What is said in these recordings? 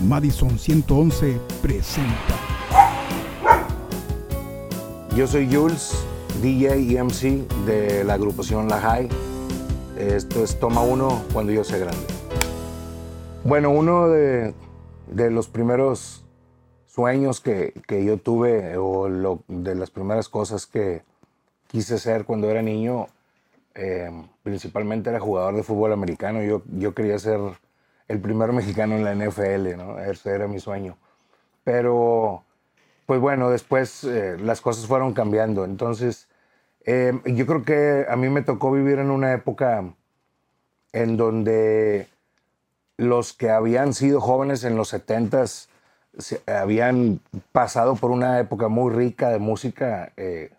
Madison 111 presenta. Yo soy Jules, DJ y MC de la agrupación La High. Esto es Toma Uno cuando yo sea grande. Bueno, uno de, de los primeros sueños que, que yo tuve o de las primeras cosas que quise ser cuando era niño, eh, principalmente era jugador de fútbol americano. Yo, yo quería ser el primer mexicano en la NFL, ¿no? Ese era mi sueño. Pero, pues bueno, después eh, las cosas fueron cambiando. Entonces, eh, yo creo que a mí me tocó vivir en una época en donde los que habían sido jóvenes en los 70s se- habían pasado por una época muy rica de música eh,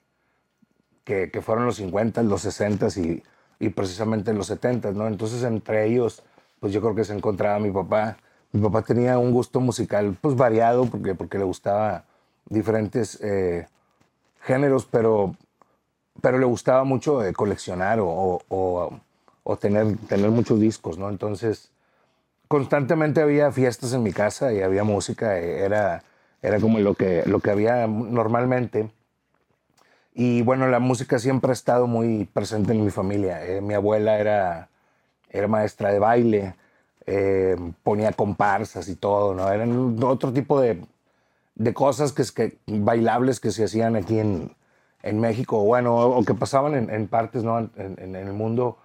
que, que fueron los 50, los 60 y, y precisamente los 70, ¿no? Entonces, entre ellos, pues yo creo que se encontraba mi papá. Mi papá tenía un gusto musical, pues variado, porque, porque le gustaba diferentes eh, géneros, pero, pero le gustaba mucho coleccionar o- o tener, tener muchos discos, ¿no? Entonces, constantemente había fiestas en mi casa y había música, eh, era, era como lo que, lo que había normalmente. Y bueno, la música siempre ha estado muy presente en mi familia. Eh, mi abuela era, era maestra de baile, eh, ponía comparsas y todo, ¿no? Eran otro tipo de, de cosas que, que bailables que se hacían aquí en, en México, bueno, o que pasaban en, partes, ¿no? En, el mundo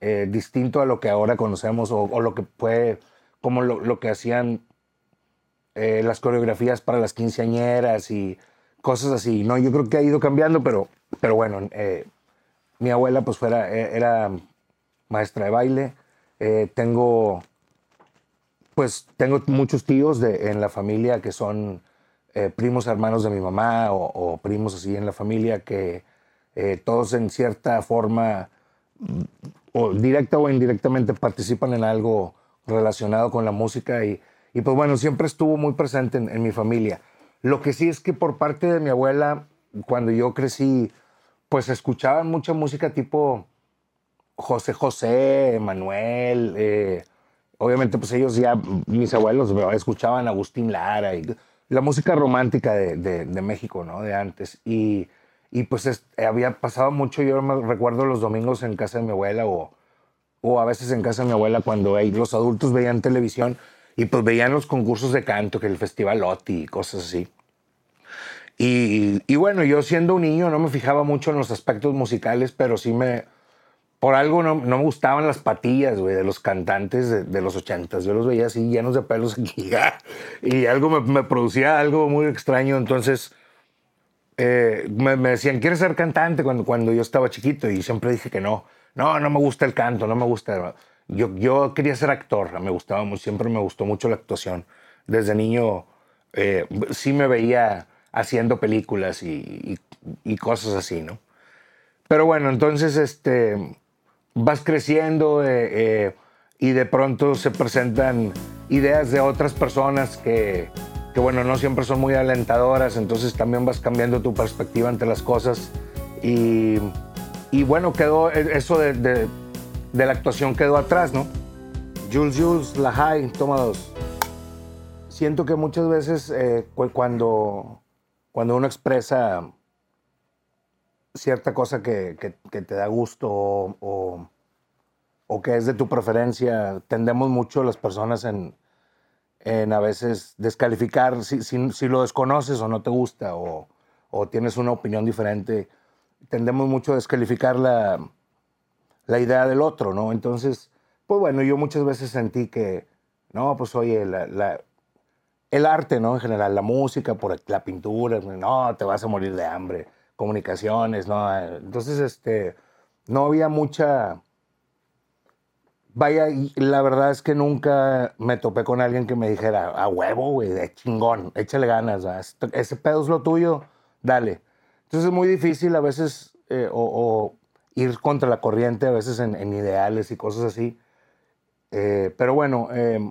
eh, distinto a lo que ahora conocemos o, lo que fue, como lo, lo que hacían eh, las coreografías para las quinceañeras y cosas así, ¿no? Yo creo que ha ido cambiando, pero, pero bueno, mi abuela pues fuera, era maestra de baile, eh, tengo, pues tengo muchos tíos de, en la familia que son eh, primos hermanos de mi mamá o, primos así en la familia que eh, todos en cierta forma o directa o indirectamente participan en algo relacionado con la música y, y pues bueno, siempre estuvo muy presente en, en mi familia. Lo que sí es que por parte de mi abuela, cuando yo crecí, pues escuchaban mucha música tipo José José, Manuel, eh, obviamente pues ellos ya, mis abuelos escuchaban Agustín Lara y la música romántica de, de- México, ¿no? De antes. Y, y pues es- había pasado mucho, yo me recuerdo los domingos en casa de mi abuela o, o a veces en casa de mi abuela cuando ey, los adultos veían televisión y pues veían los concursos de canto, que el Festival Loti y cosas así. Y, y bueno, yo siendo un niño no me fijaba mucho en los aspectos musicales, pero sí me, por algo no, no me gustaban las patillas, güey, de los cantantes de, los ochentas. Yo los veía así llenos de pelos aquí. y algo me, producía algo muy extraño. Entonces eh, me, decían, ¿quieres ser cantante? Cuando, cuando yo estaba chiquito. Y siempre dije que no. No, no me gusta el canto, no me gusta. Yo, yo quería ser actor. Me gustaba mucho, siempre me gustó mucho la actuación. Desde niño eh, sí me veía haciendo películas y- y cosas así, ¿no? Pero bueno, entonces este, vas creciendo eh, eh, y de pronto se presentan ideas de otras personas que, que, bueno, no siempre son muy alentadoras, entonces también vas cambiando tu perspectiva ante las cosas y, y bueno, quedó e, eso de, de- de la actuación quedó atrás, ¿no? Jules Jules, La High, toma dos. Siento que muchas veces eh, cu- cuando, cuando uno expresa cierta cosa que, que- que te da gusto o, o- o que es de tu preferencia, tendemos mucho las personas en, en a veces descalificar si, si- si lo desconoces o no te gusta o, o tienes una opinión diferente, tendemos mucho a descalificar la, la idea del otro, ¿no? Entonces, pues bueno, yo muchas veces sentí que, no, pues oye, la- la, el arte, ¿no? En general, la música, por la pintura, no, te vas a morir de hambre, comunicaciones, ¿no? Entonces, este, no había mucha... Vaya, la verdad es que nunca me topé con alguien que me dijera, a huevo, güey, de chingón, échale ganas. Esto- ese pedo es lo tuyo, dale. Entonces es muy difícil a veces eh, o, ir contra la corriente, a veces en, ideales y cosas así. Eh, pero bueno, eh,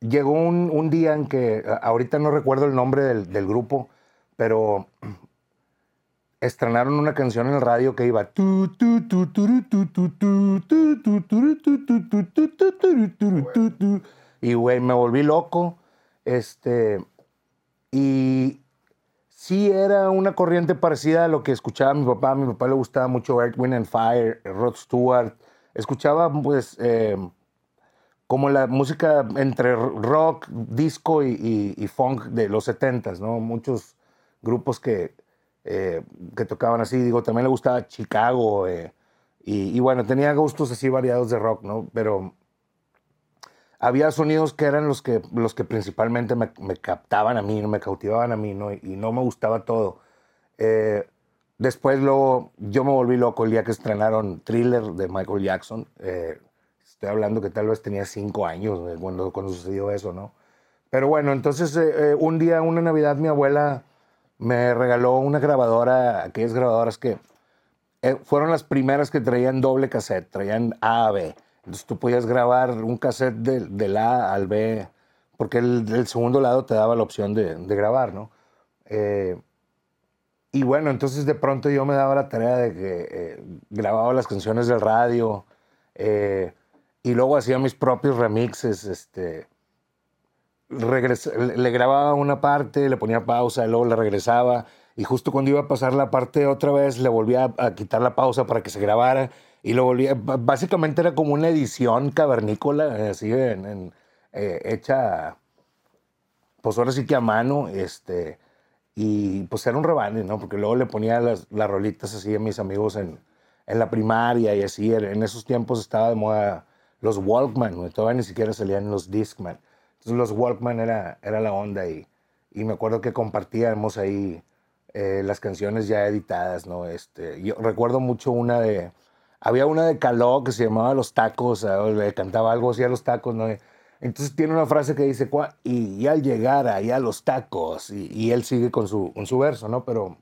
llegó un, un día en que, ahorita no recuerdo el nombre del, del grupo, pero estrenaron una canción en el radio que iba y güey me volví loco Este, y sí era una corriente parecida a lo que escuchaba mi papá. A mi papá le gustaba mucho Earth, Wind and Fire, Rod Stewart. Escuchaba, pues, eh, como la música entre rock, disco y, funk de los 70s, ¿no? Muchos grupos que, eh, que tocaban así. Digo, también le gustaba Chicago. Eh, y, y, bueno, tenía gustos así variados de rock, ¿no? Pero había sonidos que eran los que, los que principalmente me, captaban a mí, me cautivaban a mí, ¿no? Y, no me gustaba todo. Eh, después luego yo me volví loco el día que estrenaron Thriller de Michael Jackson. Estoy hablando que tal vez tenía cinco años cuando, cuando sucedió eso, ¿no? Pero bueno, entonces un día, una Navidad, mi abuela me regaló una grabadora, aquellas grabadoras que fueron las primeras que traían doble cassette, traían A a B. Entonces tú podías grabar un cassette del, del A al B, porque el, segundo lado te daba la opción de, de grabar, ¿no? Eh, y bueno, entonces de pronto yo me daba la tarea de que eh, grababa las canciones del radio eh, y luego hacía mis propios remixes. Este, le grababa una parte, le ponía pausa, luego le regresaba. Y justo cuando iba a pasar la parte otra vez, le volvía a quitar la pausa para que se grabara y lo volví, básicamente era como una edición cavernícola, así en, eh, hecha, pues ahora sí que a mano, este, y pues era un rebane, ¿no? Porque luego le ponía las, las rolitas así a mis amigos en, en la primaria y así, en esos tiempos estaba de moda los Walkman, todavía ni siquiera salían los Discman. Los Walkman era, era la onda y, y me acuerdo que compartíamos ahí eh, las canciones ya editadas, ¿no? Este, yo recuerdo mucho una de había una de Caló que se llamaba Los Tacos, o le cantaba algo así a los tacos, ¿no? Entonces tiene una frase que dice, y, al llegar ahí a los tacos, y, él sigue con su, con su verso, ¿no? Pero,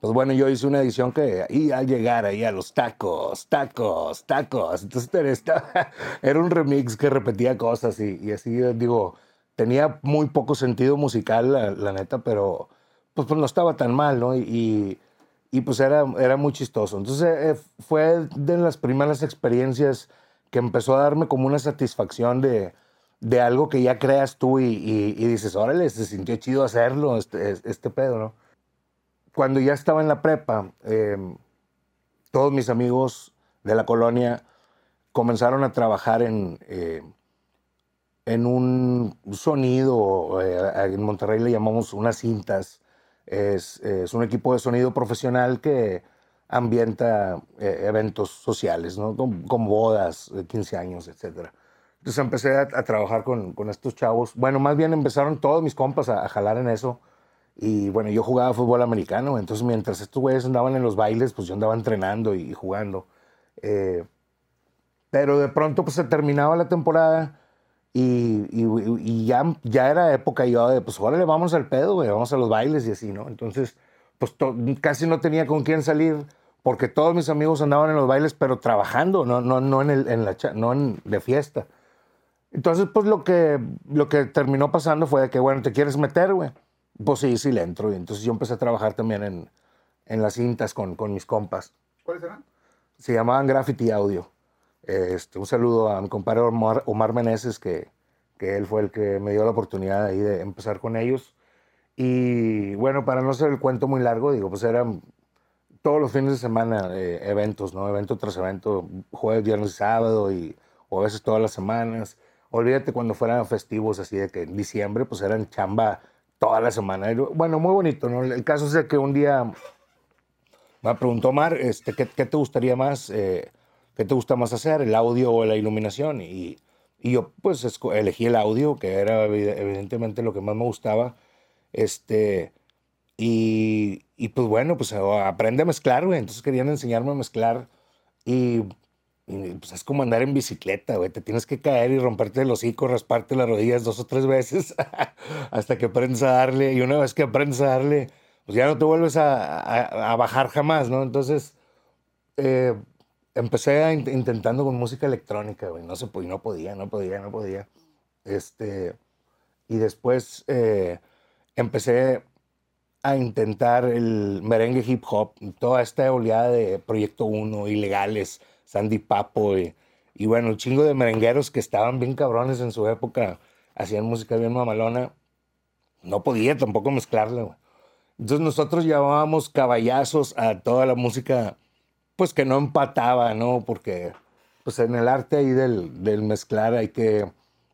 pues bueno, yo hice una edición que, y al llegar ahí a los tacos, tacos, tacos. Entonces era, era un remix que repetía cosas y, y, así, digo, tenía muy poco sentido musical, la, neta, pero pues, pues no estaba tan mal, ¿no? y y pues era, era muy chistoso. Entonces eh, fue de las primeras experiencias que empezó a darme como una satisfacción de, de algo que ya creas tú y, y, dices, órale, se sintió chido hacerlo, este, este pedo, ¿no? Cuando ya estaba en la prepa, em, todos mis amigos de la colonia comenzaron a trabajar en, eh, en un sonido, eh, en Monterrey le llamamos unas cintas, es, un equipo de sonido profesional que ambienta eh, eventos sociales, ¿no? Con, bodas, 15 años, etc. Entonces empecé a, trabajar con, con, estos chavos. Bueno, más bien empezaron todos mis compas a, jalar en eso. Y bueno, yo jugaba fútbol americano, entonces mientras estos güeyes andaban en los bailes, pues yo andaba entrenando y, jugando. Eh, pero de pronto pues se terminaba la temporada y, ya, ya era época yo de, pues, órale, vamos al pedo, vamos a los bailes y así, ¿no? Entonces, pues casi no tenía con quién salir porque todos mis amigos andaban en los bailes, pero trabajando, no, no, no, en, el, en la, no en, de fiesta. Entonces, pues lo que, lo que terminó pasando fue de que, bueno, ¿te quieres meter, güey? Pues sí, sí le entro. Y entonces yo empecé a trabajar también en, en las cintas con, con mis compas. ¿Cuáles eran? Se llamaban Graffiti Audio. Este, un saludo a mi compadre Omar, Omar Meneses, que, que él fue el que me dio la oportunidad ahí de empezar con ellos. Y bueno, para no ser el cuento muy largo, digo, pues eran todos los fines de semana eh, eventos, ¿no? Evento tras evento, jueves, viernes y sábado, y, o a veces todas las semanas. Olvídate cuando fueran festivos, así de que en diciembre, pues eran chamba toda la semana. Bueno, muy bonito, ¿no? El caso es que un día me preguntó Mar, este, ¿qué, ¿qué, te gustaría más? Eh, ¿Qué te gusta más hacer, el audio o la iluminación? Y, y yo pues elegí el audio, que era evidentemente lo que más me gustaba. Este, y, y pues bueno, pues aprende a mezclar, güey. Entonces querían enseñarme a mezclar. Y, pues es como andar en bicicleta, güey. Te tienes que caer y romperte el hocico, rasparte las rodillas dos o tres veces hasta que aprendes a darle. Y una vez que aprendes a darle, pues ya no te vuelves a, a bajar jamás, ¿no? Entonces, eh, empecé intentando con música electrónica, güey. No, se, no podía, no podía, no podía. Este, y después eh, empecé a intentar el merengue hip hop, toda esta oleada de Proyecto 1, ilegales, Sandy Papo y, y bueno, un chingo de merengueros que estaban bien cabrones en su época hacían música bien mamalona, no podía tampoco mezclarla, güey. Entonces nosotros llamábamos caballazos a toda la música, pues que no empataba, ¿no? Porque pues en el arte ahí del, del mezclar hay que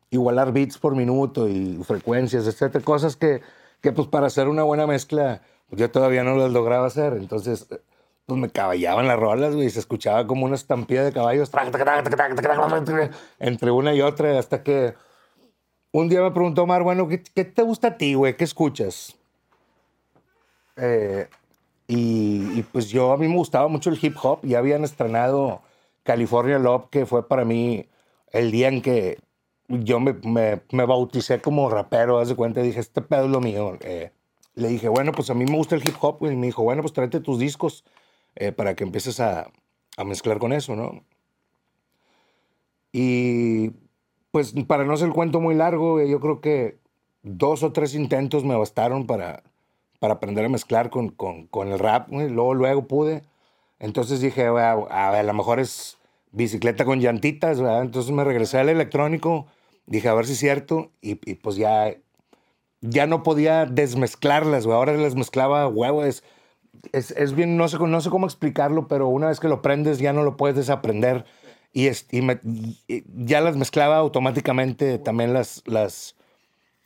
igualar beats por minuto y frecuencias, etcétera, cosas que, que pues para hacer una buena mezcla pues yo todavía no las lograba hacer, entonces pues me caballaban las rolas, güey, se escuchaba como una estampida de caballos entre una y otra hasta que un día me preguntó Omar, bueno, ¿qué, te gusta a ti, güey? ¿Qué escuchas? Eh, y, y, pues yo, a mí me gustaba mucho el hip hop. Ya habían estrenado California Love, que fue para mí el día en que yo me, me, me bauticé como rapero. Haz de cuenta, dije, este pedo es lo mío. Eh, le dije, bueno, pues a mí me gusta el hip hop. Y me dijo, bueno, pues tráete tus discos eh, para que empieces a, a mezclar con eso, ¿no? Y pues para no ser el cuento muy largo, yo creo que dos o tres intentos me bastaron para para aprender a mezclar con, con, el rap. Luego, luego pude. Entonces dije, a, a, lo mejor es bicicleta con llantitas, ¿verdad? Entonces me regresé al electrónico, dije, a ver si es cierto, y, pues ya, ya no podía desmezclarlas, güey. Ahora las mezclaba huevo. Es, es, bien, no sé, no sé cómo explicarlo, pero una vez que lo prendes ya no lo puedes desaprender. Y, es, y, ya las mezclaba automáticamente también las, las,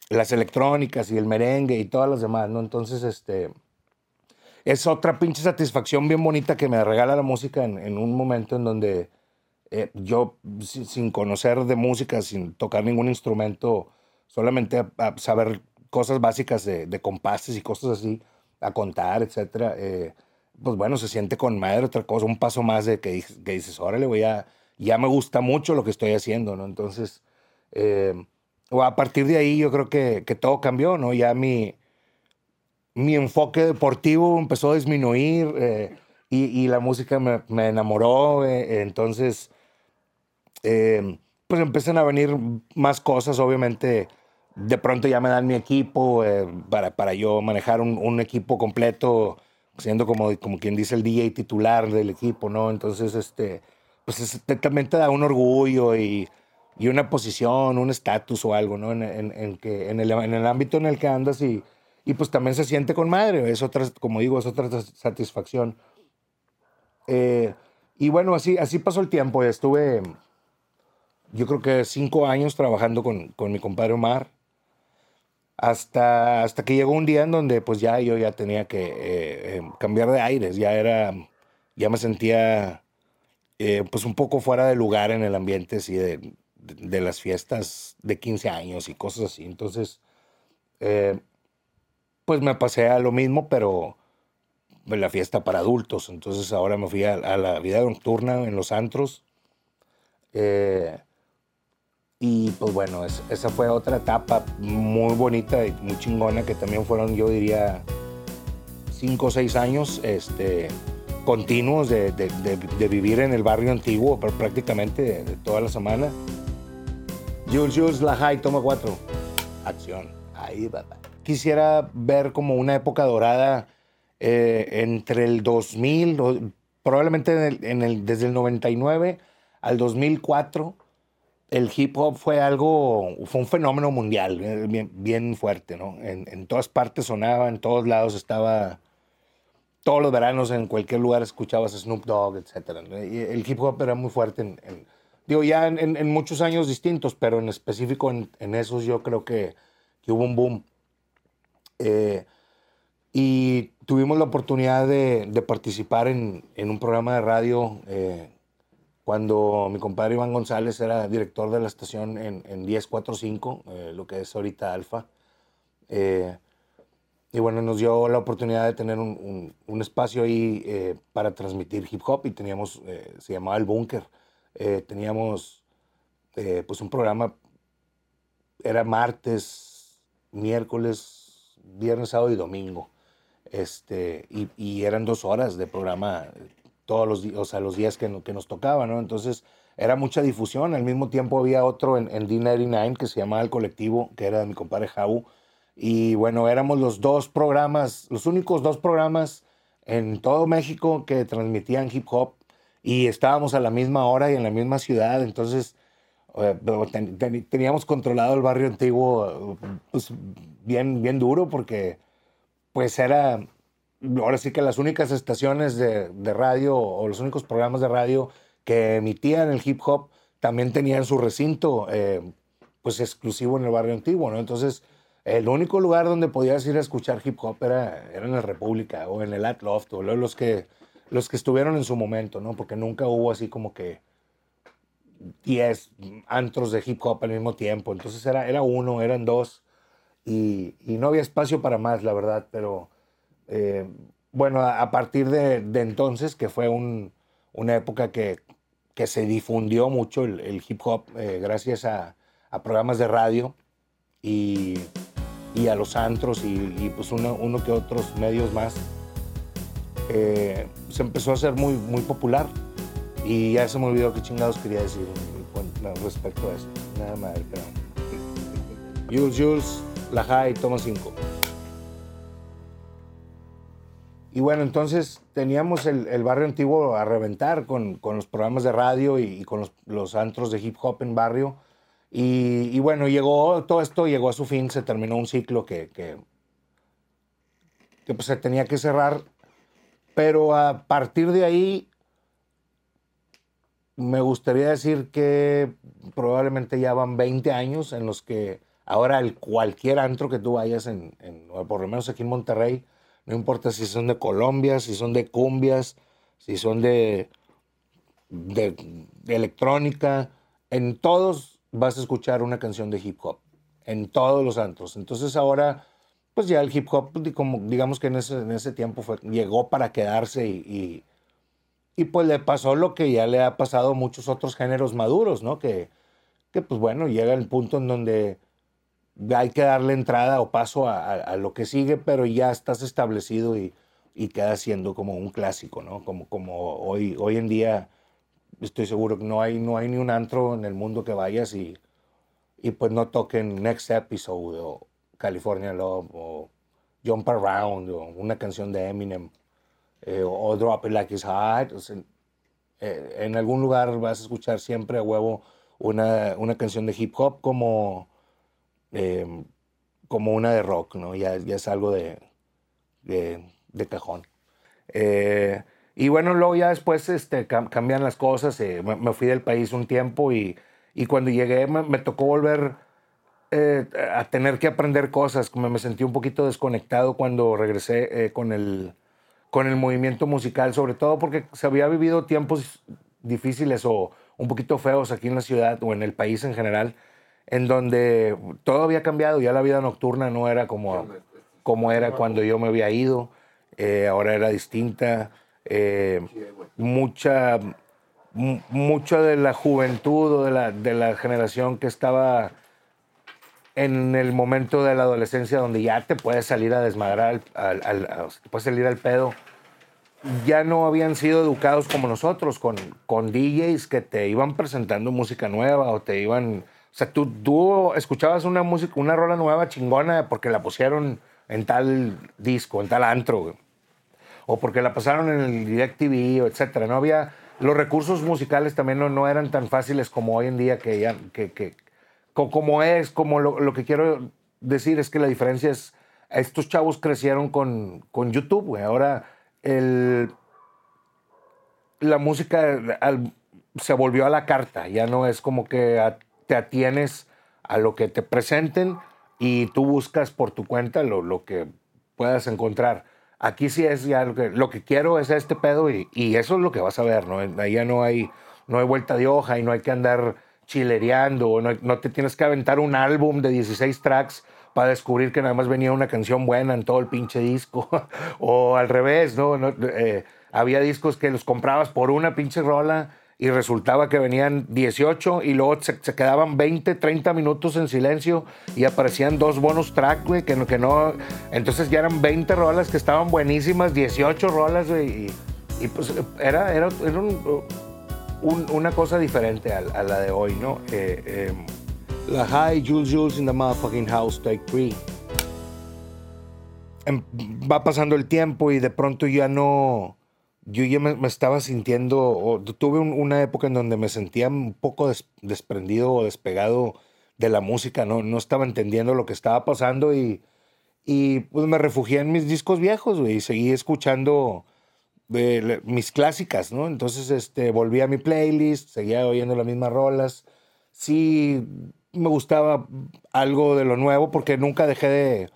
las electrónicas y el merengue y todas las demás, ¿no? Entonces, este, es otra pinche satisfacción bien bonita que me regala la música en, un momento en donde eh, yo, sin conocer de música, sin tocar ningún instrumento, solamente a saber cosas básicas de, de, compases y cosas así, a contar, etcétera, eh, pues bueno, se siente con madre otra cosa, un paso más de que, que dices, órale, voy a, ya me gusta mucho lo que estoy haciendo, ¿no? Entonces, eh, a partir de ahí yo creo que, que todo cambió, ¿no? Ya mi, mi enfoque deportivo empezó a disminuir eh, y, y, la música me, me enamoró, eh, entonces pues empiezan a venir más cosas, obviamente de pronto ya me dan mi equipo eh, para, para yo manejar un, un, equipo completo, siendo como, como quien dice el DJ titular del equipo, ¿no? Entonces, este, pues es, también te da un orgullo y y una posición, un estatus o algo, ¿no? En, en, en, que, en, el, en el ámbito en el que andas y, y pues también se siente con madre, es otra, como digo, es otra satisfacción. Eh, y bueno, así, así pasó el tiempo, estuve yo creo que cinco años trabajando con, con mi compadre Omar, hasta, hasta que llegó un día en donde pues ya yo ya tenía que eh, eh, cambiar de aires, ya era, ya me sentía eh, pues un poco fuera de lugar en el ambiente, así de, de las fiestas de 15 años y cosas así. Entonces, eh, pues me pasé a lo mismo, pero en la fiesta para adultos. Entonces ahora me fui a, a la vida nocturna en los antros. Eh, y pues bueno, es, esa fue otra etapa muy bonita y muy chingona que también fueron, yo diría, cinco o seis años este, continuos de, de, de, vivir en el barrio antiguo prácticamente toda la semana. Jules, Jules, la high, toma cuatro. Acción. Ahí va. Quisiera ver como una época dorada eh, entre el 2000, probablemente en el, en el, desde el 99 al 2004. El hip hop fue algo, fue un fenómeno mundial, eh, bien, fuerte, ¿no? En, todas partes sonaba, en todos lados estaba, todos los veranos en cualquier lugar escuchabas Snoop Dogg, etc. el hip hop era muy fuerte en, en digo, ya en, muchos años distintos, pero en específico en, esos yo creo que, hubo un boom. Eh, y tuvimos la oportunidad de, participar en, en, un programa de radio eh, cuando mi compadre Iván González era director de la estación en, en 1045, eh, lo que es ahorita Alfa. Eh, y bueno, nos dio la oportunidad de tener un, espacio ahí eh, para transmitir hip hop y teníamos, se llamaba El Búnker. Eh, teníamos eh, pues un programa, era martes, miércoles, viernes, sábado y domingo. Este, y eran dos horas de programa todos los días, o sea, los días que, que nos tocaba, ¿no? Entonces era mucha difusión. Al mismo tiempo había otro en, en D99 que se llamaba El Colectivo, que era de mi compadre Jau. Y bueno, éramos los dos programas, los únicos dos programas en todo México que transmitían hip hop y estábamos a la misma hora y en la misma ciudad, entonces teníamos controlado el barrio antiguo pues, bien, bien duro porque pues era, ahora sí que las únicas estaciones de, de radio o los únicos programas de radio que emitían el hip hop también tenían su recinto eh, pues exclusivo en el barrio antiguo, ¿no? Entonces, el único lugar donde podías ir a escuchar hip hop era, era en la República o en el At Loft o los que, los que estuvieron en su momento, ¿no? Porque nunca hubo así como que 10 antros de hip hop al mismo tiempo. Entonces era, era uno, eran dos y, no había espacio para más, la verdad. Pero eh, bueno, a, partir de, entonces, que fue una época que, se difundió mucho el, hip hop eh, gracias a, programas de radio y, a los antros y, pues uno, que otros medios más, eh, se empezó a hacer muy, popular. Y ya se me olvidó qué chingados quería decir respecto a eso. Nada más, pero. Jules, Jules, La High, toma 5. Y bueno, entonces teníamos el, barrio antiguo a reventar con, los programas de radio y, con los, antros de hip hop en barrio. Y, bueno, llegó, todo esto llegó a su fin, se terminó un ciclo que, que, que pues se tenía que cerrar. Pero a partir de ahí me gustaría decir que probablemente ya van 20 años en los que ahora el cualquier antro que tú vayas, en, por lo menos aquí en Monterrey, no importa si son de Colombia, si son de cumbias, si son de, electrónica, en todos vas a escuchar una canción de hip hop, en todos los antros. Entonces ahora, pues ya el hip hop, digamos que en ese, tiempo llegó para quedarse y y pues le pasó lo que ya le ha pasado a muchos otros géneros maduros, ¿no? Que, que pues bueno, llega el punto en donde hay que darle entrada o paso a, lo que sigue, pero ya estás establecido y, y, queda siendo como un clásico, ¿no? Como, como hoy, hoy en día estoy seguro que no hay, no hay ni un antro en el mundo que vayas y, y pues no toquen Next Episode California Love o Jump Around o una canción de Eminem eh, o Drop It Like It's Hot. Eh, en algún lugar vas a escuchar siempre a huevo una, una canción de hip hop como, em, como una de rock, ¿no? Ya, es algo de, de, cajón. Eh, y bueno, luego ya después este, cambian las cosas. Me, fui del país un tiempo y, y cuando llegué me, tocó volver a tener que aprender cosas. Me, me sentí un poquito desconectado cuando regresé con el con el movimiento musical, sobre todo porque se había vivido tiempos difíciles o un poquito feos aquí en la ciudad o en el país en general, en donde todo había cambiado, ya la vida nocturna no era como, como era cuando yo me había ido, eh, ahora era distinta, eh, mucha, mucha de la juventud o de la, de la generación que estaba en el momento de la adolescencia donde ya te puedes salir a desmadrar, al, te puedes salir al pedo, ya no habían sido educados como nosotros, con, con DJs que te iban presentando música nueva o te iban... O sea, tú, escuchabas una música, una rola nueva chingona porque la pusieron en tal disco, en tal antro, o porque la pasaron en el DirecTV, etcétera. No había... Los recursos musicales también no, no eran tan fáciles como hoy en día que, ya, que, que como es, como lo, que quiero decir es que la diferencia es, estos chavos crecieron con, con YouTube. Ahora el, la música se volvió a la carta, ya no es como que te atienes a lo que te presenten y tú buscas por tu cuenta lo, lo que puedas encontrar. Aquí sí es ya lo que, quiero es este pedo y, y, eso es lo que vas a ver, ¿no? Ahí no hay, no hay vuelta de hoja y no hay que andar chilereando, no, no te tienes que aventar un álbum de 16 tracks para descubrir que nada más venía una canción buena en todo el pinche disco. o al revés, ¿no? Eh, había discos que los comprabas por una pinche rola y resultaba que venían 18 y luego se, quedaban 20, 30 minutos en silencio y aparecían dos bonus tracks, güey, que que no... Entonces ya eran 20 rolas que estaban buenísimas, 18 rolas, güey, y, pues era, era, era un una cosa diferente a, la de hoy, ¿no? Eh, em, la High Jules Jules in the motherfucking house, take three. Em, va pasando el tiempo y de pronto ya no, yo ya me, estaba sintiendo, tuve una época en donde me sentía un poco desprendido o despegado de la música, ¿no? no estaba entendiendo lo que estaba pasando y, y pues me refugié en mis discos viejos, y seguí escuchando eh, mis clásicas, ¿no? Entonces este, volví a mi playlist, seguía oyendo las mismas rolas. Sí, me gustaba algo de lo nuevo porque nunca dejé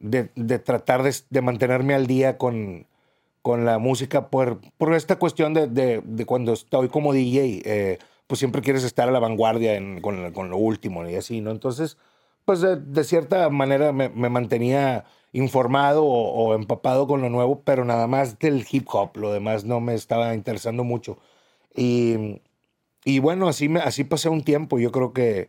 de, de, tratar de, mantenerme al día con, con la música por, por esta cuestión de, de, cuando estoy como DJ, eh, pues siempre quieres estar a la vanguardia con, con, lo último y así, ¿no? Entonces, pues de, cierta manera me, me mantenía informado o, empapado con lo nuevo, pero nada más del hip hop, lo demás no me estaba interesando mucho. Y, y bueno, así, me, así pasé un tiempo, yo creo que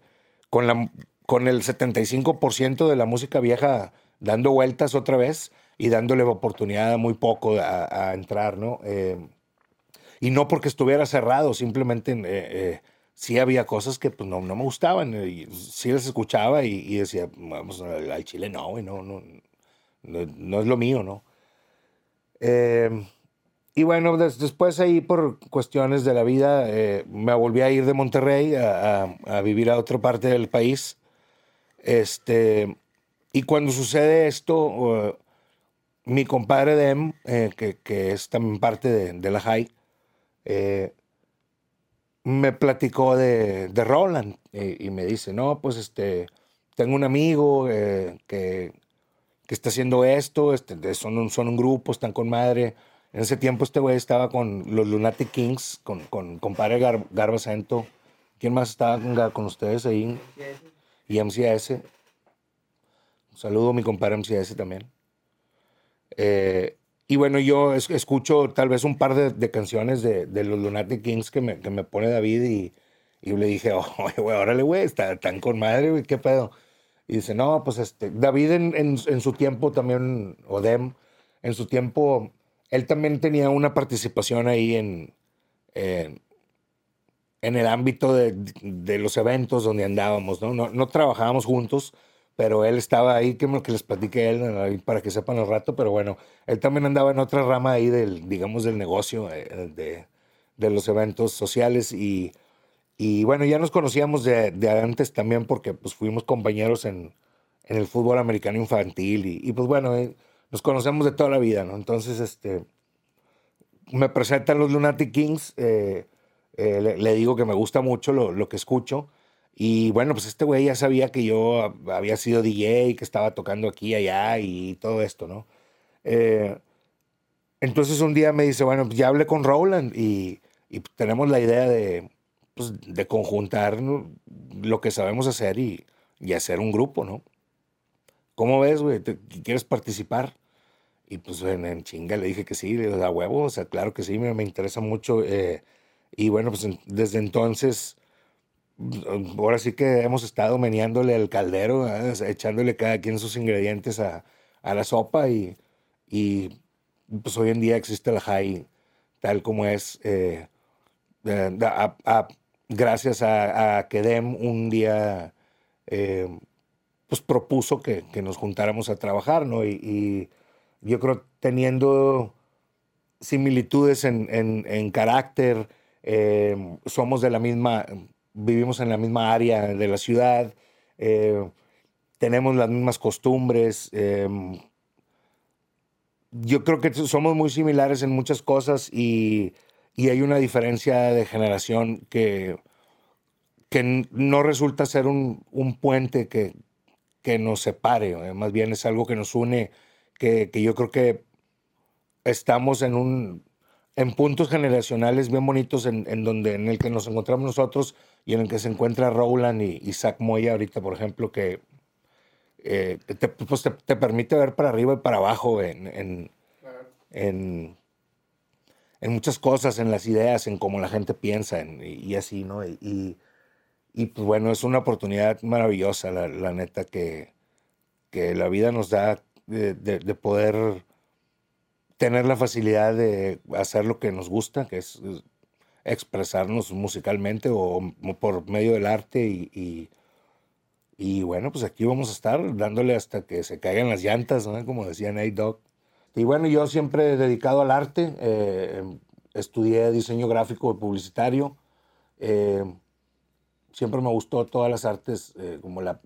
con, la, con el 75% de la música vieja dando vueltas otra vez y dándole oportunidad a muy poco a, entrar, ¿no? Eh, y no porque estuviera cerrado, simplemente eh, eh, sí había cosas que pues, no, no me gustaban. Y sí las escuchaba y, decía, vamos, al chile no, no, no, no, es lo mío, ¿no? y bueno, después ahí por cuestiones de la vida me volví a ir de Monterrey a, a, vivir a otra parte del país. Este, y cuando sucede esto, mi compadre Dem, eh, que, que, es también parte de, de la High, eh, me platicó de, de Roland y, me dice, no, pues este, tengo un amigo eh, que, que, está haciendo esto, este, son, un, son un grupo, están con madre. En ese tiempo este güey estaba con los Lunatic Kings, con, con compadre Gar, Garbacento. ¿Quién más estaba con, con ustedes ahí? Y MCS. Un saludo a mi compadre MCS también. Eh, y bueno, yo escucho tal vez un par de, canciones de, los Lunatic Kings que me, que me pone David y, y le dije, oye, güey, órale, güey, está tan con madre, güey, qué pedo. Y dice, no, pues este, David en, en, su tiempo también, Odem, en su tiempo, él también tenía una participación ahí en, en, en el ámbito de, de, los eventos donde andábamos, ¿no? No, no trabajábamos juntos, pero él estaba ahí, que, que les platique él, para que sepan el rato, pero bueno, él también andaba en otra rama ahí del, digamos, del negocio, eh, de, de los eventos sociales y, y, bueno, ya nos conocíamos de, de, antes también porque pues fuimos compañeros en, en el fútbol americano infantil y, y pues bueno, eh, nos conocemos de toda la vida, ¿no? Entonces, este, me presentan los Lunatic Kings, eh, le, le, digo que me gusta mucho lo, lo que escucho y bueno, pues este güey ya sabía que yo había sido DJ, que estaba tocando aquí y allá y todo esto, ¿no? Eh, entonces un día me dice, bueno, pues ya hablé con Roland y, y tenemos la idea de, pues, de conjuntar lo que sabemos hacer y, y, hacer un grupo, ¿no? ¿Cómo ves, güey? ¿Quieres participar? Y pues en, chinga le dije que sí, le da huevo, o sea, claro que sí, me, me interesa mucho. Eh, y bueno, pues desde entonces ahora sí que hemos estado meneándole al caldero, echándole cada quien sus ingredientes a, la sopa y, y, pues hoy en día existe la high tal como es, eh, gracias a, que Dem un día eh, pues propuso que, nos juntáramos a trabajar, ¿no? Y, y yo creo teniendo similitudes en, en, en carácter, eh, somos de la misma vivimos en la misma área de la ciudad, eh, tenemos las mismas costumbres. Em, yo creo que somos muy similares en muchas cosas y, y hay una diferencia de generación que, que no resulta ser un, un puente que, que, nos separe, más bien es algo que nos une, que, que yo creo que estamos en un, en puntos generacionales bien bonitos en, en, donde en el que nos encontramos nosotros y en el que se encuentra Rowland y, Zach Moya ahorita, por ejemplo, que eh, te, pues te, permite ver para arriba y para abajo en, en, en, en, muchas cosas, en las ideas, en cómo la gente piensa y, así, ¿no? Y, y, pues bueno, es una oportunidad maravillosa, la, la neta, que, que la vida nos da de, de, de poder tener la facilidad de hacer lo que nos gusta, que es expresarnos musicalmente o, por medio del arte y, y, bueno, pues aquí vamos a estar dándole hasta que se caigan las llantas, ¿no? como decía Nate Dogg. Y bueno, yo siempre he dedicado al arte, eh, estudié diseño gráfico y publicitario. Eh, siempre me gustó todas las artes, eh, como la,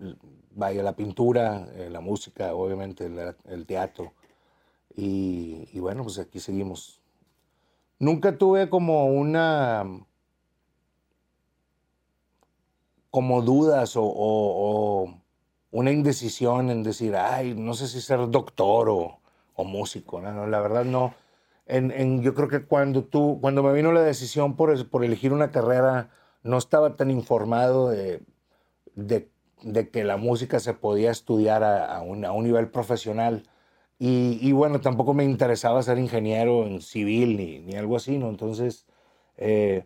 vaya, la pintura, la música, obviamente, el, teatro. Y, y, bueno, pues aquí seguimos. Nunca tuve como una como dudas o, una indecisión en decir, ay, no sé si ser doctor o, músico. No, la verdad no. Yo creo que cuando tú, cuando me vino la decisión por, por elegir una carrera, no estaba tan informado de, de, que la música se podía estudiar a, un, nivel profesional. Y, bueno, tampoco me interesaba ser ingeniero en civil ni, ni algo así, ¿no? Entonces, eh,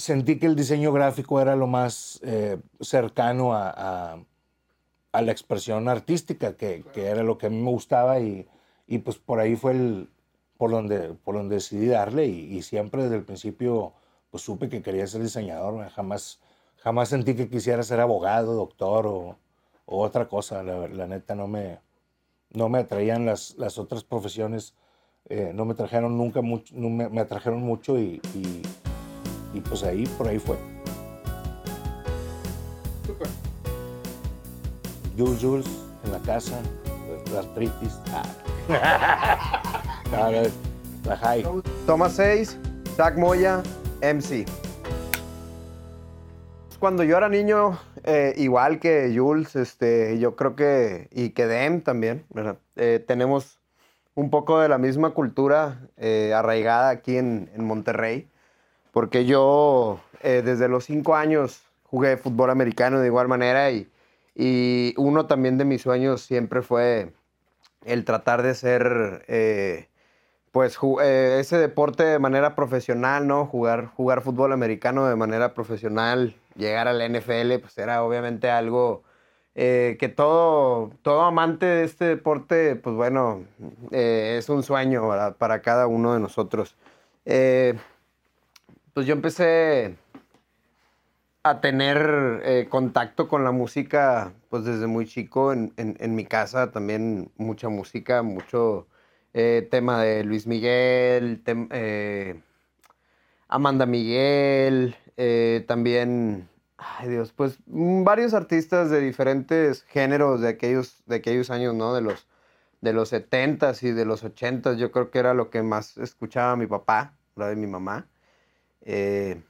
sentí que el diseño gráfico era lo más eh, cercano a, la expresión artística, que, era lo que a mí me gustaba y, pues por ahí fue el, por, donde, por donde decidí darle y, siempre desde el principio pues supe que quería ser diseñador, jamás, jamás sentí que quisiera ser abogado, doctor o, otra cosa, la, neta no me, no me atraían las, las otras profesiones, eh, no me trajeron nunca mucho, no me, me atrajeron mucho y y pues ahí, por ahí fue. Super. Jules Jules en la casa, la artritis. Ah. la high. Toma 6, Zach Moya, MC. Cuando yo era niño, eh, igual que Jules, este, yo creo que, y que Dem también, eh, tenemos un poco de la misma cultura eh, arraigada aquí en, en Monterrey porque yo eh, desde los cinco años jugué fútbol americano de igual manera y, y uno también de mis sueños siempre fue el tratar de ser, pues, eh, ese deporte de manera profesional, ¿no? Jugar, jugar fútbol americano de manera profesional, llegar a la NFL, pues era obviamente algo que todo, todo amante de este deporte, pues bueno, es un sueño para cada uno de nosotros pues yo empecé a tener eh, contacto con la música pues desde muy chico en, mi casa también mucha música mucho eh, tema de Luis Miguel eh, Amanda Miguel también ay Dios pues varios artistas de diferentes géneros de aquellos de aquellos años no de los de los 70s y de los 80s yo creo que era lo que más escuchaba mi papá la de mi mamá. Eh,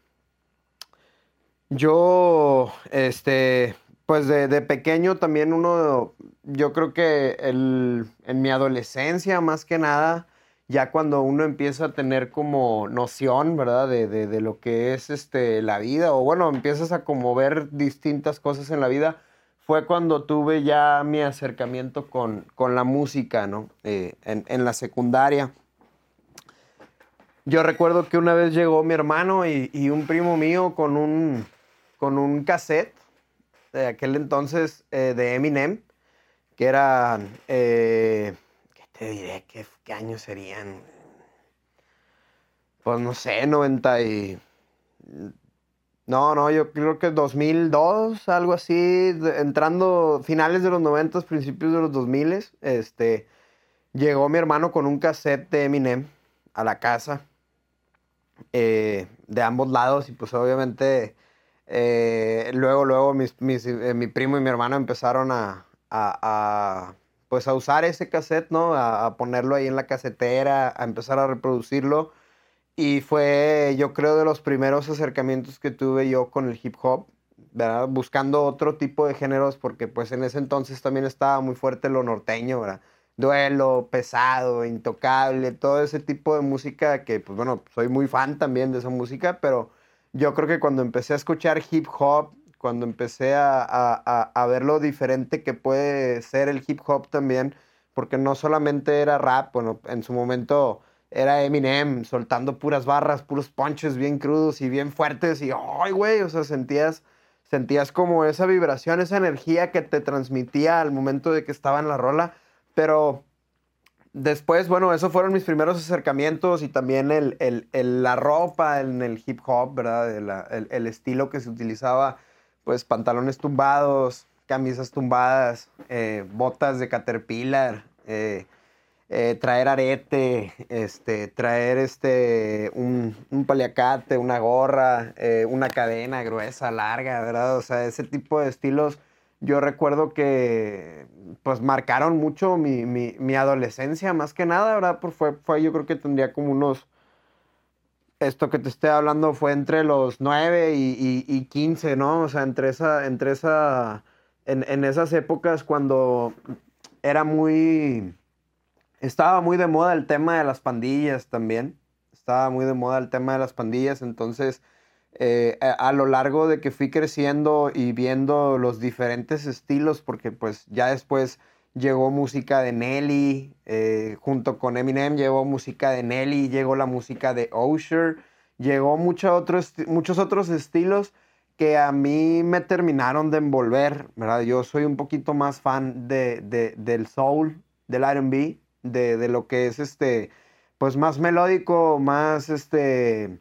yo, este, pues de, pequeño también uno, yo creo que el, en mi adolescencia más que nada, ya cuando uno empieza a tener como noción, ¿verdad? De, lo que es este, la vida, o bueno, empiezas a como ver distintas cosas en la vida, fue cuando tuve ya mi acercamiento con, con la música, ¿no? Eh, en, en la secundaria. Yo recuerdo que una vez llegó mi hermano y, un primo mío con un, con un cassette de aquel entonces eh, de Eminem, que eran, eh, ¿qué te diré? ¿Qué, años serían? Pues no sé, 90 y... No, no, yo creo que 2002, algo así, entrando finales de los 90, principios de los 2000, este, llegó mi hermano con un cassette de Eminem a la casa eh, de ambos lados y pues obviamente eh, luego, luego mis, eh, mi primo y mi hermano empezaron a, a, pues a usar ese cassette, ¿no? A, ponerlo ahí en la casetera, a empezar a reproducirlo. Y fue, yo creo, de los primeros acercamientos que tuve yo con el hip hop, ¿verdad? Buscando otro tipo de géneros, porque pues en ese entonces también estaba muy fuerte lo norteño, ¿verdad? duelo, pesado, intocable, todo ese tipo de música que, pues bueno, soy muy fan también de esa música, pero yo creo que cuando empecé a escuchar hip hop, cuando empecé a, a, ver lo diferente que puede ser el hip hop también, porque no solamente era rap, bueno, en su momento era Eminem soltando puras barras, puros punches bien crudos y bien fuertes y, ay, güey, o sea, sentías, sentías como esa vibración, esa energía que te transmitía al momento de que estaba en la rola pero después, bueno, esos fueron mis primeros acercamientos y también el, la ropa en el hip hop, ¿verdad? El, estilo que se utilizaba, pues pantalones tumbados, camisas tumbadas, eh, botas de caterpillar, eh, eh, traer arete, este, traer este, un, un paliacate, una gorra, una cadena gruesa, larga, ¿verdad? O sea, ese tipo de estilos yo recuerdo que pues marcaron mucho mi, mi, adolescencia, más que nada, ¿verdad? Pues fue, fue, yo creo que tendría como unos, esto que te estoy hablando fue entre los 9 y, y, 15, ¿no? O sea, entre esa, entre esa, en, en esas épocas cuando era muy estaba muy de moda el tema de las pandillas también. Estaba muy de moda el tema de las pandillas. Entonces, eh, a, lo largo de que fui creciendo y viendo los diferentes estilos, porque pues ya después llegó música de Nelly, eh, junto con Eminem llegó música de Nelly, llegó la música de Usher, llegó muchos otros estilos que a mí me terminaron de envolver, ¿verdad? Yo soy un poquito más fan de, del soul, del R&B, de, lo que es este, pues más melódico, más este,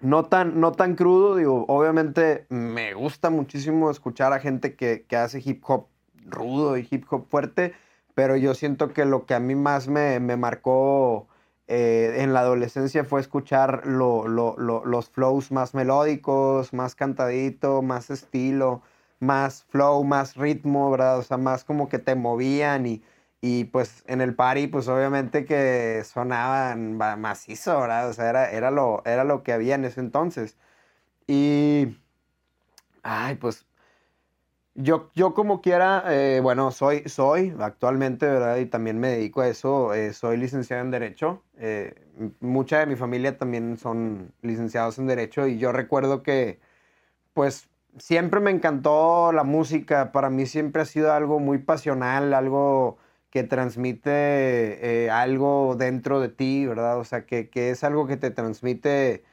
no tan, no tan crudo, digo, obviamente me gusta muchísimo escuchar a gente que, hace hip hop rudo y hip hop fuerte, pero yo siento que lo que a mí más me, marcó eh, en la adolescencia fue escuchar los flows más melódicos, más cantadito, más estilo, más flow, más ritmo, ¿verdad? O sea, más como que te movían y y pues en el party, pues obviamente que sonaban macizo, ¿verdad? O sea, era, era, lo, era lo que había en ese entonces. Y, ay, pues yo, yo como quiera, eh, bueno, soy, soy actualmente, ¿verdad? Y también me dedico a eso, eh, soy licenciado en Derecho. Eh, mucha de mi familia también son licenciados en Derecho y yo recuerdo que, pues, siempre me encantó la música, para mí siempre ha sido algo muy pasional, algo que transmite eh, algo dentro de ti, ¿verdad? O sea, que, es algo que te transmite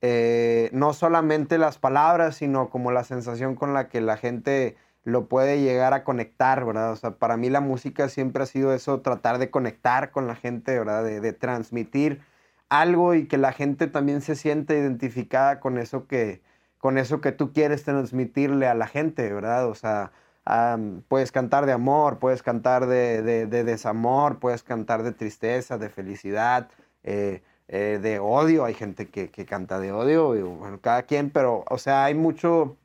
eh, no solamente las palabras, sino como la sensación con la que la gente lo puede llegar a conectar, ¿verdad? O sea, para mí la música siempre ha sido eso, tratar de conectar con la gente, ¿verdad? De, transmitir algo y que la gente también se siente identificada con eso que, con eso que tú quieres transmitirle a la gente, ¿verdad? O sea, puedes cantar de amor, puedes cantar de, desamor, puedes cantar de tristeza, de felicidad, eh, eh, de odio. Hay gente que, canta de odio, cada quien, pero, o sea, hay mucho,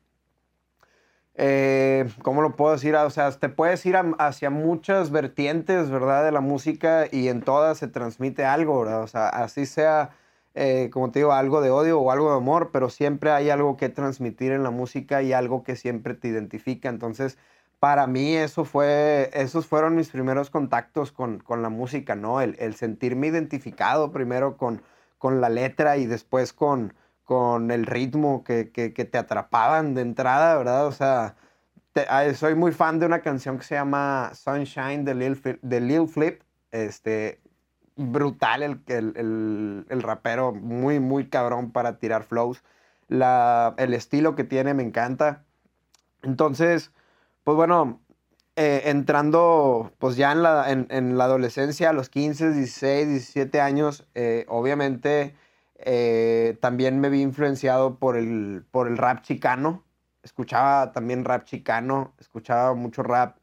eh, ¿cómo lo puedo decir? O sea, te puedes ir hacia muchas vertientes, ¿verdad? De la música y en todas se transmite algo, ¿verdad? O sea, así sea eh, como te digo, algo de odio o algo de amor, pero siempre hay algo que transmitir en la música y algo que siempre te identifica. Entonces, para mí eso fue, esos fueron mis primeros contactos con, la música, ¿no? El, sentirme identificado primero con, con la letra y después con, con el ritmo que, te atrapaban de entrada, ¿verdad? O sea, soy muy fan de una canción que se llama Sunshine de Lil, de Lil Flip. Este, brutal el, el, rapero, muy, muy cabrón para tirar flows. La, el estilo que tiene me encanta. Entonces, pues bueno, eh, entrando pues ya en la, en, la, adolescencia, a los 15, 16, 17 años, eh, obviamente eh, también me vi influenciado por el, por el rap chicano. Escuchaba también rap chicano, escuchaba mucho rap.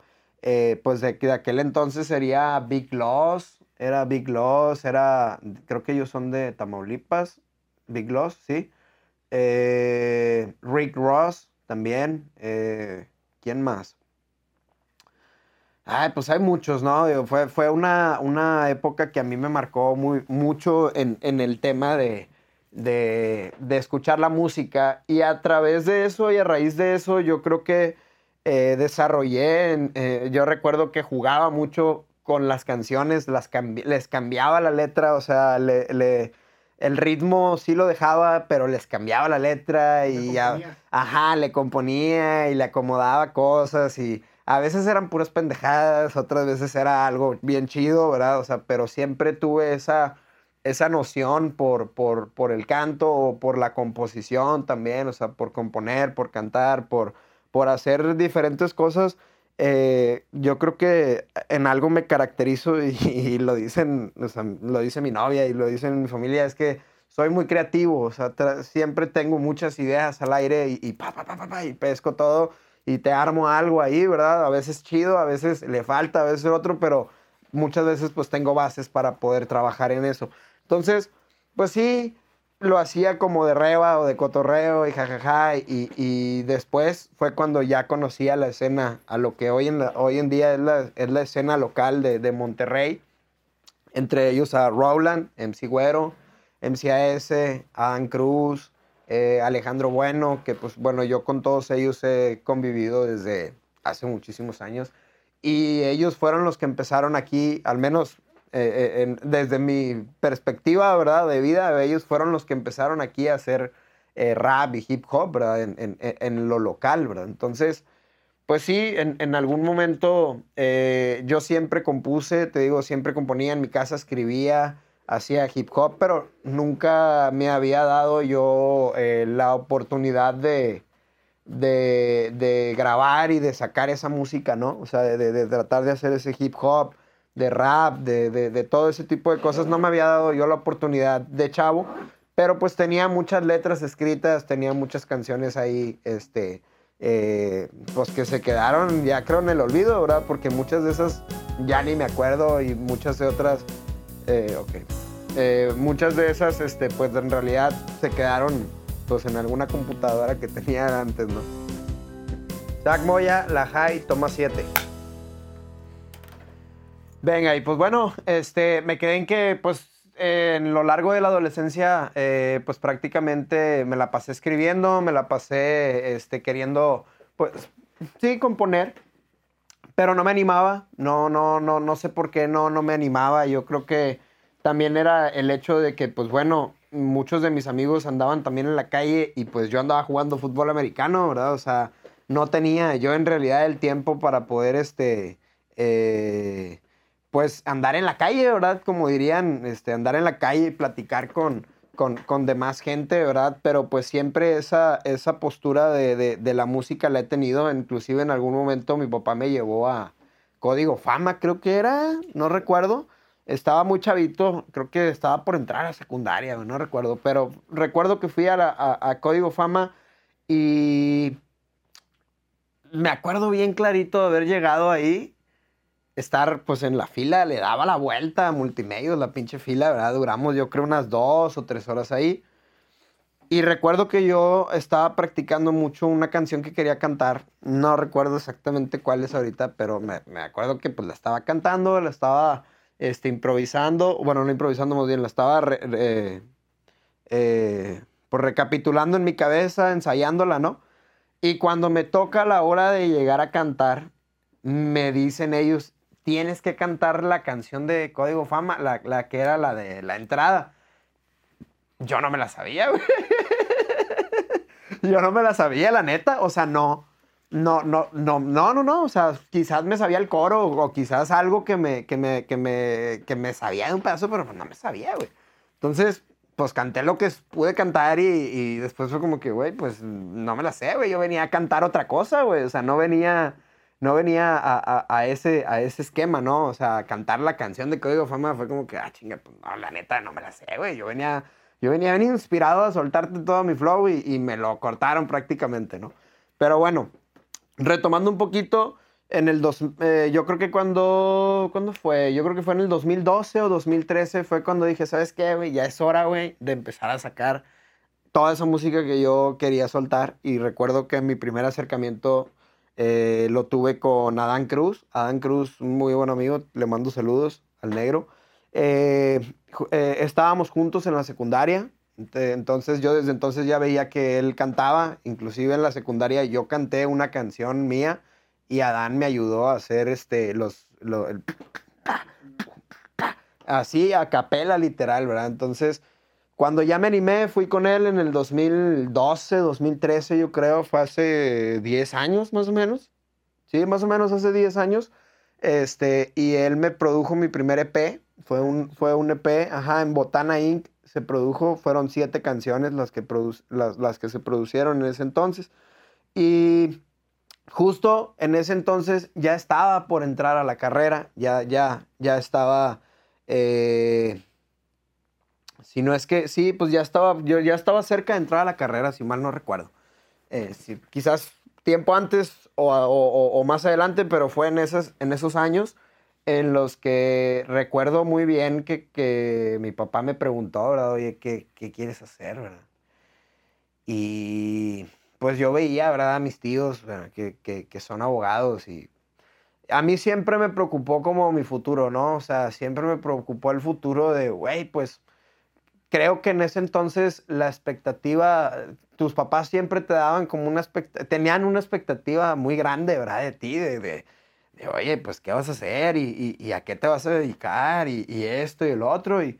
pues de, de aquel entonces sería Big Loss, era Big Loss, era, creo que ellos son de Tamaulipas, Big Loss, sí. Eh, Rick Ross también. Eh, ¿Quién más? Ay, pues hay muchos, ¿no? fue, fue una, una, época que a mí me marcó muy, mucho en, el tema de, de, escuchar la música. Y a través de eso y a raíz de eso, yo creo que eh, desarrollé, yo recuerdo que jugaba mucho con las canciones, las les cambiaba la letra, o sea, le, el ritmo sí lo dejaba, pero les cambiaba la letra y ajá, le componía y le acomodaba cosas y a veces eran puras pendejadas, otras veces era algo bien chido, ¿verdad? O sea, pero siempre tuve esa, esa noción por, por, por el canto o por la composición también, o sea, por componer, por cantar, por, por hacer diferentes cosas eh, yo creo que en algo me caracterizo y, lo dicen, lo dice mi novia y lo dicen mi familia, es que soy muy creativo, o sea, siempre tengo muchas ideas al aire y, pa, pa, pa, y pesco todo y te armo algo ahí, ¿verdad? A veces chido, a veces le falta, a veces otro, pero muchas veces pues tengo bases para poder trabajar en eso. Entonces, pues sí, lo hacía como de reba o de cotorreo y jajaja. Y, y después fue cuando ya conocía la escena, a lo que hoy en, hoy en día es la, es la escena local de, de, Monterrey. Entre ellos a Rowland, MC Güero, MCAS, Adam Cruz, eh, Alejandro Bueno, que pues bueno, yo con todos ellos he convivido desde hace muchísimos años. Y ellos fueron los que empezaron aquí, al menos eh, eh, desde mi perspectiva, ¿verdad? De vida, ellos fueron los que empezaron aquí a hacer eh, rap y hip hop, ¿verdad? En, en, lo local, ¿verdad? Entonces, pues sí, en, algún momento yo siempre compuse, te digo, siempre componía en mi casa, escribía, hacía hip hop, pero nunca me había dado yo la oportunidad de, grabar y de sacar esa música, ¿no? O sea, de tratar de hacer ese hip hop de rap, de, de, todo ese tipo de cosas. No me había dado yo la oportunidad de chavo, pero pues tenía muchas letras escritas, tenía muchas canciones ahí, este, eh, pues que se quedaron ya creo en el olvido, ¿verdad? Porque muchas de esas ya ni me acuerdo y muchas de otras, eh, ok, eh, muchas de esas, este, pues en realidad se quedaron pues en alguna computadora que tenía antes, ¿no? Zach Moya, La High, toma 7. Venga, y pues bueno, este, me quedé en que, pues, en lo largo de la adolescencia, eh, pues prácticamente me la pasé escribiendo, me la pasé, este, queriendo, pues, sí, componer, pero no me animaba, no, no, no, no sé por qué no, no me animaba. Yo creo que también era el hecho de que, pues bueno, muchos de mis amigos andaban también en la calle y pues yo andaba jugando fútbol americano, ¿verdad? O sea, no tenía yo en realidad el tiempo para poder, este, eh, pues andar en la calle, ¿verdad? Como dirían, este, andar en la calle y platicar con, con, con demás gente, ¿verdad? Pero pues siempre esa, esa postura de, de, la música la he tenido, inclusive en algún momento mi papá me llevó a Código Fama, creo que era, no recuerdo. Estaba muy chavito, creo que estaba por entrar a secundaria, no recuerdo, pero recuerdo que fui a, a, a Código Fama y me acuerdo bien clarito de haber llegado ahí estar pues en la fila, le daba la vuelta a multimedios, la pinche fila, ¿verdad? Duramos yo creo unas dos o tres horas ahí. Y recuerdo que yo estaba practicando mucho una canción que quería cantar. No recuerdo exactamente cuál es ahorita, pero me, me acuerdo que pues la estaba cantando, la estaba este, improvisando. Bueno, no improvisando más bien, la estaba eh, pues, recapitulando en mi cabeza, ensayándola, ¿no? Y cuando me toca la hora de llegar a cantar, me dicen ellos, tienes que cantar la canción de Código Fama, la, que era la de la entrada. Yo no me la sabía, güey. Yo no me la sabía, la neta. O sea, no. No, no, no, no, no, no. O sea, quizás me sabía el coro o quizás algo que me, que me, que me, que me sabía de un pedazo, pero no me sabía, güey. Entonces, pues canté lo que pude cantar y, y después fue como que, güey, pues no me la sé, güey. Yo venía a cantar otra cosa, güey. O sea, no venía no venía a, ese, a ese esquema, ¿no? O sea, cantar la canción de Código Fama fue como que, ah, chinga, pues la neta no me la sé, güey. Yo venía, yo venía bien inspirado a soltarte todo mi flow y, me lo cortaron prácticamente, ¿no? Pero bueno, retomando un poquito, en el dos, eh, yo creo que cuando, ¿cuándo fue? Yo creo que fue en el 2012 o 2013 fue cuando dije, ¿sabes qué, güey? Ya es hora, güey, de empezar a sacar toda esa música que yo quería soltar. Y recuerdo que mi primer acercamiento eh, lo tuve con Adán Cruz. Adán Cruz, muy buen amigo, le mando saludos al negro. Eh, eh, estábamos juntos en la secundaria, entonces yo desde entonces ya veía que él cantaba, inclusive en la secundaria yo canté una canción mía y Adán me ayudó a hacer este, los, así a capela literal, ¿verdad? Entonces cuando ya me animé, fui con él en el 2012, 2013, yo creo, fue hace 10 años más o menos. Sí, más o menos hace 10 años. Este, y él me produjo mi primer EP. Fue un, fue un EP, ajá, en Botana Inc. se produjo. Fueron siete canciones las que, las, las que se producieron en ese entonces. Y justo en ese entonces ya estaba por entrar a la carrera. Ya, ya, ya estaba. Eh, si no es que, sí, pues ya estaba, yo ya estaba cerca de entrar a la carrera, si mal no recuerdo. Eh, quizás tiempo antes o, más adelante, pero fue en, esas, en esos años. en los que recuerdo muy bien que, mi papá me preguntó, ¿verdad? Oye, ¿qué, quieres hacer, verdad? Y pues yo veía, ¿verdad? A mis tíos que, que, son abogados y a mí siempre me preocupó como mi futuro, ¿no? O sea, siempre me preocupó el futuro de, güey, pues creo que en ese entonces la expectativa, tus papás siempre te daban como una tenían una expectativa muy grande, ¿verdad? De ti, de oye, pues, ¿qué vas a hacer? ¿Y, a qué te vas a dedicar? Y, esto y el otro. Y,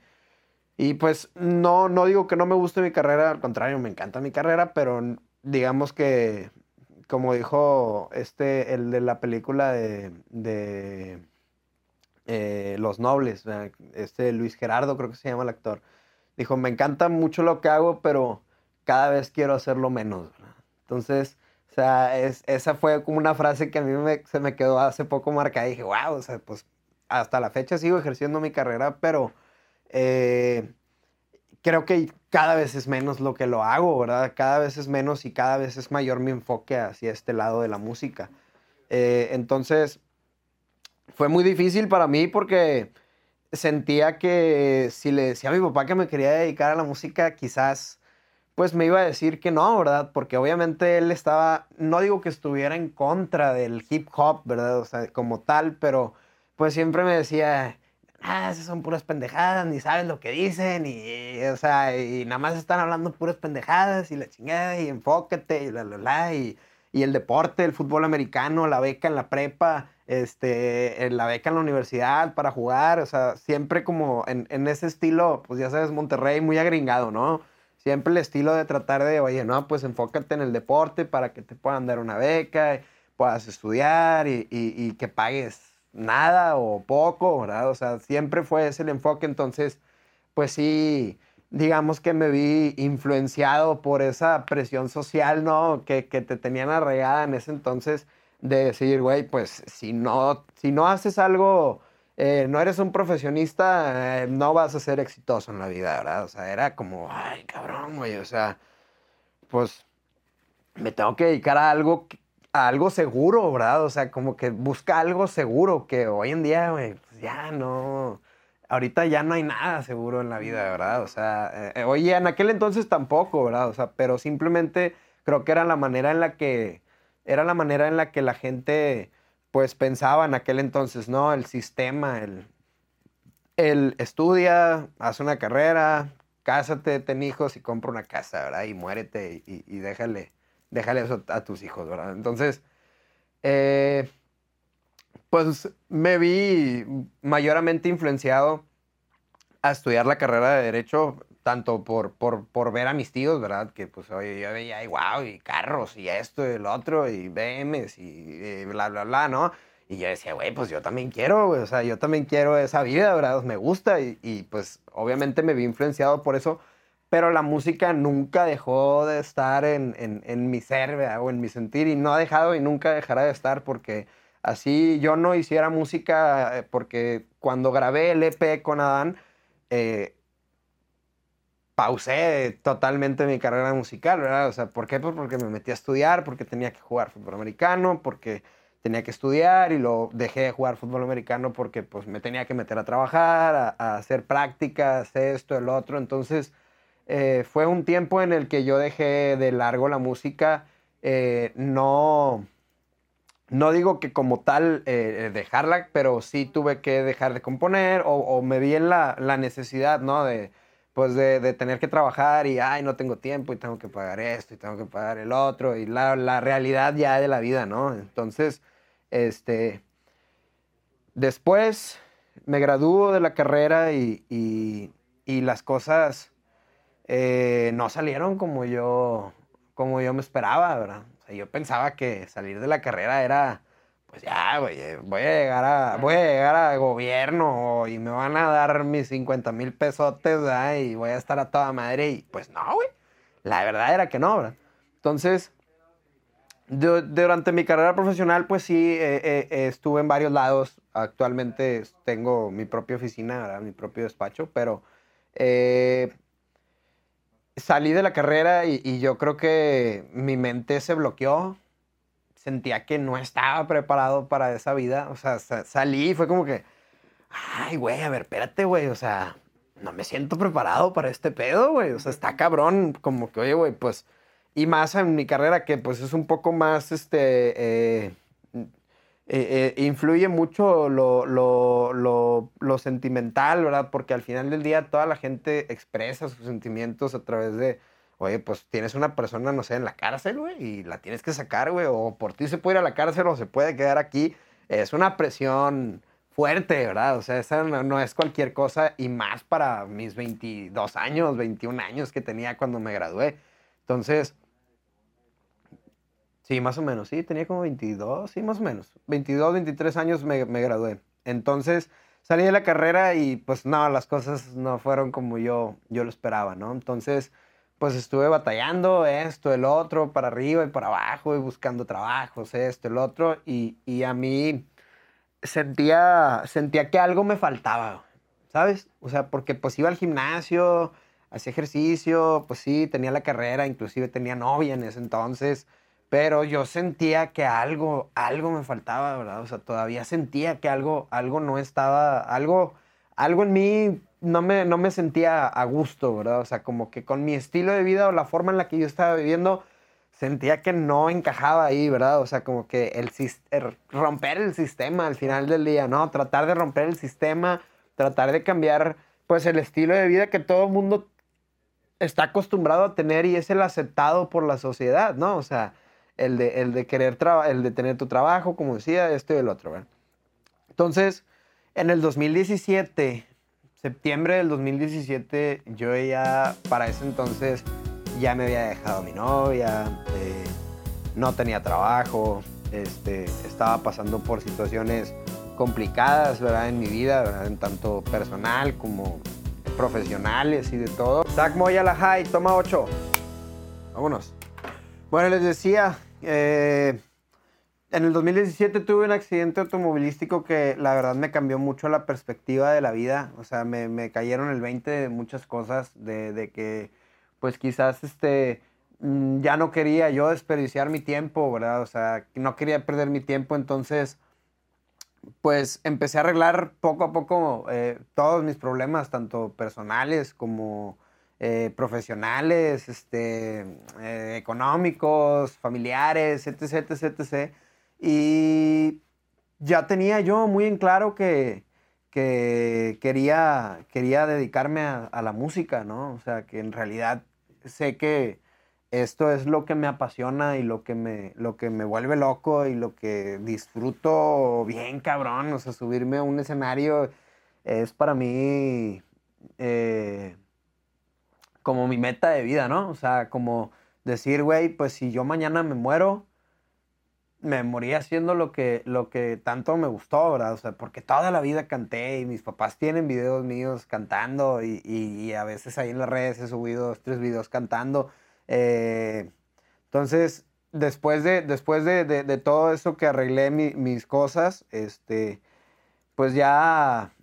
y pues, no, no digo que no me guste mi carrera, al contrario, me encanta mi carrera, pero digamos que, como dijo este, el de la película de, eh, Los Nobles, este Luis Gerardo, creo que se llama el actor, dijo, me encanta mucho lo que hago, pero cada vez quiero hacerlo menos. Entonces, o sea, es, esa fue como una frase que a mí se me quedó hace poco marcada. Dije, wow, o sea, pues hasta la fecha sigo ejerciendo mi carrera, pero eh, creo que cada vez es menos lo que lo hago, ¿verdad? Cada vez es menos y cada vez es mayor mi enfoque hacia este lado de la música. Eh, entonces, fue muy difícil para mí porque sentía que si le decía a mi papá que me quería dedicar a la música, quizás pues me iba a decir que no, ¿verdad? Porque obviamente él estaba, no digo que estuviera en contra del hip hop, ¿verdad? O sea, como tal, pero pues siempre me decía, ah, esas son puras pendejadas, ni saben lo que dicen, y, o sea, y nada más están hablando puras pendejadas, y la chingada, y enfócate, y la, la, la, y, y el deporte, el fútbol americano, la beca en la prepa, este, la beca en la universidad para jugar, o sea, siempre como en, en ese estilo, pues ya sabes, Monterrey muy agringado, ¿no? siempre el estilo de tratar de, oye, no, pues enfócate en el deporte para que te puedan dar una beca, puedas estudiar y, que pagues nada o poco, ¿verdad? O sea, siempre fue ese el enfoque, entonces, pues sí, digamos que me vi influenciado por esa presión social, ¿no? Que, que te tenían arraigada en ese entonces de decir, güey, pues si no, si no haces algo eh, no eres un profesionista, eh, no vas a ser exitoso en la vida, ¿verdad? O sea, era como, ay, cabrón, güey, o sea, pues me tengo que dedicar a algo, a algo seguro, ¿verdad? O sea, como que busca algo seguro, que hoy en día, güey, pues ya no, ahorita ya no hay nada seguro en la vida, ¿verdad? O sea, eh, oye, en aquel entonces tampoco, ¿verdad? O sea, pero simplemente creo que era la manera en la que, era la manera en la que la gente pues pensaba en aquel entonces, ¿no? El sistema, el, el estudia, haz una carrera, cásate, ten hijos y compra una casa, ¿verdad? Y muérete y, déjale, déjale eso a tus hijos, ¿verdad? Entonces, eh, pues me vi mayormente influenciado a estudiar la carrera de Derecho tanto por, por, por, ver a mis tíos, ¿verdad? Que pues oye, yo veía, y wow, y carros, y esto, y el otro, y BMs, y, bla, bla, bla, ¿no? Y yo decía, güey, pues yo también quiero, güey, o sea, yo también quiero esa vida, ¿verdad? Me gusta, y, y, pues obviamente me vi influenciado por eso, pero la música nunca dejó de estar en, en, en mi ser, ¿verdad? O en mi sentir, y no ha dejado y nunca dejará de estar, porque así yo no hiciera música, eh, porque cuando grabé el EP con Adán, eh, pausé totalmente mi carrera musical, ¿verdad? O sea, ¿por qué? Pues porque me metí a estudiar, porque tenía que jugar fútbol americano, porque tenía que estudiar y lo dejé de jugar fútbol americano porque pues me tenía que meter a trabajar, a, hacer prácticas, esto, el otro. Entonces, eh, fue un tiempo en el que yo dejé de largo la música. Eh, no, no digo que como tal eh, dejarla, pero sí tuve que dejar de componer o, me vi en la, la necesidad, ¿no? Pues de, tener que trabajar y, ay, no tengo tiempo y tengo que pagar esto y tengo que pagar el otro y la, la realidad ya de la vida, ¿no? Entonces, este, después me graduó de la carrera y, y, las cosas eh, no salieron como yo, como yo me esperaba, ¿verdad? O yo pensaba que salir de la carrera era pues ya, güey, eh, voy a llegar a, voy a llegar a gobierno y me van a dar mis 50 mil pesotes. Y voy a estar a toda madre y pues no, güey. La verdad era que no, ¿verdad? Entonces, durante mi carrera profesional, pues sí, eh, eh, estuve en varios lados. Actualmente tengo mi propia oficina. Mi propio despacho, pero salí de la carrera y yo creo que mi mente se bloqueó sentía que no estaba preparado para esa vida. O sea, salí y fue como que, ay, güey, a ver, espérate, güey, o sea, no me siento preparado para este pedo, güey, o sea, está cabrón, como que, oye, güey, pues, y más en mi carrera que pues es un poco más, este, eh, eh, eh, influye mucho lo, lo, lo, lo, sentimental, ¿verdad? Porque al final del día toda la gente expresa sus sentimientos a través de, oye, pues tienes una persona, no sé, en la cárcel, güey, y la tienes que sacar, güey, o por ti se puede ir a la cárcel o se puede quedar aquí. Es una presión fuerte, ¿verdad? O sea, esa no, es cualquier cosa y más para mis 22 años, 21 años que tenía cuando me gradué. Entonces, Sí, más o menos, sí, tenía como 22, sí, más o menos. 22, 23 años me, me, gradué. Entonces salí de la carrera y pues no, las cosas no fueron como yo, yo lo esperaba, ¿no? Entonces, pues estuve batallando esto, el otro, para arriba y para abajo y buscando trabajos, esto, el otro, y, y a mí sentía, sentía que algo me faltaba, ¿sabes? O sea, porque pues iba al gimnasio, hacía ejercicio, pues sí, tenía la carrera, inclusive tenía novia en ese entonces pero yo sentía que algo, algo me faltaba, ¿verdad? O sea, todavía sentía que algo, algo no estaba, algo, algo en mí no me, no me sentía a gusto, ¿verdad? O sea, como que con mi estilo de vida o la forma en la que yo estaba viviendo, sentía que no encajaba ahí, ¿verdad? O sea, como que el, er, romper el sistema al final del día, ¿no? Tratar de romper el sistema, tratar de cambiar, pues, el estilo de vida que todo el mundo está acostumbrado a tener y es el aceptado por la sociedad, ¿no? O sea, el de, el de querer, el de tener tu trabajo, como decía, esto y el otro, ¿verdad? Entonces, en el 2017, septiembre del 2017, yo ya, para ese entonces, ya me había dejado mi novia, eh, no tenía trabajo, este, estaba pasando por situaciones complicadas, ¿verdad? En mi vida, ¿verdad? En tanto personal como profesionales y de todo. Zach Moya la high, toma 8. Vámonos. Bueno, les decía, eh, en el 2017 tuve un accidente automovilístico que la verdad me cambió mucho la perspectiva de la vida. O sea, me, me cayeron el 20 de muchas cosas, de, de que pues quizás este, mm, ya no quería yo desperdiciar mi tiempo, ¿verdad? O sea, no quería perder mi tiempo, entonces pues empecé a arreglar poco a poco eh, todos mis problemas, tanto personales como eh, profesionales, este, eh, económicos, familiares, etc, etc, etc. Y ya tenía yo muy en claro que, que quería, quería dedicarme a, la música, ¿no? O sea, que en realidad sé que esto es lo que me apasiona y lo que me, lo que me vuelve loco y lo que disfruto bien, cabrón. O sea, subirme a un escenario es para mí... Eh, como mi meta de vida, ¿no? O sea, como decir, güey, pues si yo mañana me muero, me morí haciendo lo que, lo que tanto me gustó, ¿verdad? O sea, porque toda la vida canté y mis papás tienen videos míos cantando y, y, a veces ahí en las redes he subido dos, tres videos cantando. Eh, entonces, después de, después de, de, todo eso que arreglé mi, mis cosas, este, pues ya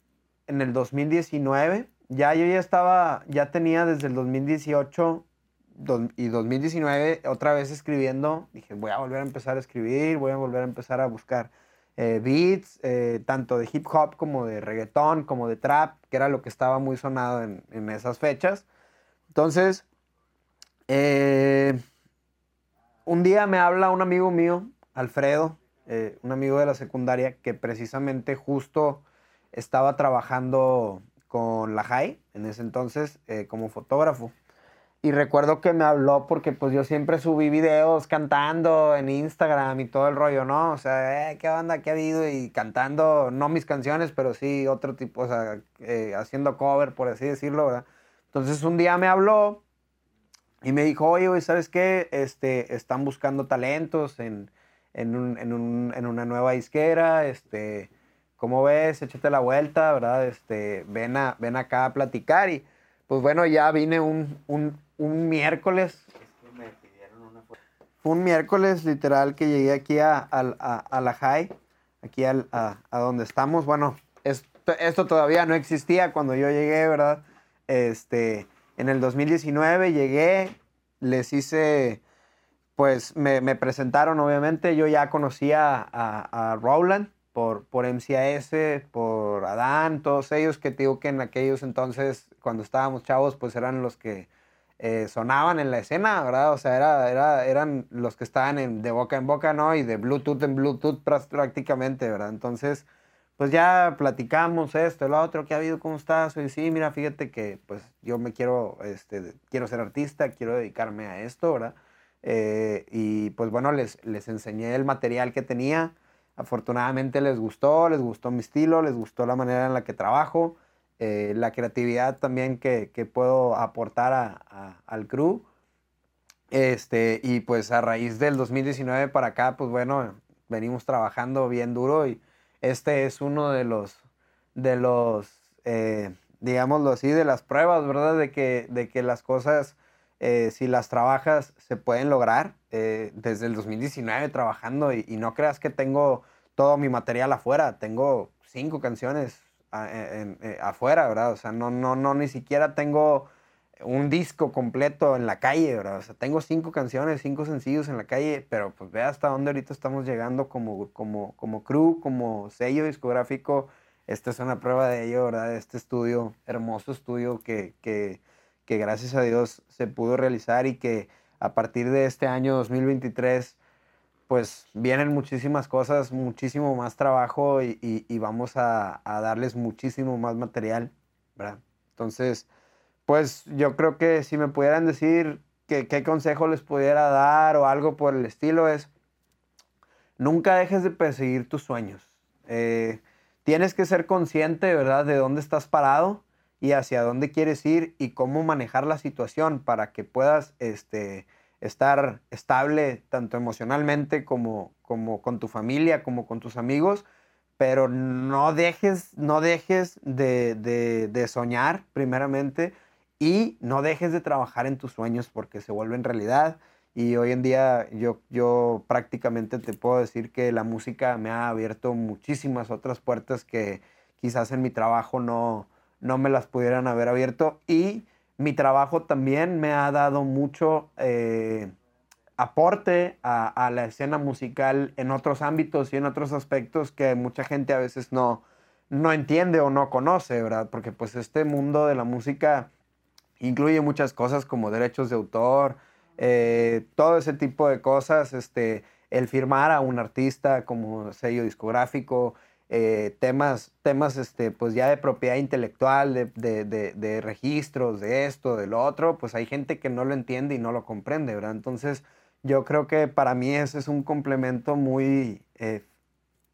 en el 2019 ya yo ya estaba, ya tenía desde el 2018 y 2019 otra vez escribiendo. Dije, voy a volver a empezar a escribir, voy a volver a empezar a buscar eh, beats, eh, tanto de hip hop como de reggaetón, como de trap, que era lo que estaba muy sonado en, en esas fechas. Entonces, eh, un día me habla un amigo mío, Alfredo, un amigo de la secundaria, que precisamente justo estaba trabajando con la Jai, en ese entonces, eh, como fotógrafo. Y recuerdo que me habló porque pues yo siempre subí videos cantando en Instagram y todo el rollo, ¿no? O sea, eh, ¿qué onda? ¿Qué ha habido? Y cantando, no mis canciones, pero sí otro tipo, o sea, eh, haciendo cover, por así decirlo, ¿verdad? Entonces un día me habló y me dijo, oye, ¿sabes qué? Este, están buscando talentos en, en, un, en, un, en una nueva disquera, este ¿cómo ves? Échate la vuelta, ¿verdad? Este, ven, a, ven acá a platicar y pues bueno, ya vine un, un, un miércoles. Fue un miércoles literal que llegué aquí a, a, a la high, aquí a, a, donde estamos. Bueno, esto, esto todavía no existía cuando yo llegué, ¿verdad? Este, en el 2019 llegué, les hice, pues me, me presentaron obviamente, yo ya conocía a, a Rowland, por, por MCAS, por por Adán, todos ellos que te digo que en aquellos entonces, cuando estábamos chavos, pues eran los que eh, sonaban en la escena, ¿verdad? O sea, era, era, eran los que estaban en, de boca en boca, ¿no? Y de Bluetooth en Bluetooth prácticamente, ¿verdad? Entonces, pues ya platicamos esto, lo otro, ¿qué ha habido? ¿Cómo estás? Y sí, mira, fíjate que pues yo me quiero, este, quiero ser artista, quiero dedicarme a esto, ¿verdad? Eh, y pues bueno, les, les enseñé el material que tenía. Afortunadamente les gustó, les gustó mi estilo, les gustó la manera en la que trabajo, eh, la creatividad también que, que puedo aportar a, al crew. Este, y pues a raíz del 2019 para acá, pues bueno, venimos trabajando bien duro y este es uno de los, de los, eh, digámoslo así, de las pruebas, ¿verdad? De que, de que las cosas, eh, si las trabajas, se pueden lograr. Eh, desde el 2019 trabajando y, no creas que tengo todo mi material afuera, tengo cinco canciones afuera, ¿verdad? O sea, no, no, no, ni siquiera tengo un disco completo en la calle, ¿verdad? O sea, tengo cinco canciones, cinco sencillos en la calle, pero pues ve hasta dónde ahorita estamos llegando como, como, como crew, como sello discográfico. Esta es una prueba de ello, ¿verdad? Este estudio, hermoso estudio que, que, que gracias a Dios se pudo realizar y que a partir de este año 2023 pues vienen muchísimas cosas, muchísimo más trabajo y, vamos a, darles muchísimo más material, ¿verdad? Entonces, pues yo creo que si me pudieran decir qué consejo les pudiera dar o algo por el estilo es, nunca dejes de perseguir tus sueños. Eh, tienes que ser consciente, ¿verdad?, de dónde estás parado y hacia dónde quieres ir y cómo manejar la situación para que puedas este, estar estable tanto emocionalmente como, como con tu familia, como con tus amigos, pero no dejes, no dejes de, de soñar primeramente y no dejes de trabajar en tus sueños porque se vuelven realidad. Y hoy en día yo, yo prácticamente te puedo decir que la música me ha abierto muchísimas otras puertas que quizás en mi trabajo no, no me las pudieran haber abierto. Y mi trabajo también me ha dado mucho eh, aporte a, la escena musical en otros ámbitos y en otros aspectos que mucha gente a veces no, no entiende o no conoce, ¿verdad? Porque pues este mundo de la música incluye muchas cosas como derechos de autor, eh, todo ese tipo de cosas, este, el firmar a un artista como sello discográfico, eh, temas, temas este, pues ya de propiedad intelectual, de, de, registros, de esto, de lo otro, pues hay gente que no lo entiende y no lo comprende, ¿verdad? Entonces, yo creo que para mí ese es un complemento muy eh,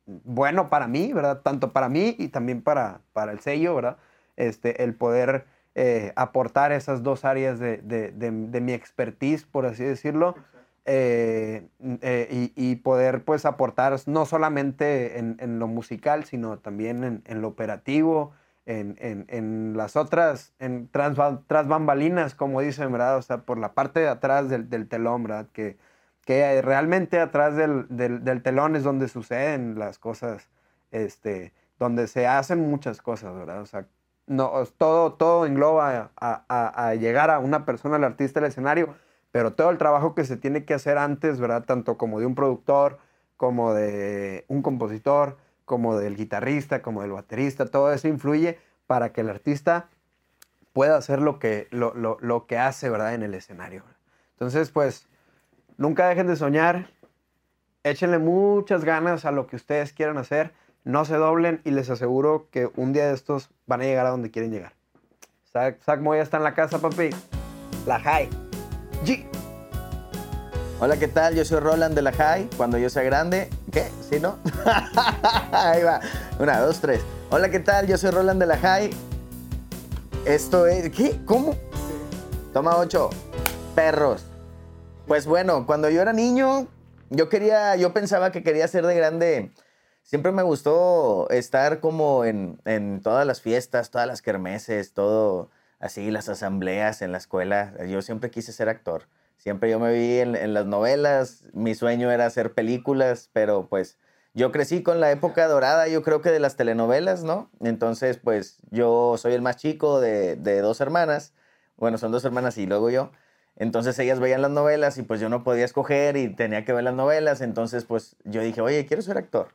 bueno para mí, ¿verdad? Tanto para mí y también para, para el sello, ¿verdad? Este, el poder eh, aportar esas dos áreas de, mi expertise, por así decirlo, eh, eh, y, poder pues aportar no solamente en, lo musical, sino también en, en lo operativo, en, en, las otras, en tras, tras, bambalinas, como dicen, ¿verdad? O sea, por la parte de atrás del, del telón, ¿verdad? Que, que realmente atrás del, del, telón es donde suceden las cosas, este, donde se hacen muchas cosas, ¿verdad? O sea, no, todo, todo engloba a, llegar a una persona, al artista, al escenario, pero todo el trabajo que se tiene que hacer antes, ¿verdad? Tanto como de un productor, como de un compositor, como del guitarrista, como del baterista, todo eso influye para que el artista pueda hacer lo que, lo, lo que hace, ¿verdad? En el escenario. Entonces, pues, nunca dejen de soñar, échenle muchas ganas a lo que ustedes quieran hacer no se doblen y les aseguro que un día de estos van a llegar a donde quieren llegar. Zach, Moya está en la casa, papi. La High. G. Hola, ¿qué tal? Yo soy Roland de la High. Cuando yo sea grande. ¿Qué? ¿Sí, no? Ahí va. Una, dos, tres. Hola, ¿qué tal? Yo soy Roland de la High. Esto es. ¿Qué? ¿Cómo? Toma ocho. Perros. Pues bueno, cuando yo era niño, yo quería. Yo pensaba que quería ser de grande siempre me gustó estar como en, en, todas las fiestas, todas las kermeses, todo así, las asambleas en la escuela. Yo siempre quise ser actor. Siempre yo me vi en, en las novelas, mi sueño era hacer películas, pero pues yo crecí con la época dorada, yo creo que de las telenovelas, ¿no? Entonces, pues yo soy el más chico de, de dos hermanas. Bueno, son dos hermanas y luego yo. Entonces ellas veían las novelas y pues yo no podía escoger y tenía que ver las novelas. Entonces, pues yo dije, oye, quiero ser actor.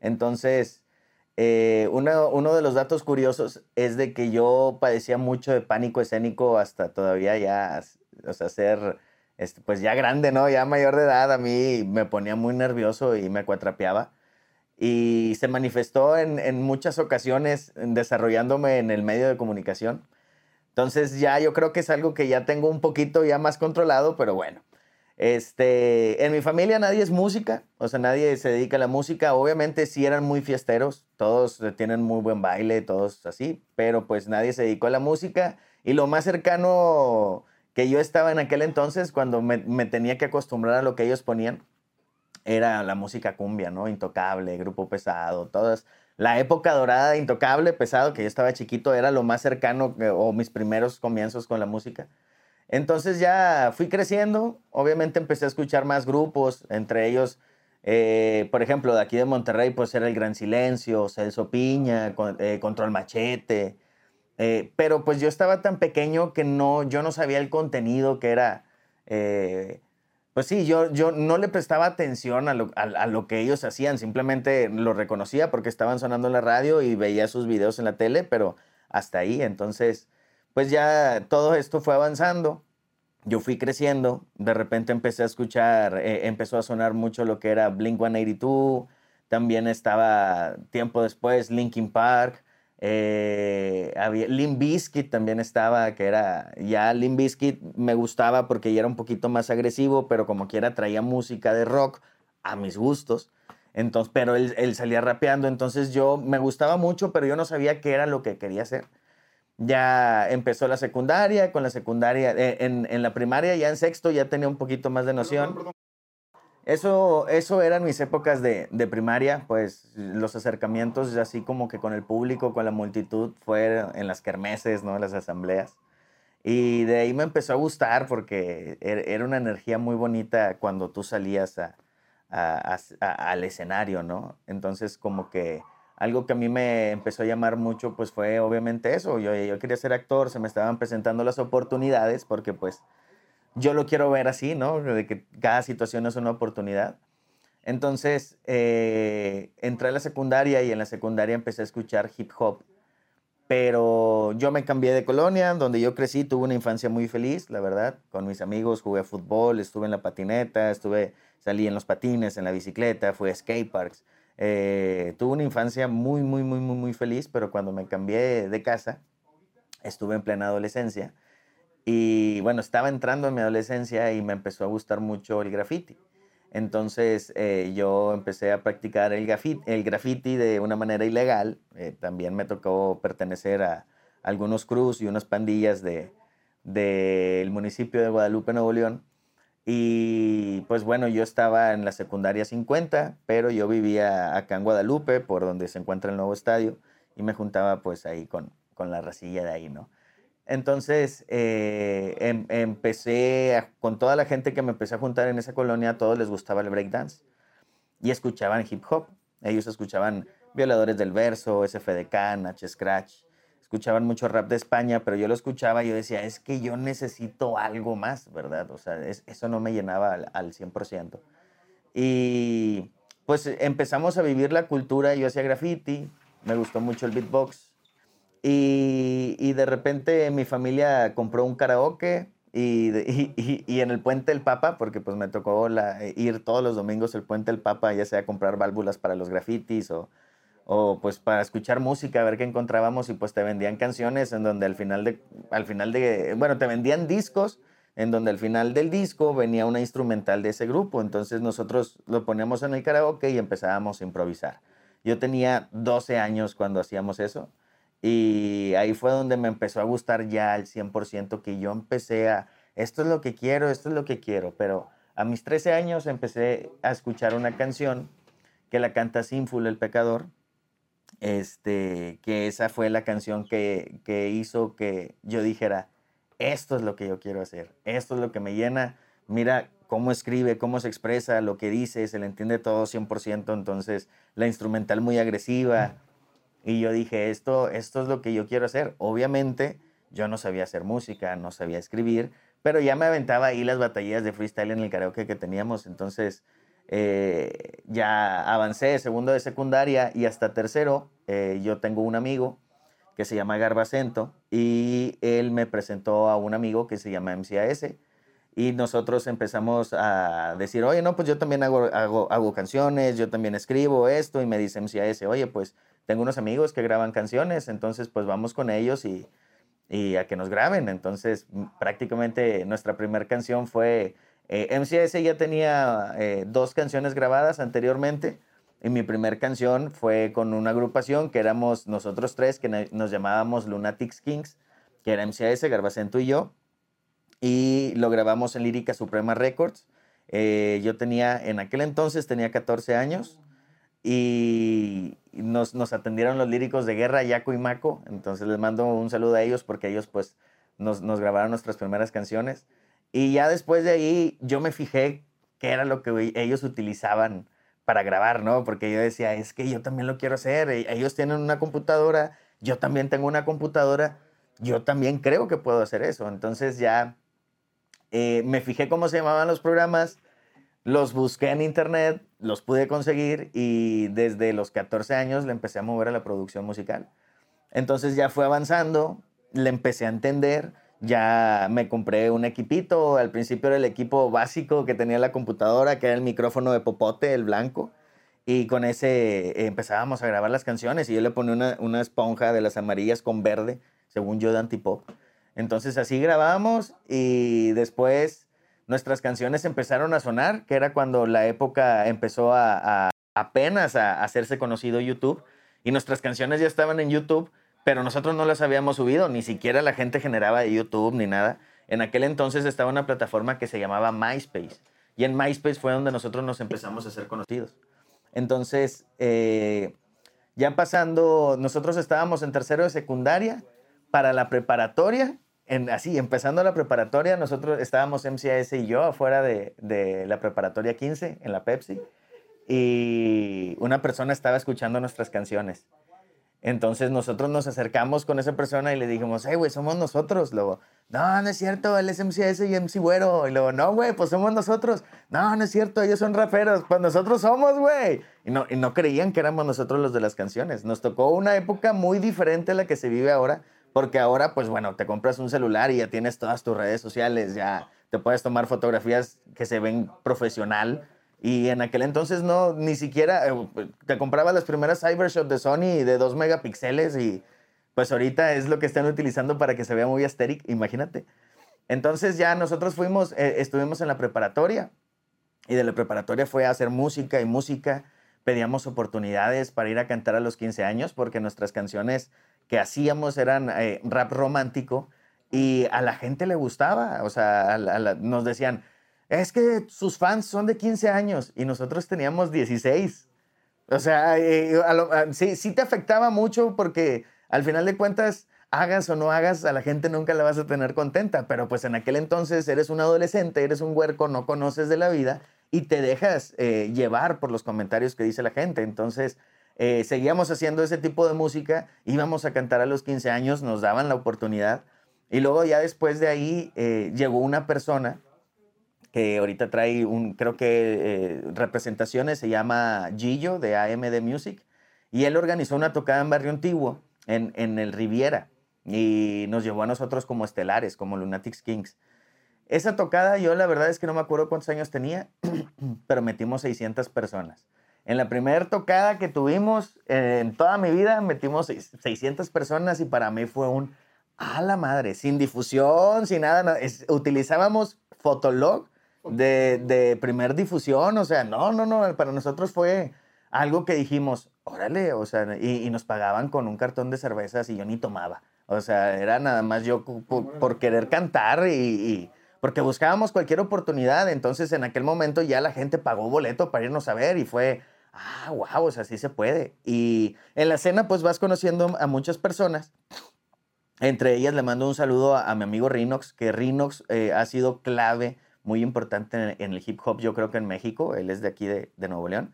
Entonces, eh, uno, de los datos curiosos es de que yo padecía mucho de pánico escénico hasta todavía ya, o sea, ser, este, pues ya grande, ¿no? Ya mayor de edad, a mí me ponía muy nervioso y me acuatrapeaba. Y se manifestó en, en muchas ocasiones desarrollándome en el medio de comunicación. Entonces ya yo creo que es algo que ya tengo un poquito ya más controlado, pero bueno. Este, en mi familia nadie es música, o sea, nadie se dedica a la música. Obviamente sí eran muy fiesteros, todos tienen muy buen baile, todos así, pero pues nadie se dedicó a la música. Y lo más cercano que yo estaba en aquel entonces, cuando me, me tenía que acostumbrar a lo que ellos ponían, era la música cumbia, ¿no? Intocable, grupo pesado, todas. La época dorada Intocable, pesado, que yo estaba chiquito, era lo más cercano o mis primeros comienzos con la música. Entonces ya fui creciendo, obviamente empecé a escuchar más grupos, entre ellos, eh, por ejemplo, de aquí de Monterrey, pues era El Gran Silencio, Celso Piña, eh, Control Machete, eh, pero pues yo estaba tan pequeño que no, yo no sabía el contenido que era, pues sí, yo, yo no le prestaba atención a lo, a lo, que ellos hacían, simplemente lo reconocía porque estaban sonando en la radio y veía sus videos en la tele, pero hasta ahí, entonces pues ya todo esto fue avanzando. Yo fui creciendo, de repente empecé a escuchar, eh, empezó a sonar mucho lo que era Blink 182, también estaba tiempo después Linkin Park, eh, había, también estaba, que era, ya Limp Bizkit me gustaba porque ya era un poquito más agresivo, pero como quiera traía música de rock a mis gustos. Entonces, pero él, él salía rapeando, entonces yo me gustaba mucho, pero yo no sabía qué era lo que quería hacer ya empezó la secundaria, con la secundaria, eh, en, la primaria, ya en sexto, ya tenía un poquito más de noción. Eso, eso eran mis épocas de, primaria, pues los acercamientos así como que con el público, con la multitud, fue en las kermeses, ¿no? En las asambleas. Y de ahí me empezó a gustar porque er, era una energía muy bonita cuando tú salías al escenario, ¿no? Entonces como que algo que a mí me empezó a llamar mucho, pues fue obviamente eso. Yo, yo quería ser actor, se me estaban presentando las oportunidades, porque pues yo lo quiero ver así, ¿no? De que cada situación es una oportunidad. Entonces, eh, entré a la secundaria y en la secundaria empecé a escuchar hip hop. Pero yo me cambié de colonia, donde yo crecí, tuve una infancia muy feliz, la verdad. Con mis amigos jugué fútbol, estuve en la patineta, estuve, salí en los patines, en la bicicleta, fui a skate parks. Eh, tuve una infancia muy, muy, muy, muy, muy feliz, pero cuando me cambié de casa, estuve en plena adolescencia. Y bueno, estaba entrando en mi adolescencia y me empezó a gustar mucho el graffiti. Entonces eh, yo empecé a practicar el graffiti, el graffiti de una manera ilegal. Eh, también me tocó pertenecer a algunos cruz y unas pandillas del de, municipio de Guadalupe, Nuevo León. Y pues bueno, yo estaba en la secundaria 50, pero yo vivía acá en Guadalupe, por donde se encuentra el nuevo estadio, y me juntaba pues ahí con, con la racilla de ahí, ¿no? Entonces eh, em, empecé con toda la gente que me empecé a juntar en esa colonia, a todos les gustaba el breakdance y escuchaban hip hop. Ellos escuchaban Violadores del Verso, SFDK, Nach Scratch, escuchaban mucho rap de España, pero yo lo escuchaba y yo decía, es que yo necesito algo más, ¿verdad? O sea, eso no me llenaba al, 100%. Y pues empezamos a vivir la cultura, yo hacía graffiti, me gustó mucho el beatbox. Y, de repente mi familia compró un karaoke y, y, en el Puente del Papa, porque pues me tocó ir todos los domingos al Puente del Papa, ya sea comprar válvulas para los grafitis o o pues para escuchar música, a ver qué encontrábamos y pues te vendían canciones en donde al final de, al final de, bueno, te vendían discos en donde al final del disco venía una instrumental de ese grupo, entonces nosotros lo poníamos en el karaoke y empezábamos a improvisar. Yo tenía 12 años cuando hacíamos eso y ahí fue donde me empezó a gustar ya al 100% que yo empecé a, esto es lo que quiero, esto es lo que quiero, pero a mis 13 años empecé a escuchar una canción que la canta Sinful el Pecador, este, que esa fue la canción que, que hizo que yo dijera, esto es lo que yo quiero hacer, esto es lo que me llena, mira cómo escribe, cómo se expresa, lo que dice, se le entiende todo 100%, entonces la instrumental muy agresiva. Y yo dije, esto, esto es lo que yo quiero hacer. Obviamente yo no sabía hacer música, no sabía escribir, pero ya me aventaba ahí las batallas de freestyle en el karaoke que teníamos, entonces eh, ya avancé segundo de secundaria y hasta tercero, eh, yo tengo un amigo que se llama Garbacento y él me presentó a un amigo que se llama MCAS y nosotros empezamos a decir, oye, no, pues yo también hago, hago, hago canciones, yo también escribo esto y me dice MCAS, oye, pues tengo unos amigos que graban canciones, entonces pues vamos con ellos y, y a que nos graben. Entonces prácticamente nuestra primera canción fue, eh, MCAS ya tenía eh, dos canciones grabadas anteriormente. Y mi primera canción fue con una agrupación que éramos nosotros tres, que nos llamábamos Lunatics Kings, que era MCAS, Garbacento y yo y lo grabamos en Lírica Suprema Records. Eh, yo tenía, en aquel entonces tenía 14 años y nos, atendieron los líricos de Guerra, Yaco y Maco. Entonces les mando un saludo a ellos porque ellos pues nos grabaron nuestras primeras canciones. Y ya después de ahí yo me fijé qué era lo que ellos utilizaban para grabar, ¿no? Porque yo decía, es que yo también lo quiero hacer. E, ellos tienen una computadora, yo también tengo una computadora, yo también creo que puedo hacer eso. Entonces ya eh, me fijé cómo se llamaban los programas, los busqué en internet, los pude conseguir y desde los 14 años le empecé a mover a la producción musical. Entonces ya fue avanzando, le empecé a entender, ya me compré un equipito, al principio era el equipo básico que tenía la computadora, que era el micrófono de popote, el blanco, y con ese empezábamos a grabar las canciones y yo le ponía una, una esponja de las amarillas con verde, según yo de antipop. Entonces así grabamos y después nuestras canciones empezaron a sonar, que era cuando la época empezó a, apenas a hacerse conocido YouTube. Y nuestras canciones ya estaban en YouTube, pero nosotros no las habíamos subido, ni siquiera la gente generaba de YouTube ni nada. En aquel entonces estaba una plataforma que se llamaba MySpace y en MySpace fue donde nosotros nos empezamos a ser conocidos. Entonces, eh, ya pasando, nosotros estábamos en tercero de secundaria para la preparatoria, en, así, empezando la preparatoria, nosotros estábamos MCAS y yo afuera de, de, la preparatoria 15 en la Pepsi y una persona estaba escuchando nuestras canciones. Entonces nosotros nos acercamos con esa persona y le dijimos, hey, güey, somos nosotros. Luego, no, no es cierto, él es MCAS y MC Güero. Y luego, no, güey, pues somos nosotros. No, no es cierto, ellos son raperos. Pues nosotros somos, güey. Y no, y no creían que éramos nosotros los de las canciones. Nos tocó una época muy diferente a la que se vive ahora porque ahora, pues bueno, te compras un celular y ya tienes todas tus redes sociales, ya te puedes tomar fotografías que se ven profesional. Y en aquel entonces no, ni siquiera, eh, te comprabas las primeras Cybershot de Sony de 2 megapíxeles y pues ahorita es lo que están utilizando para que se vea muy asteric, imagínate. Entonces ya nosotros fuimos, eh, estuvimos en la preparatoria y de la preparatoria fue a hacer música y música. Pedíamos oportunidades para ir a cantar a los 15 años porque nuestras canciones que hacíamos eran eh, rap romántico y a la gente le gustaba. O sea, nos decían, es que sus fans son de 15 años y nosotros teníamos 16. O sea, eh, sí, sí te afectaba mucho porque al final de cuentas, hagas o no hagas, a la gente nunca la vas a tener contenta. Pero pues en aquel entonces eres un adolescente, eres un huerco, no conoces de la vida y te dejas eh, llevar por los comentarios que dice la gente. Entonces, eh, seguíamos haciendo ese tipo de música, íbamos a cantar a los 15 años, nos daban la oportunidad. Y luego ya después de ahí eh, llegó una persona que ahorita trae un, creo que eh, representaciones, se llama Gillo de AMD Music, y él organizó una tocada en Barrio Antiguo, en, en el Riviera, y nos llevó a nosotros como estelares, como Lunatics Kings. Esa tocada yo la verdad es que no me acuerdo cuántos años tenía, pero metimos 600 personas. En la primera tocada que tuvimos en toda mi vida metimos 600 personas y para mí fue un a la madre, sin difusión, sin nada. utilizábamos Fotolog de, de primer difusión, o sea, no, no, no, para nosotros fue algo que dijimos, órale, o sea, y, nos pagaban con un cartón de cervezas y yo ni tomaba. O sea, era nada más yo por, querer cantar y, porque buscábamos cualquier oportunidad. Entonces, en aquel momento ya la gente pagó boleto para irnos a ver y fue, ah, wow, o sea, sí se puede. Y en la cena, pues vas conociendo a muchas personas. Entre ellas le mando un saludo a, mi amigo Rinox, que Rinox eh, ha sido clave, muy importante en, el hip hop, yo creo que en México. Él es de aquí de, Nuevo León.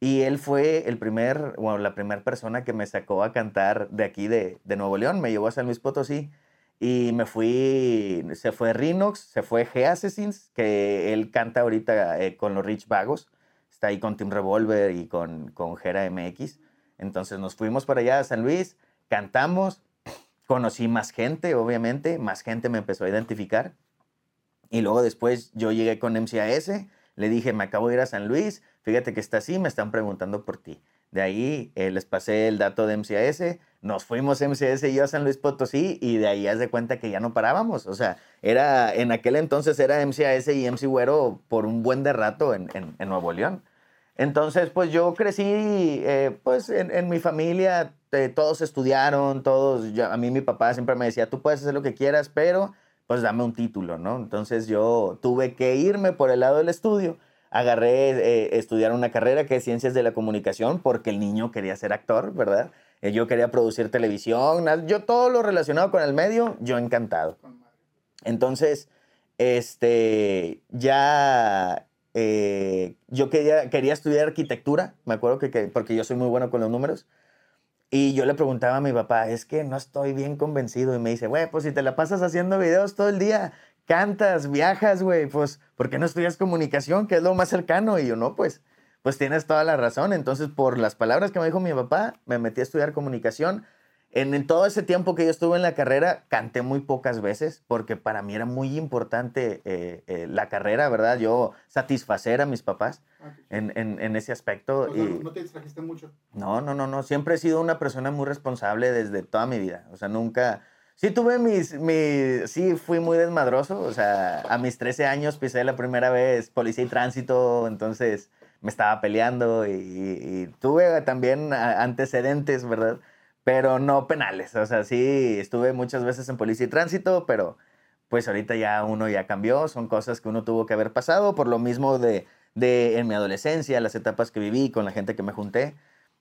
Y él fue el primer, bueno, la primera persona que me sacó a cantar de aquí de, Nuevo León. Me llevó a San Luis Potosí y me fui, se fue Rinox, se fue G Assassins, que él canta ahorita eh, con los Rich Vagos está ahí con Team Revolver y con, con Gera MX. Entonces nos fuimos para allá a San Luis, cantamos, conocí más gente, obviamente, más gente me empezó a identificar. Y luego después yo llegué con MCAS, le dije, me acabo de ir a San Luis, fíjate que está así, me están preguntando por ti. De ahí eh, les pasé el dato de MCAS, nos fuimos MCAS y yo a San Luis Potosí y de ahí haz de cuenta que ya no parábamos. O sea, era, en aquel entonces era MCAS y MC Güero por un buen de rato en, en, Nuevo León. Entonces, pues yo crecí, eh, pues en, en, mi familia eh, todos estudiaron, todos, a mí mi papá siempre me decía, tú puedes hacer lo que quieras, pero pues dame un título, ¿no? Entonces yo tuve que irme por el lado del estudio agarré eh, estudiar una carrera que es Ciencias de la Comunicación porque el niño quería ser actor, ¿verdad? Eh, yo quería producir televisión, yo todo lo relacionado con el medio, yo encantado. Entonces, este, ya eh, yo quería, quería estudiar arquitectura, me acuerdo que, que, porque yo soy muy bueno con los números. Y yo le preguntaba a mi papá, es que no estoy bien convencido. Y me dice, güey, pues si te la pasas haciendo videos todo el día, cantas, viajas, güey, pues, ¿por qué no estudias comunicación, que es lo más cercano? Y yo, no, pues, pues tienes toda la razón. Entonces, por las palabras que me dijo mi papá, me metí a estudiar comunicación. En, todo ese tiempo que yo estuve en la carrera, canté muy pocas veces, porque para mí era muy importante eh, eh, la carrera, ¿verdad? Yo satisfacer a mis papás ah, en, en, ese aspecto. y, ¿No te distrajiste mucho? No, no, no, no. Siempre he sido una persona muy responsable desde toda mi vida. O sea, nunca Sí tuve mis, mis, sí fui muy desmadroso, o sea, a mis 13 años pisé la primera vez policía y tránsito, entonces me estaba peleando y, tuve también antecedentes, ¿verdad? Pero no penales, o sea, sí estuve muchas veces en policía y tránsito, pero pues ahorita ya uno ya cambió, son cosas que uno tuvo que haber pasado por lo mismo de, de en mi adolescencia, las etapas que viví con la gente que me junté.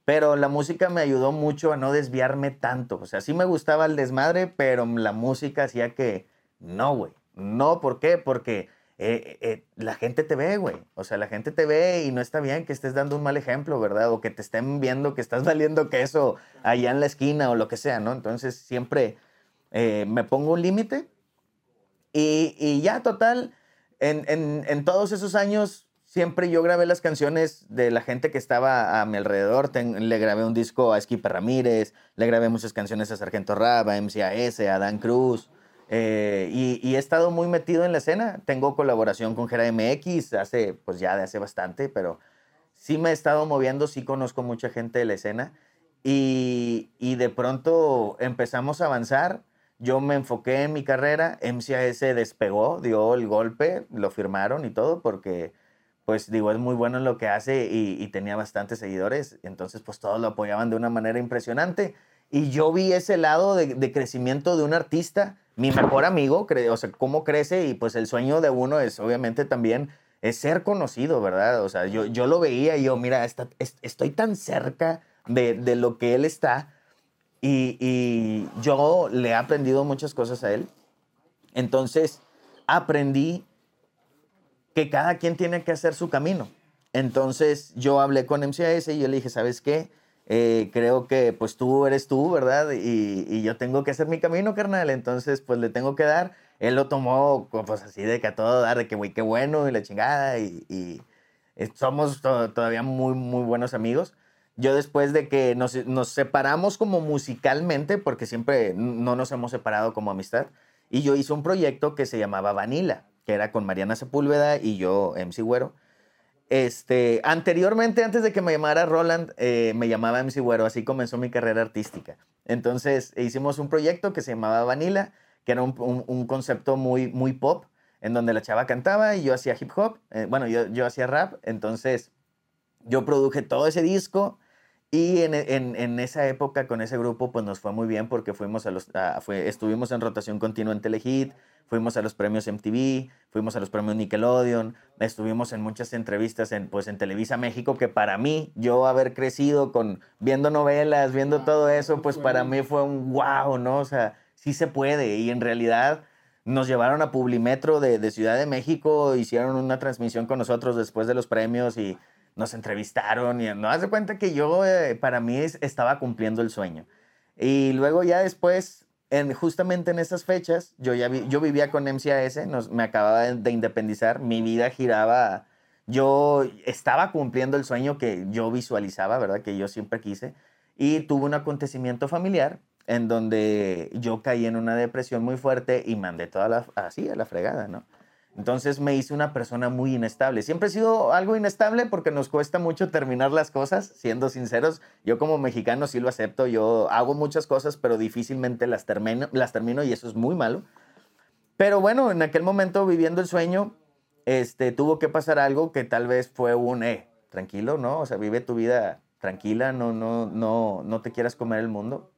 Pero la música me ayudó mucho a no desviarme tanto. O sea, sí me gustaba el desmadre, pero la música hacía que no, güey. No, ¿por qué? Porque eh, eh, la gente te ve, güey. O sea, la gente te ve y no está bien que estés dando un mal ejemplo, ¿verdad? O que te estén viendo que estás valiendo queso allá en la esquina o lo que sea, ¿no? Entonces siempre eh, me pongo un límite y, y, ya, total, en, en, todos esos años siempre yo grabé las canciones de la gente que estaba a mi alrededor. le grabé un disco a Skipper Ramírez, le grabé muchas canciones a Sargento Raba, a MCAS, a Dan Cruz. Eh, y, he estado muy metido en la escena. Tengo colaboración con Gera MX hace, pues ya de hace bastante, pero sí me he estado moviendo, sí conozco mucha gente de la escena. Y, y de pronto empezamos a avanzar. Yo me enfoqué en mi carrera, MCAS despegó, dio el golpe, lo firmaron y todo, porque pues digo, es muy bueno en lo que hace y, tenía bastantes seguidores, entonces pues todos lo apoyaban de una manera impresionante. Y yo vi ese lado de, crecimiento de un artista, mi mejor amigo, o sea, cómo crece y pues el sueño de uno es obviamente también es ser conocido, ¿verdad? O sea, yo, yo lo veía y yo, mira, estoy tan cerca de, de, lo que él está y, y yo le he aprendido muchas cosas a él. Entonces, aprendí que cada quien tiene que hacer su camino. Entonces yo hablé con MCAS y yo le dije, ¿sabes qué? Eh, creo que pues tú eres tú, ¿verdad? Y, yo tengo que hacer mi camino, carnal. Entonces pues le tengo que dar. Él lo tomó pues así de que a todo dar, de que güey, qué bueno y la chingada. Y, somos todavía muy, muy buenos amigos. Yo después de que nos, nos separamos como musicalmente, porque siempre no nos hemos separado como amistad, y yo hice un proyecto que se llamaba Vanilla que era con Mariana Sepúlveda y yo, MC Güero. Este, anteriormente, antes de que me llamara Roland, eh, me llamaba MC Güero, así comenzó mi carrera artística. Entonces hicimos un proyecto que se llamaba Vanilla, que era un, concepto muy, muy pop, en donde la chava cantaba y yo hacía hip hop, eh, bueno, yo, yo hacía rap, entonces yo produje todo ese disco y en, en, en, esa época con ese grupo pues nos fue muy bien porque fuimos a los, fue, estuvimos en rotación continua en Telehit, fuimos a los premios MTV, fuimos a los premios Nickelodeon, estuvimos en muchas entrevistas en, pues, en Televisa México, que para mí, yo haber crecido con, viendo novelas, viendo ah, todo eso, pues para mí fue un wow, ¿no? O sea, sí se puede. Y en realidad nos llevaron a Publimetro de, de Ciudad de México, hicieron una transmisión con nosotros después de los premios y nos entrevistaron y no hace cuenta que yo, eh, para mí, estaba cumpliendo el sueño. Y luego ya después justamente en esas fechas, yo ya yo vivía con MCAS, nos, me acababa de, independizar, mi vida giraba, yo estaba cumpliendo el sueño que yo visualizaba, ¿verdad? Que yo siempre quise. Y tuve un acontecimiento familiar en donde yo caí en una depresión muy fuerte y mandé toda la, así a la fregada, ¿no? Entonces me hice una persona muy inestable. Siempre he sido algo inestable porque nos cuesta mucho terminar las cosas, siendo sinceros. Yo como mexicano sí lo acepto. Yo hago muchas cosas, pero difícilmente las termino, las termino y eso es muy malo. Pero bueno, en aquel momento viviendo el sueño, este, tuvo que pasar algo que tal vez fue un, eh, tranquilo, ¿no? O sea, vive tu vida tranquila, no, no, no, no te quieras comer el mundo.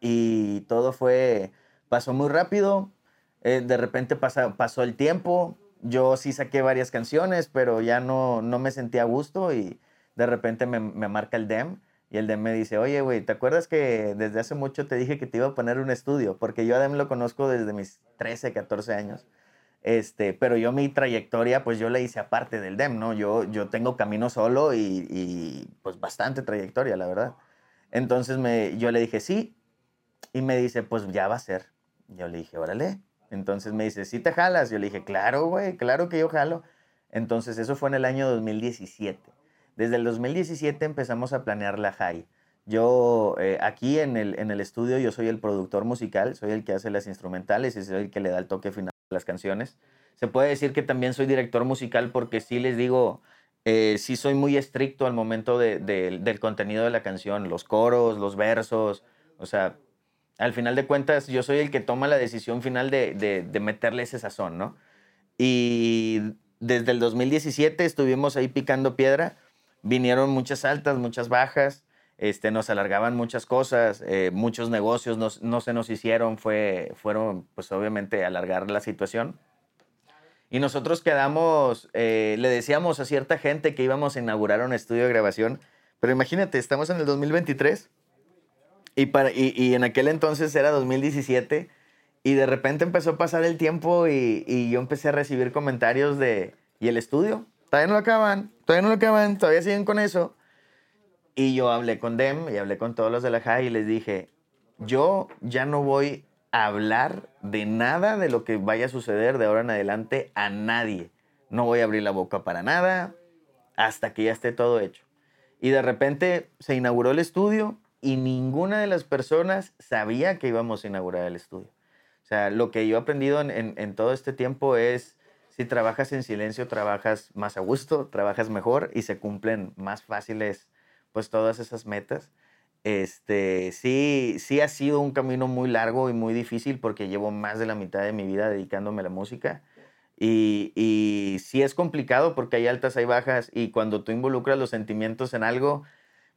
Y todo fue, pasó muy rápido, eh, de repente pasó el tiempo, yo sí saqué varias canciones, pero ya no, no me sentía a gusto y de repente me, me marca el DEM y el DEM me dice, oye, güey, ¿te acuerdas que desde hace mucho te dije que te iba a poner un estudio? Porque yo a DEM lo conozco desde mis 13, 14 años. Este, pero yo mi trayectoria, pues yo la hice aparte del DEM, ¿no? Yo, yo tengo camino solo y, y pues bastante trayectoria, la verdad. Entonces me, yo le dije, sí. Y me dice, pues ya va a ser. Yo le dije, órale. Entonces me dice, ¿sí te jalas? Yo le dije, claro, güey, claro que yo jalo. Entonces eso fue en el año 2017. Desde el 2017 empezamos a planear la high. Yo eh, aquí en el, en el estudio yo soy el productor musical, soy el que hace las instrumentales y soy el que le da el toque final a las canciones. Se puede decir que también soy director musical porque sí les digo, eh, sí soy muy estricto al momento de, del contenido de la canción, los coros, los versos, o sea, al final de cuentas, yo soy el que toma la decisión final de, de, meterle ese sazón, ¿no? Y desde el 2017 estuvimos ahí picando piedra, vinieron muchas altas, muchas bajas, este, nos alargaban muchas cosas, eh, muchos negocios no, se nos hicieron, fue, fueron pues obviamente alargar la situación. Y nosotros quedamos, eh, le decíamos a cierta gente que íbamos a inaugurar un estudio de grabación, pero imagínate, estamos en el 2023 y, para, y, y, en aquel entonces era 2017 y de repente empezó a pasar el tiempo y, y, yo empecé a recibir comentarios de, ¿y el estudio? Todavía no lo acaban, todavía no lo acaban, todavía siguen con eso. Y yo hablé con Dem y hablé con todos los de la JAI y les dije, yo ya no voy a hablar de nada de lo que vaya a suceder de ahora en adelante a nadie. No voy a abrir la boca para nada hasta que ya esté todo hecho. Y de repente se inauguró el estudio y ninguna de las personas sabía que íbamos a inaugurar el estudio. O sea, lo que yo he aprendido en, en, todo este tiempo es, si trabajas en silencio, trabajas más a gusto, trabajas mejor y se cumplen más fáciles pues todas esas metas. Este, sí, sí ha sido un camino muy largo y muy difícil porque llevo más de la mitad de mi vida dedicándome a la música. Y, y sí es complicado porque hay altas, hay bajas y cuando tú involucras los sentimientos en algo,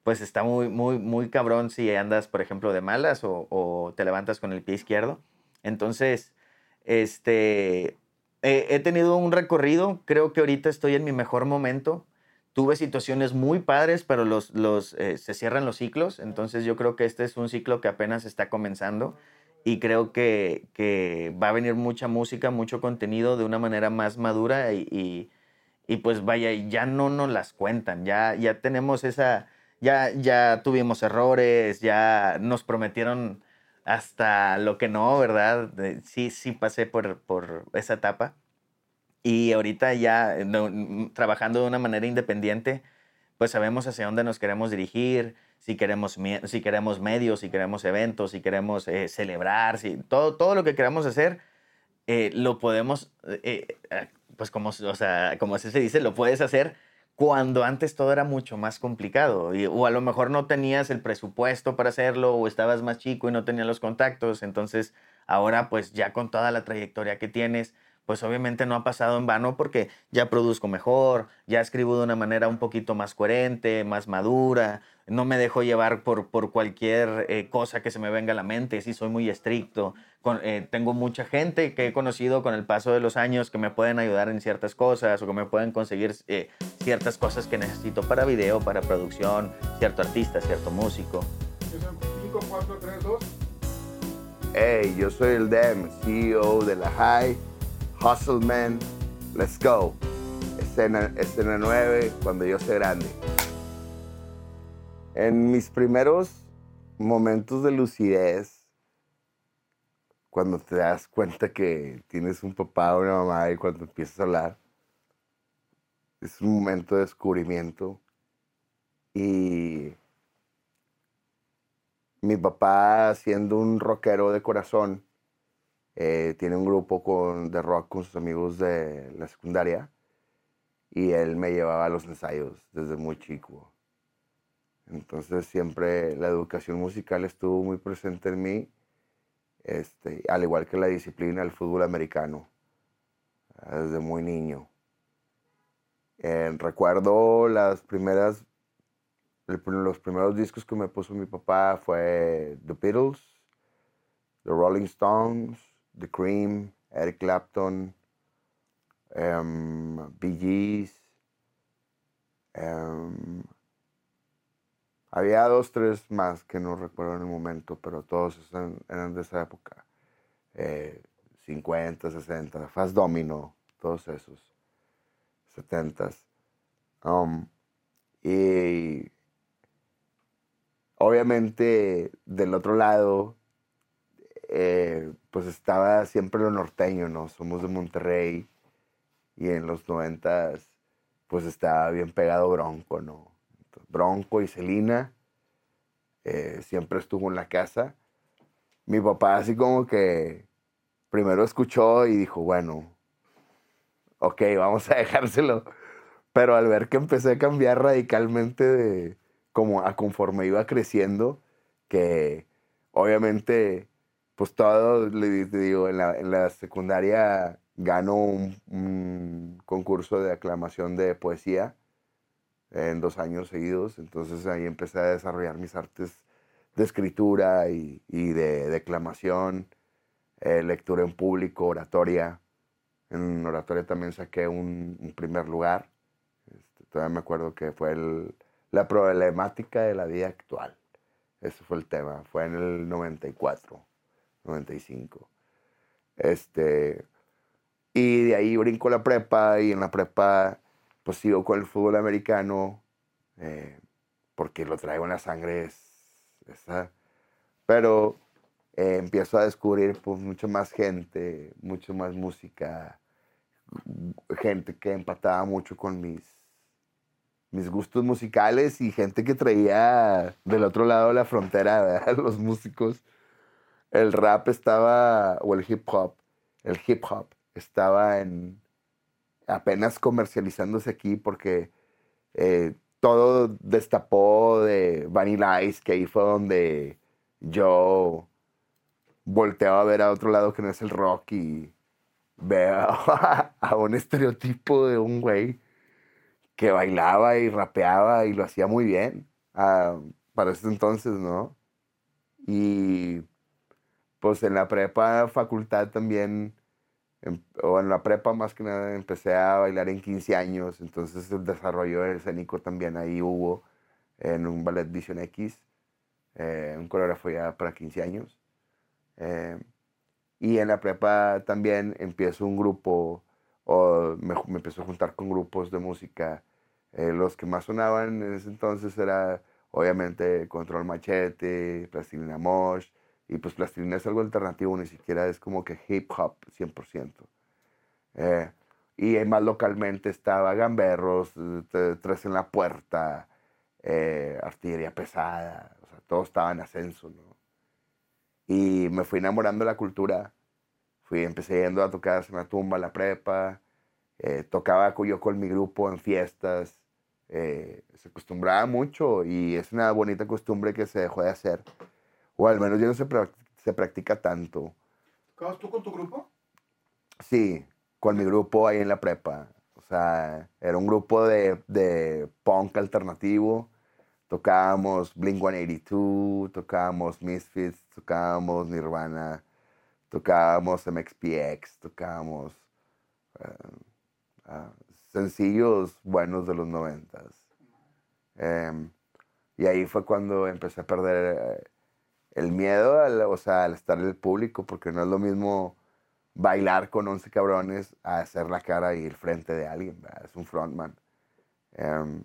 pues está muy, muy, muy cabrón si andas, por ejemplo, de malas o, te levantas con el pie izquierdo. Entonces, este, he tenido un recorrido, creo que ahorita estoy en mi mejor momento. Tuve situaciones muy padres, pero los, los, eh, se cierran los ciclos, entonces yo creo que este es un ciclo que apenas está comenzando y creo que, que va a venir mucha música, mucho contenido de una manera más madura y, y, y pues vaya, ya no nos las cuentan, ya, ya tenemos esa ya, ya tuvimos errores, ya nos prometieron hasta lo que no, ¿verdad? Sí, sí pasé por, por esa etapa. Y ahorita ya trabajando de una manera independiente, pues sabemos hacia dónde nos queremos dirigir, si queremos, si queremos medios, si queremos eventos, si queremos eh, celebrar, si, todo, todo lo que queramos hacer, eh, lo podemos, eh, pues como, o sea, como se dice, lo puedes hacer cuando antes todo era mucho más complicado o a lo mejor no tenías el presupuesto para hacerlo o estabas más chico y no tenías los contactos, entonces ahora pues ya con toda la trayectoria que tienes, pues obviamente no ha pasado en vano porque ya produzco mejor, ya escribo de una manera un poquito más coherente, más madura, no me dejo llevar por, por cualquier eh, cosa que se me venga a la mente, sí soy muy estricto, eh, tengo mucha gente que he conocido con el paso de los años que me pueden ayudar en ciertas cosas o que me pueden conseguir eh, ciertas cosas que necesito para video, para producción, cierto artista, cierto músico. 5, 4, 3, 2. Hey, yo soy el DEM, CEO de la High, Hustle Man, let's go. Escena, escena 9, cuando yo sea grande. En mis primeros momentos de lucidez, cuando te das cuenta que tienes un papá o una mamá y cuando empiezas a hablar, es un momento de descubrimiento. Y mi papá, siendo un rockero de corazón, eh, tiene un grupo de rock con sus amigos de la secundaria y él me llevaba a los ensayos desde muy chico. Entonces siempre la educación musical estuvo muy presente en mí, este, al igual que la disciplina del fútbol americano, desde muy niño. Eh, recuerdo las primeras, los primeros discos que me puso mi papá fue The Beatles, The Rolling Stones, The Cream, Eric Clapton, um, Bee Gees. Em, había dos, tres más que no recuerdo en el momento, pero todos eran, de esa época. 50, 60, Fast Domino, todos esos. 70s. Um, y obviamente del otro lado, eh, pues estaba siempre lo norteño, ¿no? Somos de Monterrey y en los noventas, pues estaba bien pegado Bronco, ¿no? Bronco y Celina, eh, siempre estuvo en la casa. Mi papá así como que primero escuchó y dijo, bueno, ok, vamos a dejárselo. Pero al ver que empecé a cambiar radicalmente de como a conforme iba creciendo, que obviamente pues todo, le digo, en la, secundaria gano un, concurso de aclamación de poesía en dos años seguidos, entonces ahí empecé a desarrollar mis artes de escritura y, de declamación, eh, lectura en público, oratoria. En oratoria también saqué un, primer lugar. Este, todavía me acuerdo que fue la problemática de la vida actual. Ese fue el tema, fue en el 94. 95. Este, y de ahí brinco la prepa y en la prepa pues sigo con el fútbol americano eh, porque lo traigo en la sangre. esa. Pero eh, empiezo a descubrir pues mucho más gente, mucho más música, gente que empataba mucho con mis, mis gustos musicales y gente que traía del otro lado de la frontera, los músicos el rap estaba, o el hip hop, el hip hop estaba en apenas comercializándose aquí porque eh, todo destapó de Vanilla Ice, que ahí fue donde yo volteaba a ver a otro lado que no es el rock y veo a, un estereotipo de un güey que bailaba y rapeaba y lo hacía muy bien ah, para ese entonces, ¿no? Y pues en la prepa, facultad también, em, o en la prepa más que nada, empecé a bailar en 15 años, entonces el desarrollo escénico también ahí hubo en un ballet Vision X, eh, un coreógrafo ya para 15 años. Eh, y en la prepa también empiezo un grupo, o me, me empezó a juntar con grupos de música. Eh, los que más sonaban en ese entonces era obviamente Control Machete, Plastilina Mosh, y pues plastilina es algo alternativo, ni siquiera es como que hip hop 100%. Eh, y más localmente estaba Gamberros, Tres en la Puerta, eh, Artillería Pesada, o sea, todo estaba en ascenso, ¿no? Y me fui enamorando de la cultura. Fui, empecé yendo a tocar en la tumba, la prepa, eh, tocaba yo con mi grupo en fiestas, se acostumbraba mucho y es una bonita costumbre que se dejó de hacer o al menos ya no se, se practica tanto. ¿Tocabas tú con tu grupo? Sí, con mi grupo ahí en la prepa. O sea, era un grupo de, de punk alternativo. Tocábamos Blink 182, tocábamos Misfits, tocábamos Nirvana, tocábamos MXPX, tocábamos uh, sencillos buenos de los noventas. Em, y ahí fue cuando empecé a perder eh, el miedo, al, o sea, al estar en el público, porque no es lo mismo bailar con 11 cabrones a hacer la cara y el frente de alguien, es un frontman. Em,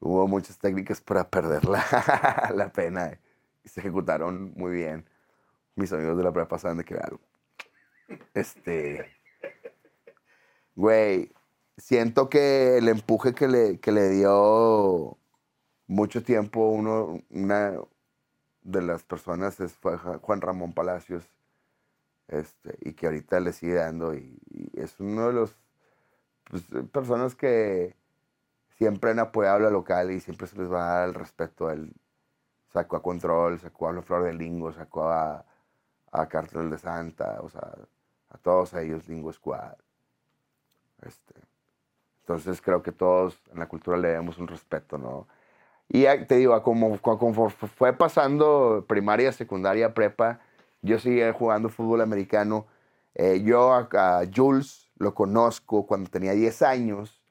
hubo muchas técnicas para perder la, pena y se ejecutaron muy bien. Mis amigos de la prepa saben de qué algo. Este, güey, siento que el empuje que le, que le dio mucho tiempo uno, de las personas es, fue Juan Ramón Palacios, este, y que ahorita le sigue dando, y, es uno de los pues, personas que siempre han apoyado la local y siempre se les va a dar el respeto a él. Sacó a Control, sacó a La Flor de Lingo, sacó a, a Cartel de Santa, o sea, a todos ellos, Lingo Squad. Este, entonces creo que todos en la cultura le debemos un respeto, ¿no? Y te digo, como, como fu- fue pasando primaria, secundaria, prepa, yo seguía jugando fútbol americano. Eh, yo a, a Jules lo conozco cuando tenía 10 años,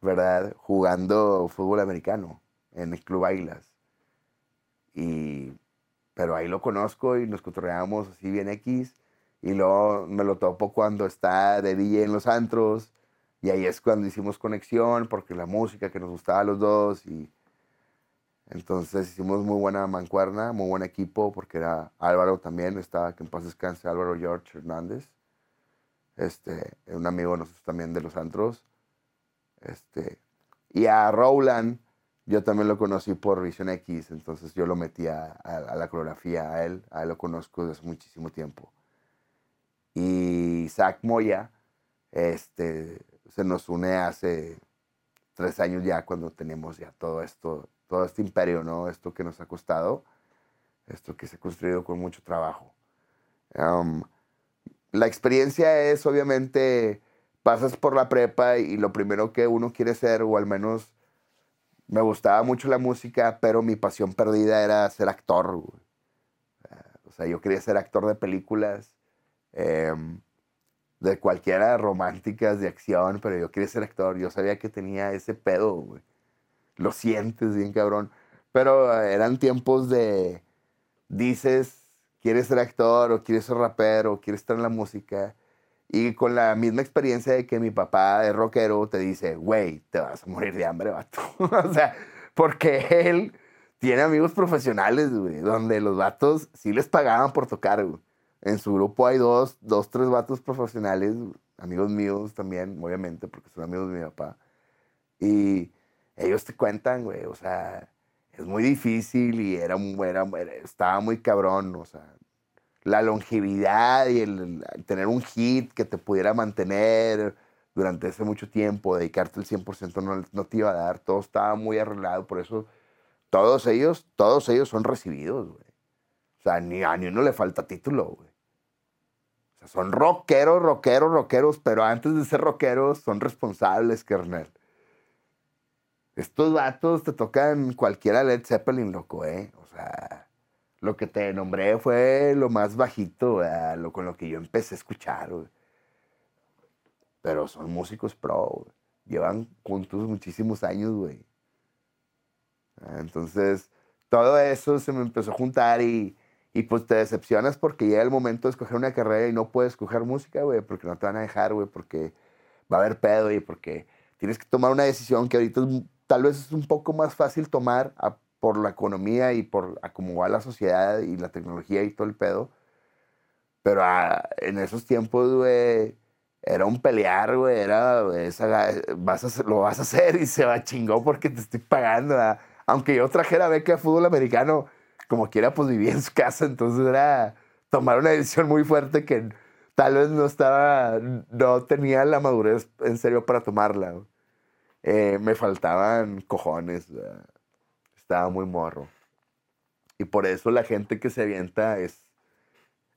¿verdad? Jugando fútbol americano en el Club Águilas. Y, pero ahí lo conozco y nos cotorreamos así bien X. Y luego me lo topo cuando está de DJ en los antros. Y ahí es cuando hicimos conexión, porque la música que nos gustaba a los dos. Y entonces hicimos muy buena mancuerna, muy buen equipo, porque era Álvaro también, estaba, que en paz descanse, Álvaro George Hernández. Este, un amigo de nosotros también de los antros. Este, y a Rowland, yo también lo conocí por Visión X, entonces yo lo metí a la coreografía, a él, a él lo conozco desde hace muchísimo tiempo. Y Zach Moya, este, se nos une hace tres años ya cuando tenemos ya todo esto, todo este imperio, ¿no? Esto que nos ha costado, esto que se ha construido con mucho trabajo. La experiencia es, obviamente, pasas por la prepa y lo primero que uno quiere ser, o al menos me gustaba mucho la música, pero mi pasión perdida era ser actor. O sea, yo quería ser actor de películas, em, de cualquiera, románticas, de acción, pero yo quería ser actor. Yo sabía que tenía ese pedo, güey. Lo sientes bien cabrón. Pero eh, eran tiempos de, dices, quieres ser actor o quieres ser rapero o quieres estar en la música. Y con la misma experiencia de que mi papá es rockero, te dice, güey, te vas a morir de hambre, vato. o sea, porque él tiene amigos profesionales, güey, donde los vatos sí les pagaban por tocar. En su grupo hay dos, dos, tres vatos profesionales, amigos míos también, obviamente, porque son amigos de mi papá. Y ellos te cuentan, güey, o sea, es muy difícil y era, era, estaba muy cabrón, o sea, la longevidad y el, el tener un hit que te pudiera mantener durante ese mucho tiempo, dedicarte el 100% no, no te iba a dar, todo estaba muy arreglado, por eso todos ellos, todos ellos son recibidos, güey. O sea, ni a ni uno le falta título, güey. O sea, son rockeros, rockeros, rockeros, pero antes de ser rockeros son responsables, carnal. Estos vatos te tocan cualquiera Led Zeppelin, loco, ¿eh? O sea, lo que te nombré fue lo más bajito, ¿verdad? lo con lo que yo empecé a escuchar, güey. Pero son músicos pro, güey. Llevan juntos muchísimos años, güey. Ah, Entonces, todo eso se me empezó a juntar y, y pues te decepcionas porque llega el momento de escoger una carrera y no puedes escoger música, güey, porque no te van a dejar, güey, porque va a haber pedo y porque tienes que tomar una decisión que ahorita es tal vez es un poco más fácil tomar a- por la economía y por a cómo va la sociedad y la tecnología y todo el pedo. Pero ah, en esos tiempos, güey, era un pelear, güey, era, esa- vas a lo vas a hacer y se va chingó porque te estoy pagando. ¿verdad? Aunque yo trajera beca de fútbol americano, como quiera, pues vivía en su casa, entonces era tomar una decisión muy fuerte que tal vez no estaba, no tenía la madurez en serio para tomarla. güey. Eh, me faltaban cojones, ¿verdad? estaba muy morro. Y por eso la gente que se avienta es,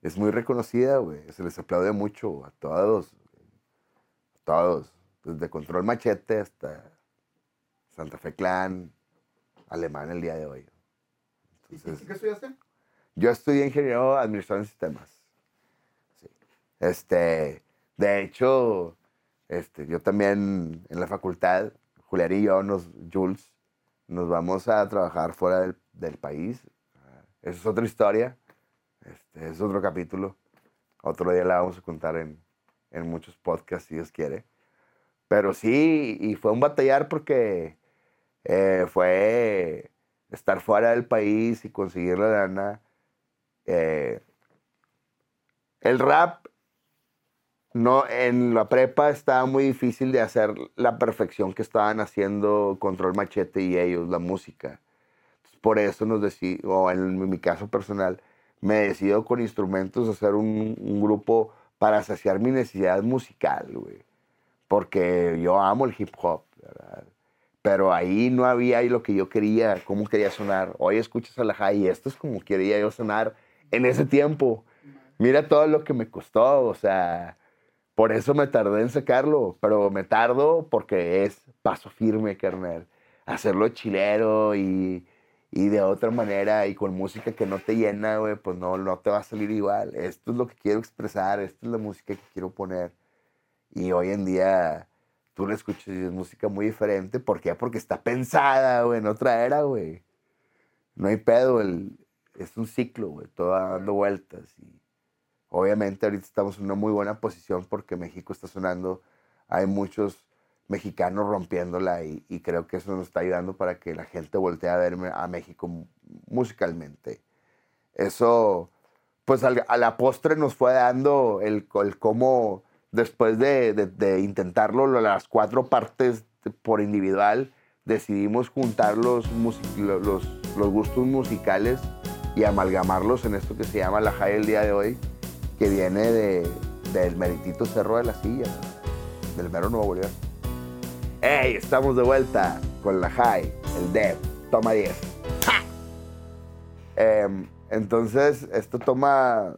es muy reconocida, güey. Se les aplaude mucho a todos. A todos. Desde Control Machete hasta Santa Fe Clan, Alemán el día de hoy. ¿Y, Entonces, y qué estudiaste? yo estudié ingeniero administración de sistemas. Sí. Este, de hecho, este, yo también en la facultad, Julián y yo, nos, Jules, nos vamos a trabajar fuera del, del país. Esa es otra historia. Este, es otro capítulo. Otro día la vamos a contar en, en muchos podcasts, si Dios quiere. Pero sí, y fue un batallar porque eh, fue estar fuera del país y conseguir la lana. Eh, el rap no, en la prepa estaba muy difícil de hacer la perfección que estaban haciendo Control Machete y ellos, la música. Por eso nos decidimos, o en mi caso personal, me decido con instrumentos hacer un, un grupo para saciar mi necesidad musical, güey. Porque yo amo el hip hop, ¿verdad? Pero ahí no había lo que yo quería, cómo quería sonar. Hoy escuchas a la high y esto es como quería yo sonar en ese tiempo. Mira todo lo que me costó, o sea, por eso me tardé en sacarlo, pero me tardo porque es paso firme, carnal. Hacerlo chilero y, y de otra manera y con música que no te llena, güey, pues no, no te va a salir igual. Esto es lo que quiero expresar, esta es la música que quiero poner. Y hoy en día tú la escuchas y es música muy diferente. ¿Por qué? Porque está pensada, güey, en otra era, güey. No hay pedo, el, es un ciclo, güey, todo dando vueltas. Y obviamente ahorita estamos en una muy buena posición porque México está sonando, hay muchos mexicanos rompiéndola y, creo que eso nos está ayudando para que la gente voltee a verme a México mu- musicalmente. Eso, pues a la postre nos fue dando el, el cómo, después de, de- de intentarlo, lo- las cuatro partes por individual, decidimos juntar los, gustos musicales y amalgamarlos en esto que se llama la High el día de hoy, que viene de, del meritito Cerro de la Silla, del mero Nuevo León. ¡Ey! Estamos de vuelta con la High, el Dev, toma 10. Em, entonces, esto toma,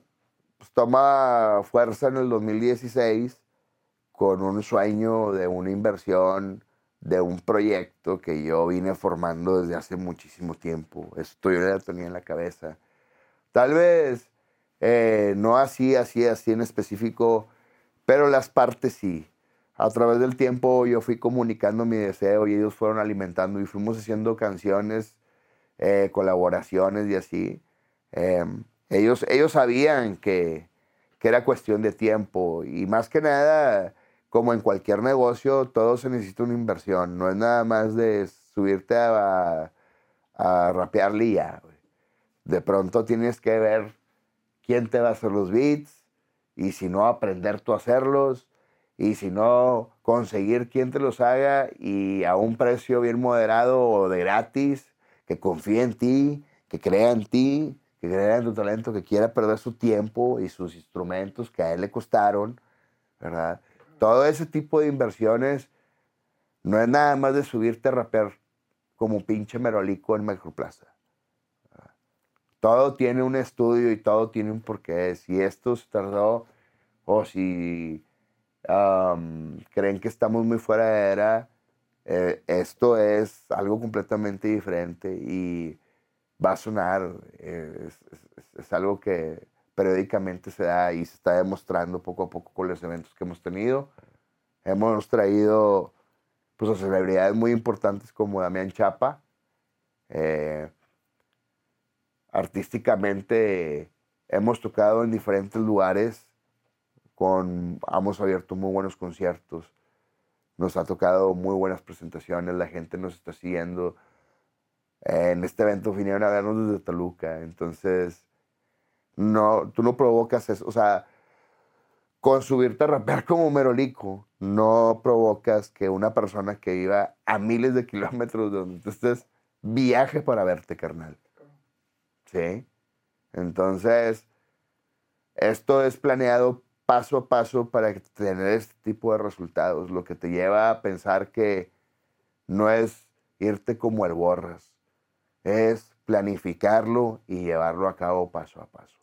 pues, toma fuerza en el 2016 con un sueño de una inversión, de un proyecto que yo vine formando desde hace muchísimo tiempo. Esto yo ya lo tenía en la cabeza. Tal vez eh, no así, así, así en específico, pero las partes sí. A través del tiempo yo fui comunicando mi deseo y ellos fueron alimentando y fuimos haciendo canciones, eh, colaboraciones y así. Em, ellos, ellos sabían que, que era cuestión de tiempo y más que nada, como en cualquier negocio, todo se necesita una inversión. No es nada más de subirte a, a rapearle y ya. De pronto tienes que ver quién te va a hacer los beats y si no, aprender tú a hacerlos y si no, conseguir quien te los haga y a un precio bien moderado o de gratis, que confíe en ti, que crea en ti, que crea en tu talento, que quiera perder su tiempo y sus instrumentos que a él le costaron, ¿verdad? Todo ese tipo de inversiones no es nada más de subirte a rapear como pinche merolico en Macroplaza. Todo tiene un estudio y todo tiene un porqué. Si esto tardó o si am, creen que estamos muy fuera de era, eh, esto es algo completamente diferente y va a sonar. eh, es algo que periódicamente se da y se está demostrando poco a poco con los eventos que hemos tenido. Hemos traído pues, a celebridades muy importantes como Damián Chapa. eh, artísticamente hemos tocado en diferentes lugares con, hemos abierto muy buenos conciertos, nos ha tocado muy buenas presentaciones, la gente nos está siguiendo. En este evento vinieron a vernos desde Toluca, entonces no, tú no provocas eso, o sea, con subirte a rapear como Merolico, no provocas que una persona que viva a miles de kilómetros de donde tú estés viaje para verte, carnal. ¿Sí? Entonces, esto es planeado paso a paso para tener este tipo de resultados, lo que te lleva a pensar que no es irte como el borras, es planificarlo y llevarlo a cabo paso a paso.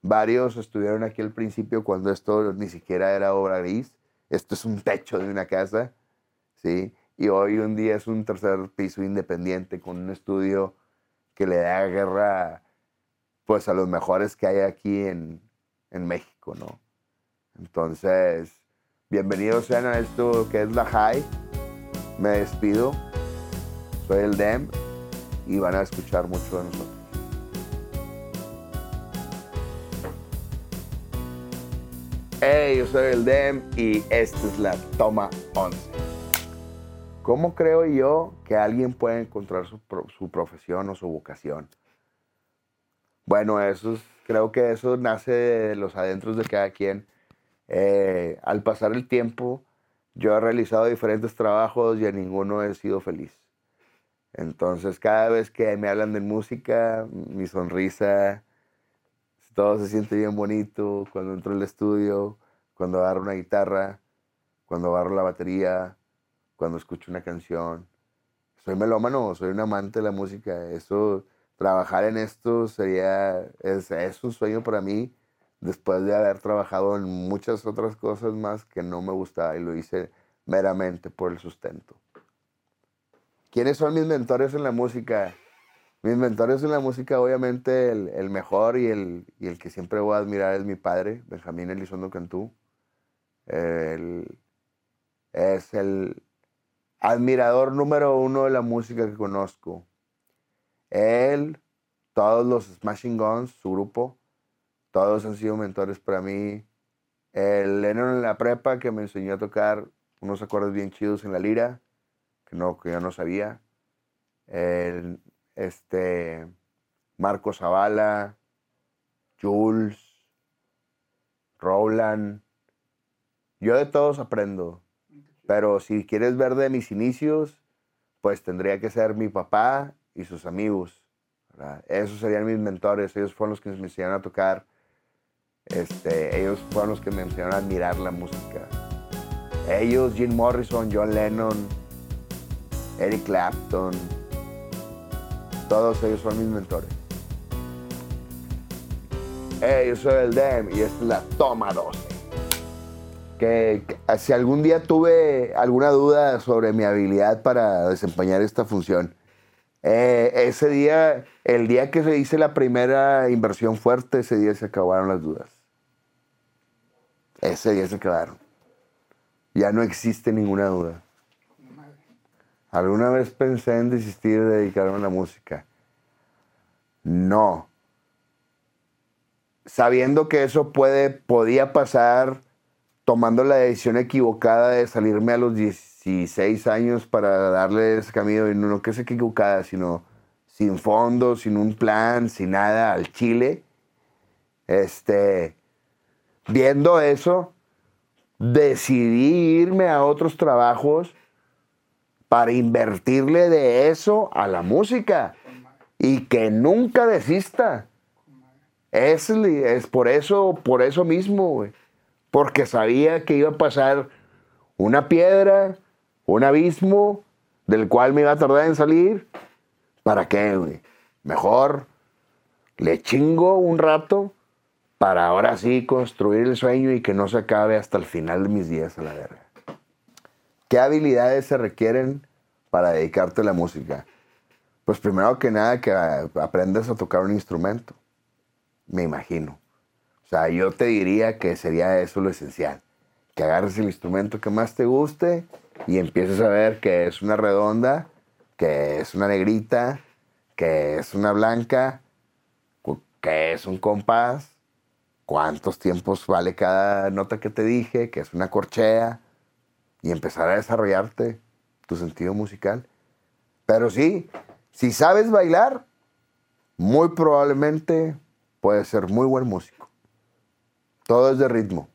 Varios estuvieron aquí al principio cuando esto ni siquiera era obra gris, esto es un techo de una casa, ¿sí? Y hoy un día es un tercer piso independiente con un estudio que le da guerra pues a los mejores que hay aquí en, México, ¿no? Entonces, bienvenidos sean a esto que es la High. Me despido. Soy el Dem y van a escuchar mucho de nosotros. Hey, yo soy el Dem y esta es la toma 11. ¿Cómo creo yo que alguien puede encontrar su, su profesión o su vocación? Bueno, eso es- creo que eso nace de los adentros de cada quien. Eh, al pasar el tiempo, yo he realizado diferentes trabajos y en ninguno he sido feliz. Entonces, cada vez que me hablan de música, mi sonrisa, todo se siente bien bonito cuando entro al estudio, cuando agarro una guitarra, cuando agarro la batería, cuando escucho una canción. Soy melómano, soy un amante de la música. Eso, trabajar en esto sería, es, un sueño para mí después de haber trabajado en muchas otras cosas más que no me gustaba y lo hice meramente por el sustento. ¿Quiénes son mis mentores en la música? Mis mentores en la música, obviamente, el, mejor y el, y el, que siempre voy a admirar es mi padre, Benjamín Elizondo Cantú. El, es el admirador número uno de la música que conozco. Él, todos los Smashing Guns, su grupo, todos han sido mentores para mí. El Lennon en la prepa que me enseñó a tocar unos acordes bien chidos en la lira, que, no, que yo no sabía. El, este, Marco Zavala, Jules, Roland. Yo de todos aprendo. Pero si quieres ver de mis inicios, pues tendría que ser mi papá y sus amigos. Esos serían mis mentores. Ellos fueron los que me enseñaron a tocar este, ellos fueron los que me enseñaron a admirar la música. Ellos, Jim Morrison, John Lennon, Eric Clapton, todos ellos son mis mentores. Hey, yo soy el DEM y esta es la toma 12. Que, si algún día tuve alguna duda sobre mi habilidad para desempeñar esta función, eh, ese día, el día que se hice la primera inversión fuerte, ese día se acabaron las dudas. Ese día se acabaron. Ya no existe ninguna duda. ¿Alguna vez pensé en desistir de dedicarme a la música? No. Sabiendo que eso puede, podía pasar tomando la decisión equivocada de salirme a los 16 años para darle ese camino, y no que es equivocada, sino sin fondo, sin un plan, sin nada, al Chile. Este, viendo eso, decidí irme a otros trabajos para invertirle de eso a la música y que nunca desista. Es, es por eso, por eso mismo, güey. Porque sabía que iba a pasar una piedra, un abismo del cual me iba a tardar en salir. ¿Para qué? Mejor le chingo un rato para ahora sí construir el sueño y que no se acabe hasta el final de mis días a la verga. ¿Qué habilidades se requieren para dedicarte a la música? Pues primero que nada que aprendas a tocar un instrumento, me imagino. O sea, yo te diría que sería eso lo esencial. Que agarres el instrumento que más te guste y empieces a ver que es una redonda, que es una negrita, que es una blanca, que es un compás, cuántos tiempos vale cada nota que te dije, que es una corchea, y empezar a desarrollarte tu sentido musical. Pero sí, si sabes bailar, muy probablemente puedes ser muy buen músico. Todo es de ritmo.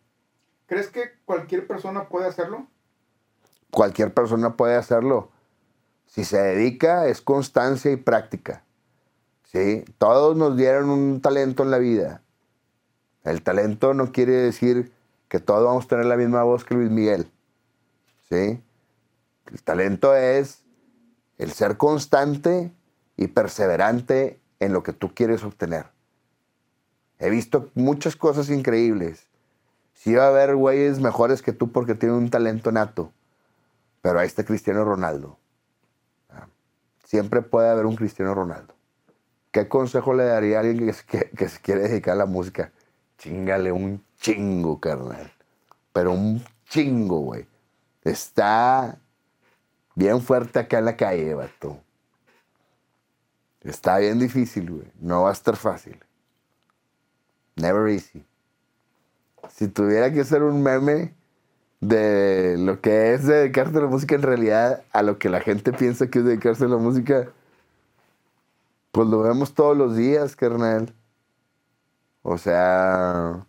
¿Crees que cualquier persona puede hacerlo? Cualquier persona puede hacerlo. Si se dedica, es constancia y práctica. ¿sí? Todos nos dieron un talento en la vida el talento no quiere decir que todos vamos a tener la misma voz que Luis Miguel. ¿Sí? El talento es el ser constante y perseverante en lo que tú quieres obtener. He visto muchas cosas increíbles. Sí va a haber güeyes mejores que tú porque tienen un talento nato. Pero ahí está Cristiano Ronaldo. Ah, siempre puede haber un Cristiano Ronaldo. ¿Qué consejo le daría a alguien que, se quiere dedicar a la música? Chingale un chingo, carnal. Pero un chingo, güey. Está bien fuerte acá en la calle, vato. Está bien difícil, güey. No va a estar fácil. Never easy. Si tuviera que hacer un meme de lo que es dedicarse a la música en realidad a lo que la gente piensa que es dedicarse a la música, pues lo vemos todos los días, carnal. O sea,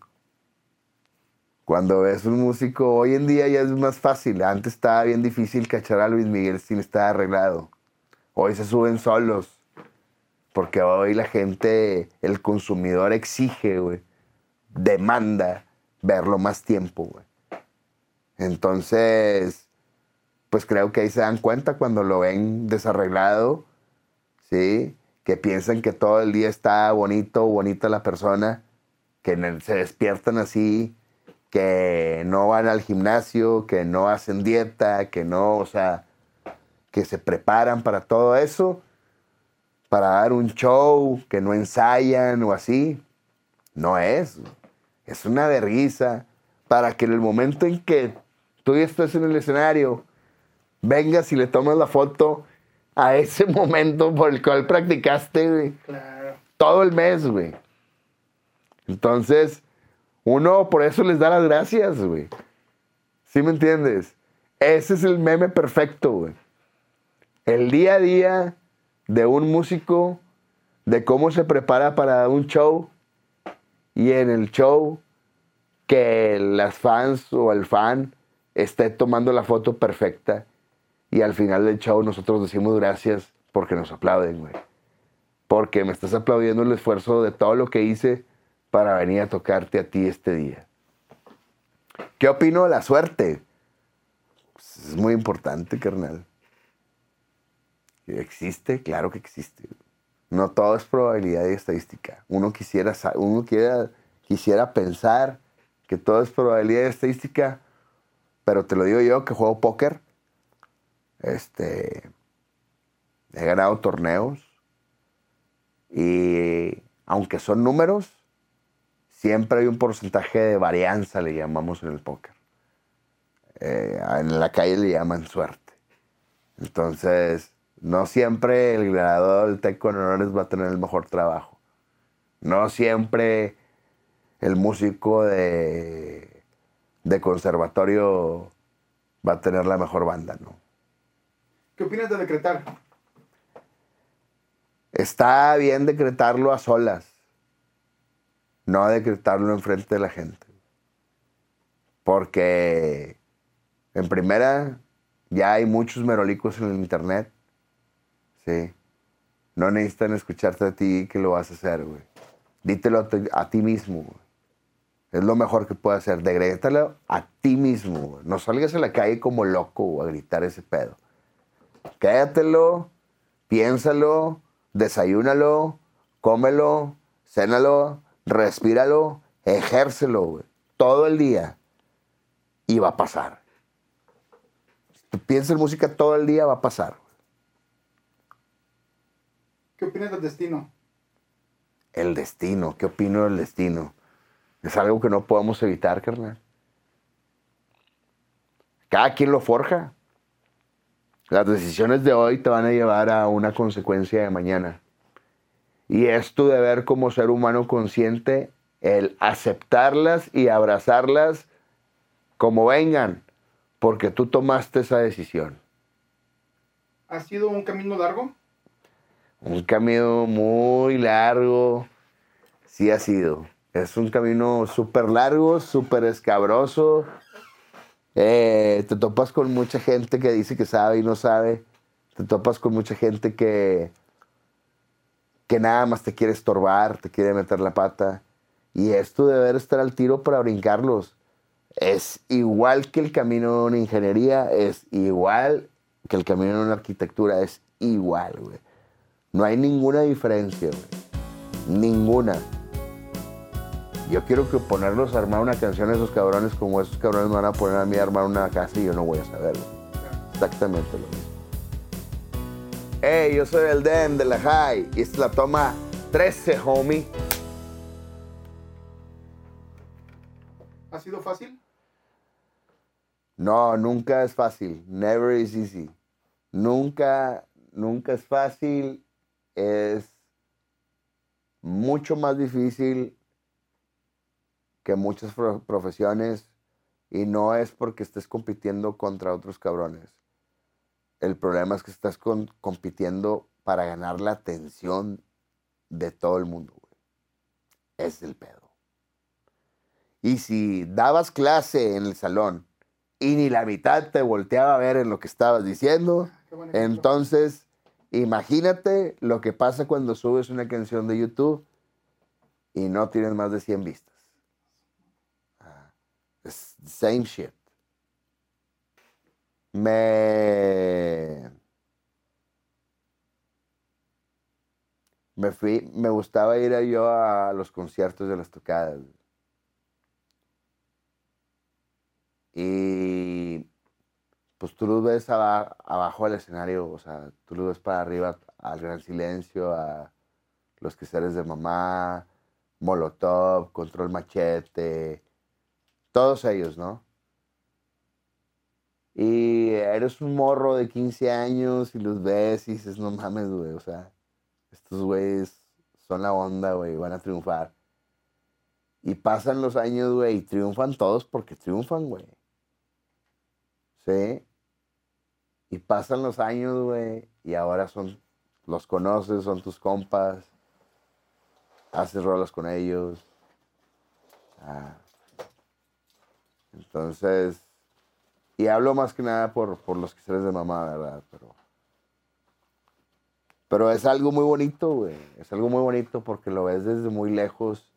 Cuando ves un músico, hoy en día ya es más fácil. Antes estaba bien difícil cachar a Luis Miguel sin estar arreglado. Hoy se suben solos. Porque hoy la gente, el consumidor exige, demanda verlo más tiempo, güey. Entonces, pues creo que ahí se dan cuenta cuando lo ven desarreglado, ¿sí? Que piensan que todo el día está bonito, bonita la persona, que se despiertan así, que no van al gimnasio, que no hacen dieta, que no, o sea, que se preparan para todo eso, para dar un show, que no ensayan o así. No es. Es una vergüenza para que en el momento en que tú ya estés en el escenario, vengas y le tomas la foto a ese momento por el cual practicaste, güey, Claro. todo el mes, güey. Entonces, uno por eso les da las gracias, güey. ¿Sí me entiendes? Ese es el meme perfecto, güey. El día a día de un músico, de cómo se prepara para un show y en el show que las fans o el fan esté tomando la foto perfecta y al final del show nosotros decimos gracias porque nos aplauden, güey. Porque me estás aplaudiendo el esfuerzo de todo lo que hice para venir a tocarte a ti este día. ¿Qué opino de la suerte? Es muy importante, carnal. ¿Existe? Claro que existe. No todo es probabilidad y estadística. Uno quisiera, uno quiera- quisiera pensar que todo es probabilidad y estadística, pero te lo digo yo que juego póker. Este, he ganado torneos y aunque son números, siempre hay un porcentaje de varianza, le llamamos en el póker. Eh, en la calle le llaman suerte. Entonces, no siempre el graduado del TEC con honores va a tener el mejor trabajo. No siempre el músico de, de conservatorio va a tener la mejor banda, ¿no? ¿Qué opinas de decretar? Está bien decretarlo a solas, no decretarlo enfrente de la gente. Porque en primera ya hay muchos merolicos en el internet. Sí. No necesitan escucharte a ti que lo vas a hacer, güey. Dítelo a ti, mismo, güey. Es lo mejor que puedes hacer. Decrétalo a ti mismo, güey. No salgas a la calle como loco a gritar ese pedo. Quédatelo, piénsalo, desayúnalo, cómelo, cénalo, respíralo, ejércelo, güey. Todo el día. Y va a pasar. Si tú piensas en música todo el día, va a pasar. ¿Qué opinas del destino? El destino, ¿qué opino del destino? Es algo que no podemos evitar, carnal. Cada quien lo forja. Las decisiones de hoy te van a llevar a una consecuencia de mañana. Y es tu deber como ser humano consciente el aceptarlas y abrazarlas como vengan, porque tú tomaste esa decisión. ¿Ha sido un camino largo? Un camino muy largo, sí ha sido. Es un camino súper largo, súper escabroso. Eh, te topas con mucha gente que dice que sabe y no sabe. Te topas con mucha gente que, que nada más te quiere estorbar, te quiere meter la pata. Y es tu deber estar al tiro para brincarlos. Es igual que el camino de una ingeniería, es igual que el camino de una arquitectura, es igual, güey. No hay ninguna diferencia, güey. Ninguna. Yo quiero que ponerlos a armar una canción a esos cabrones como esos cabrones me van a poner a mí a armar una casa y yo no voy a saberlo. Exactamente lo mismo. Hey, yo soy el Den de la High y esta es la toma 13, homie. ¿Ha sido fácil? No, nunca es fácil. Never is easy. Nunca, nunca es fácil. Es mucho más difícil que muchas pro- profesiones y no es porque estés compitiendo contra otros cabrones. El problema es que estás con- compitiendo para ganar la atención de todo el mundo. güey. Es el pedo. Y si dabas clase en el salón y ni la mitad te volteaba a ver en lo que estabas diciendo, ejemplo. entonces imagínate lo que pasa cuando subes una canción de YouTube y no tienes más de 100 vistas. Ah, same shit. Me... Me fui, me gustaba ir yo a los conciertos de las tocadas. Y pues tú los ves aba- abajo del escenario, o sea, tú los ves para arriba al Gran Silencio, a Los Queseres de Mamá, Molotov, Control Machete, todos ellos, ¿no? Y eres un morro de 15 años y los ves y dices, no mames, güey, o sea, estos güeyes son la onda, güey, van a triunfar. Y pasan los años, güey, y triunfan todos porque triunfan, güey. ¿Sí? Y pasan los años, güey, y ahora son, los conoces, son tus compas, haces rolas con ellos. Ah. Entonces, y hablo más que nada por, por los que de mamá, ¿verdad? Pero, pero es algo muy bonito, güey. Es algo muy bonito porque lo ves desde muy lejos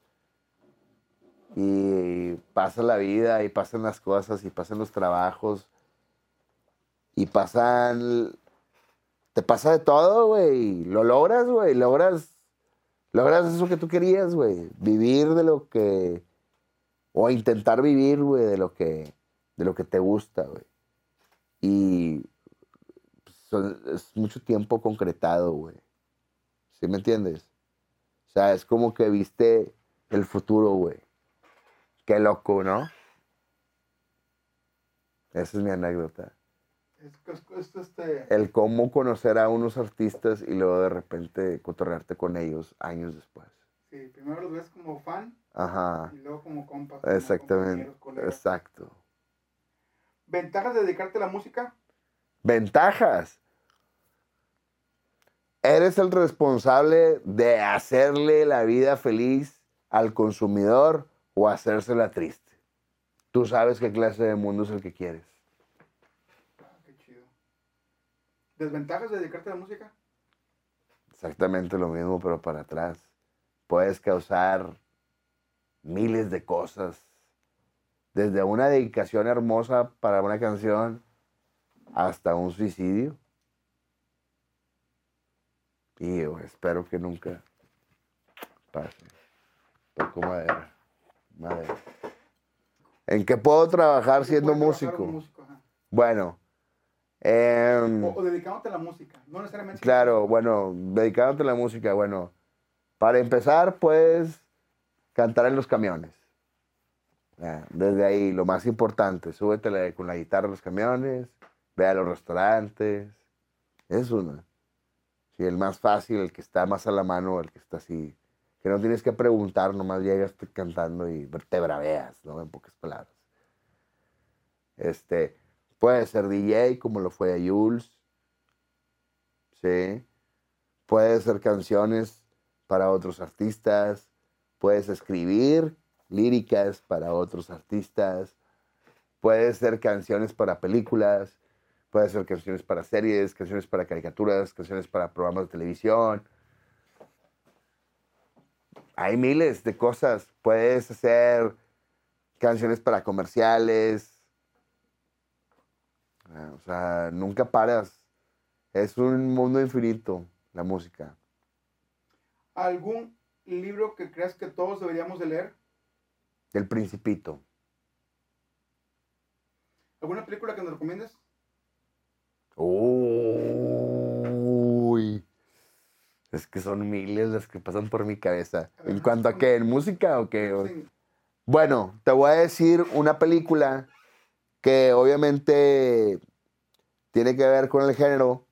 y pasa la vida y pasan las cosas y pasan los trabajos y pasan te pasa de todo güey lo logras güey logras logras eso que tú querías güey vivir de lo que o intentar vivir güey de lo que de lo que te gusta güey y son- es mucho tiempo concretado güey ¿sí me entiendes? o sea es como que viste el futuro güey Qué loco, ¿no? Esa es mi anécdota. Es, es- es, este, El cómo conocer a unos artistas y luego de repente cotorrearte con ellos años después. sí, primero los ves como fan Ajá, y luego como compas. como exactamente. Exacto. ¿Ventajas de dedicarte a la música? Ventajas. Eres el responsable de hacerle la vida feliz al consumidor o hacérsela triste. Tú sabes qué clase de mundo es el que quieres. Ah, qué chido. ¿Desventajas de dedicarte a la música? Exactamente lo mismo, pero para atrás. Puedes causar miles de cosas. Desde una dedicación hermosa para una canción hasta un suicidio. Y yo espero que nunca pase. Toco madera. Madera. ¿En qué puedo trabajar siendo músico? músico. Bueno. Em, O, o dedicándote a la música, no necesariamente. Claro, bueno, dedicándote a la música, bueno, para empezar, puedes cantar en los camiones. Desde ahí, lo más importante, súbete con la guitarra a los camiones, ve a los restaurantes. Es uno. Sí, el más fácil, el que está más a la mano, el que está así, que no tienes que preguntar, nomás llegas cantando y te braveas, ¿no? En pocas palabras. Este, puede ser DJ, como lo fue a Jules. ¿sí? Puedes hacer canciones para otros artistas, puedes escribir líricas para otros artistas, puedes hacer canciones para películas, puedes hacer canciones para series, canciones para caricaturas, canciones para programas de televisión. Hay miles de cosas. Puedes hacer canciones para comerciales. Ah, O sea, nunca paras. Es un mundo infinito la música. ¿Algún libro que creas que todos deberíamos de leer? El Principito. ¿Alguna película que nos recomiendes? Uy. Es que son miles las que pasan por mi cabeza. ¿En cuanto a qué? ¿En música o qué? Sí. Bueno, te voy a decir una película que obviamente tiene que ver con el género.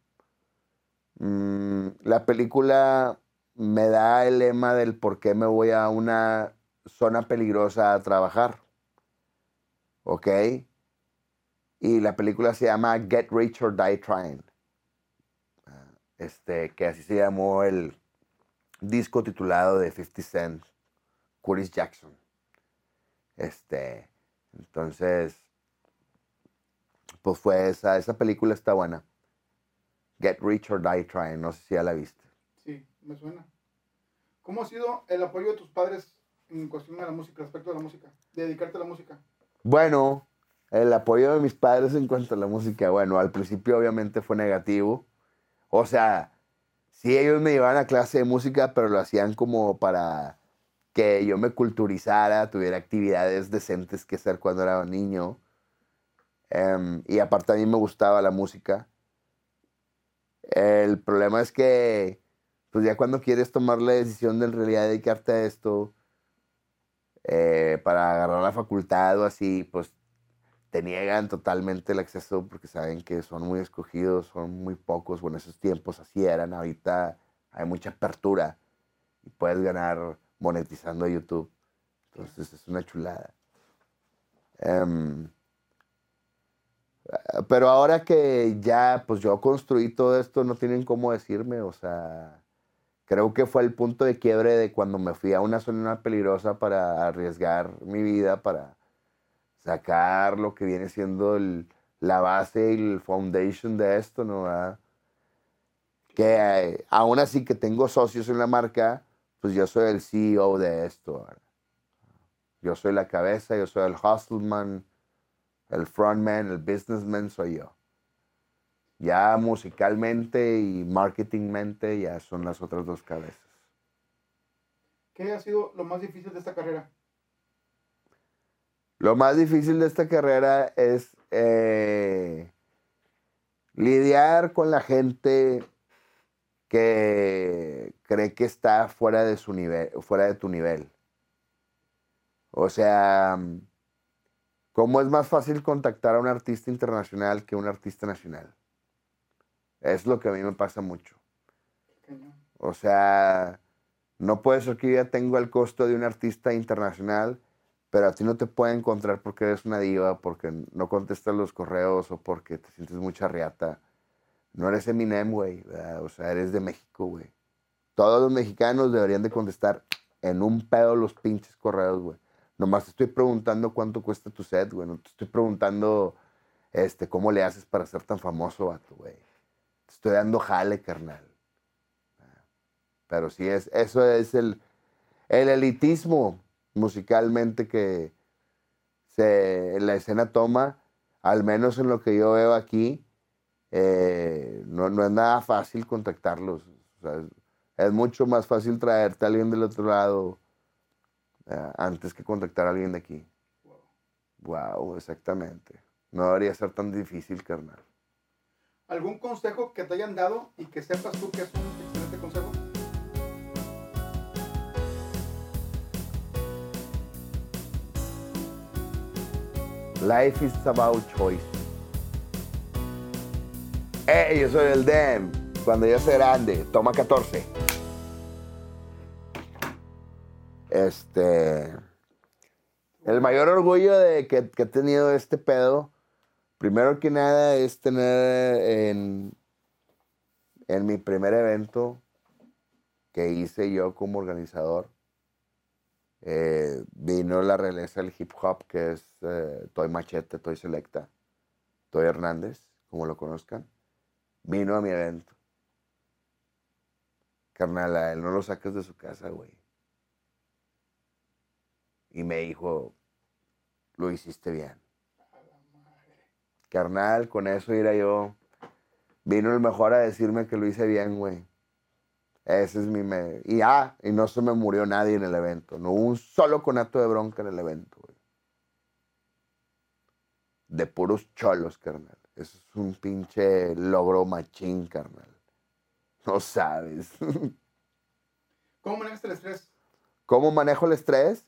Mm, la película me da el lema del por qué me voy a una zona peligrosa a trabajar. ¿Ok? Y la película se llama Get Rich or Die Trying. Ah, Este, que así se llamó el disco titulado de 50 Cent, Curtis Jackson. Este, entonces, pues fue esa, esa película está buena. Get Rich or Die Trying, no sé si ya la viste. Sí, me suena. ¿Cómo ha sido el apoyo de tus padres en cuestión de la música, respecto a la música? De dedicarte a la música. Bueno, el apoyo de mis padres en cuanto a la música, bueno, al principio obviamente fue negativo. O sea, sí ellos me llevaban a clase de música, pero lo hacían como para que yo me culturizara, tuviera actividades decentes que hacer cuando era niño. Em, y aparte a mí me gustaba la música. El problema es que, pues ya cuando quieres tomar la decisión de en realidad dedicarte a esto, eh, para agarrar la facultad o así, pues te niegan totalmente el acceso porque saben que son muy escogidos, son muy pocos. Bueno, esos tiempos así eran. Ahorita hay mucha apertura y puedes ganar monetizando YouTube. Entonces es una chulada. Em, pero ahora que ya, pues yo construí todo esto, no tienen cómo decirme, o sea, creo que fue el punto de quiebre de cuando me fui a una zona peligrosa para arriesgar mi vida, para sacar lo que viene siendo el- la base y el foundation de esto, ¿no? ¿Verdad? Que eh, aún así que tengo socios en la marca, pues yo soy el CEO de esto. ¿verdad? Yo soy la cabeza, yo soy el hustleman, el frontman, el businessman soy yo. Ya musicalmente y marketingmente ya son las otras dos cabezas. ¿Qué ha sido lo más difícil de esta carrera? Lo más difícil de esta carrera es eh, lidiar con la gente que cree que está fuera de su nivel, fuera de tu nivel. O sea, ¿cómo es más fácil contactar a un artista internacional que un artista nacional? Es lo que a mí me pasa mucho. O sea, no puede ser que yo ya tengo el costo de un artista internacional, pero a ti no te puede encontrar porque eres una diva, porque no contestas los correos o porque te sientes mucha riata. No eres Eminem, güey. O sea, eres de México, güey. Todos los mexicanos deberían de contestar en un pedo los pinches correos, güey. Nomás te estoy preguntando cuánto cuesta tu set, güey. No te estoy preguntando este, cómo le haces para ser tan famoso, vato, güey. Te estoy dando jale, carnal. Pero sí, es, eso es el, el elitismo musicalmente que la escena toma, al menos en lo que yo veo aquí, eh, no, es nada fácil contactarlos. Es, es mucho más fácil traerte a alguien del otro lado eh, antes que contactar a alguien de aquí. Wow, exactamente. No debería ser tan difícil, carnal. ¿Algún consejo que te hayan dado y que sepas tú que es un excelente consejo? Life is about choice. ¡Ey! Yo soy el Dem. Cuando yo sea grande, toma 14. Este. El mayor orgullo de que, he tenido este pedo, primero que nada, es tener en, en mi primer evento que hice yo como organizador, eh, vino la realeza del hip hop, que es eh, Toy Machete, Toy Selecta, Toy Hernández, como lo conozcan, vino a mi evento. Carnal, a él no lo saques de su casa, güey. Y me dijo, lo hiciste bien. Carnal, con eso era yo. Vino el mejor a decirme que lo hice bien, güey. Ese es mi... Me... Y ah, y no se me murió nadie en el evento. No hubo un solo conato de bronca en el evento, güey. De puros cholos, carnal. Eso es un pinche logro machín, carnal. No sabes. ¿Cómo manejas el estrés? ¿Cómo manejo el estrés?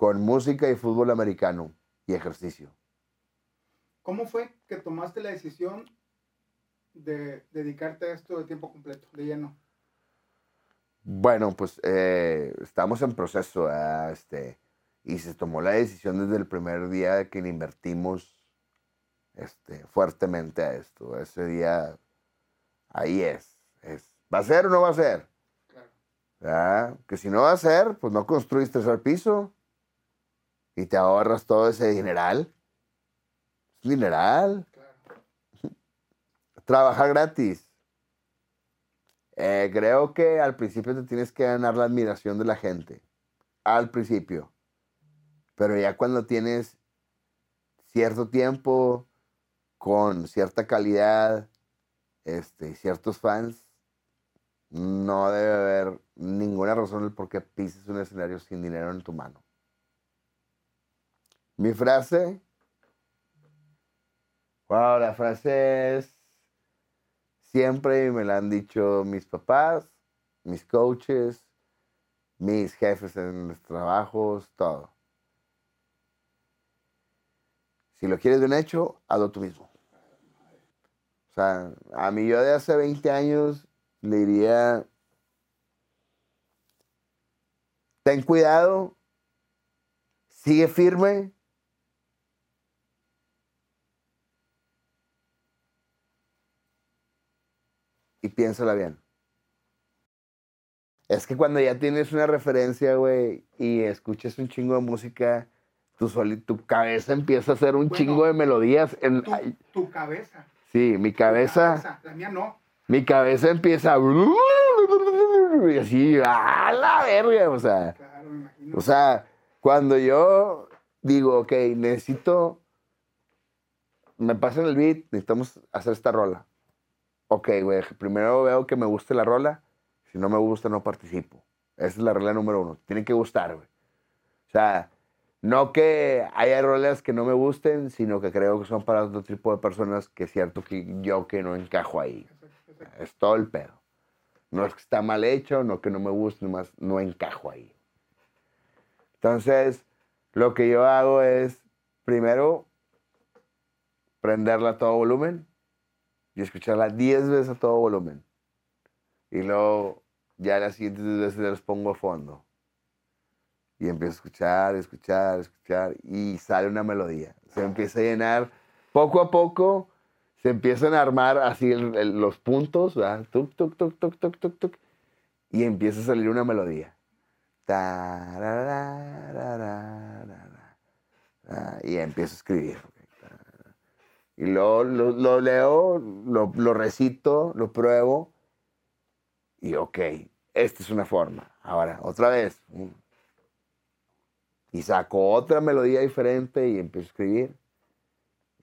Con música y fútbol americano y ejercicio. ¿Cómo fue que tomaste la decisión de dedicarte a esto de tiempo completo, de lleno? Bueno, pues eh, estamos en proceso, ¿verdad? este, y se tomó la decisión desde el primer día que le invertimos este, fuertemente a esto. Ese día, ahí es, es. ¿Va a ser o no va a ser? Claro. ¿verdad? Que si no va a ser, pues no construiste tercer piso. Y te ahorras todo ese dineral. Es dineral. Claro. Trabajar gratis. Eh, creo que al principio te tienes que ganar la admiración de la gente. Al principio. Pero ya cuando tienes cierto tiempo, con cierta calidad, este, ciertos fans, no debe haber ninguna razón por qué pises un escenario sin dinero en tu mano. Mi frase. Wow, la frase es. Siempre me la han dicho mis papás, mis coaches, mis jefes en los trabajos, todo. Si lo quieres bien hecho, hazlo tú mismo. O sea, a mí yo de hace 20 años le diría, ten cuidado, sigue firme. Y piénsala bien. Es que cuando ya tienes una referencia, güey, y escuchas un chingo de música, tu, soli- tu cabeza empieza a hacer un Bueno, chingo de melodías. En, Tu, cabeza. sí, mi tu cabeza. La mía no. Mi cabeza empieza. Y así, a la verga. O sea, Claro, me imagino. o sea, cuando yo digo, ok, necesito. Me pasan el beat, necesitamos hacer esta rola. Ok, güey, primero veo que me guste la rola. Si no me gusta, no participo. Esa es la regla número uno. Tiene que gustar, güey. O sea, no que haya rolas que no me gusten, sino que creo que son para otro tipo de personas que es cierto que yo que no encajo ahí. Es todo el pedo. No es que está mal hecho, no que no me guste, nomás no encajo ahí. Entonces, lo que yo hago es, primero, prenderla a todo volumen y escucharla 10 veces a todo volumen. Y luego, ya las siguientes veces las pongo a fondo. Y empiezo a escuchar, escuchar, escuchar, y sale una melodía. Se empieza a llenar poco a poco se empiezan a armar así el- el- los puntos, ¿verdad? Tuc, tuc, tuc, tuc, tuc, tuc, tuc, y empieza a salir una melodía. Ah, Y empiezo a escribir. Y luego lo, lo leo, lo, lo recito, lo pruebo. Y ok, esta es una forma. Ahora, otra vez. Y saco otra melodía diferente y empiezo a escribir.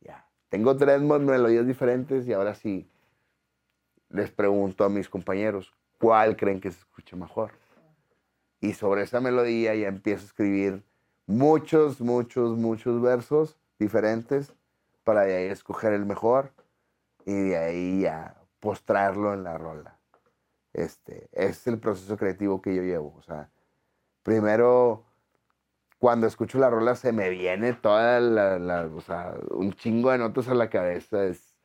Ya. Tengo tres melodías diferentes y ahora sí les pregunto a mis compañeros cuál creen que se escucha mejor. Y sobre esa melodía ya empiezo a escribir muchos, muchos, muchos versos diferentes para de ahí escoger el mejor y de ahí ya postrarlo en la rola. Este, es el proceso creativo que yo llevo. O sea, primero cuando escucho la rola se me viene toda la, la- o sea, un chingo de notas a la cabeza. Es,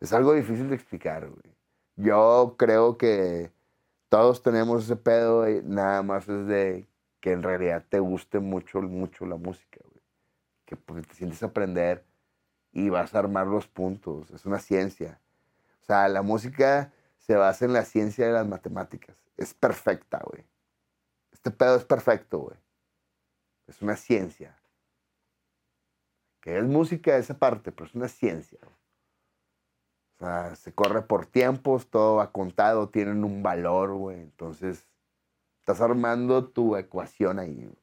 es algo difícil de explicar, güey. Yo creo que todos tenemos ese pedo y nada más es de que en realidad te guste mucho, mucho la música, güey. Que porque te sientes aprender y vas a armar los puntos. Es una ciencia. O sea, la música se basa en la ciencia de las matemáticas. Es perfecta, güey. Este pedo es perfecto, güey. Es una ciencia. Que es música esa parte, pero es una ciencia. O sea, se corre por tiempos, todo va contado, tienen un valor, güey. Entonces, estás armando tu ecuación ahí.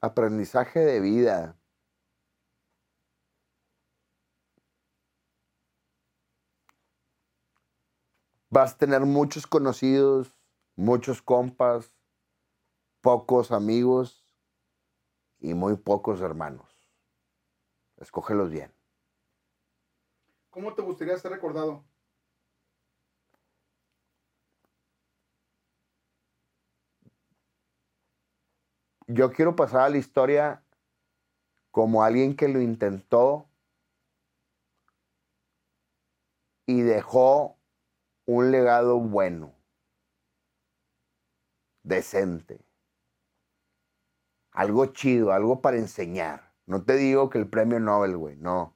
Aprendizaje de vida. Vas a tener muchos conocidos, muchos compas, pocos amigos y muy pocos hermanos. Escógelos bien. ¿Cómo te gustaría ser recordado? Yo quiero pasar a la historia como alguien que lo intentó y dejó un legado bueno, decente, algo chido, algo para enseñar. No te digo que el premio Nobel, güey, no.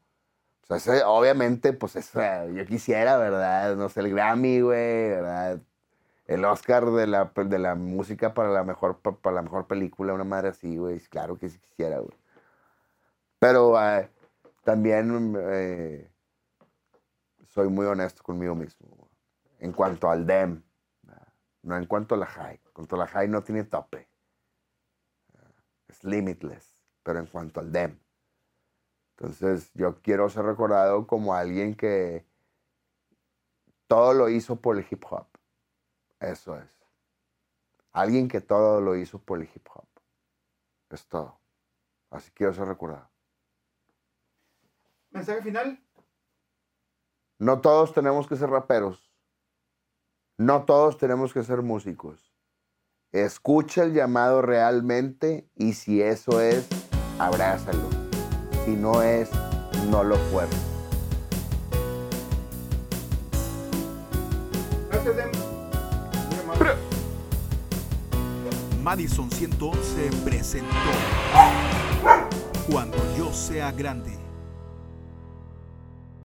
O obviamente, pues eso, yo quisiera, ¿verdad? No sé, el Grammy, güey, ¿verdad? el Oscar de la, de la música para la mejor, pa- para la mejor película, una madre así, güey. Claro que sí quisiera, güey. Pero eh, también eh, soy muy honesto conmigo mismo. En cuanto al DEM, no en cuanto a la high. En cuanto a la high no tiene tope. Es limitless. Pero en cuanto al DEM. Entonces yo quiero ser recordado como alguien que todo lo hizo por el hip hop. Eso es. Alguien que todo lo hizo por el hip hop. Es todo. Así quiero ser recordado. Mensaje final. No todos tenemos que ser raperos. No todos tenemos que ser músicos. Escucha el llamado realmente y si eso es, abrázalo. Si no es, no lo fuerces. Gracias, Dem. Madison 111 presentó Cuando yo sea grande.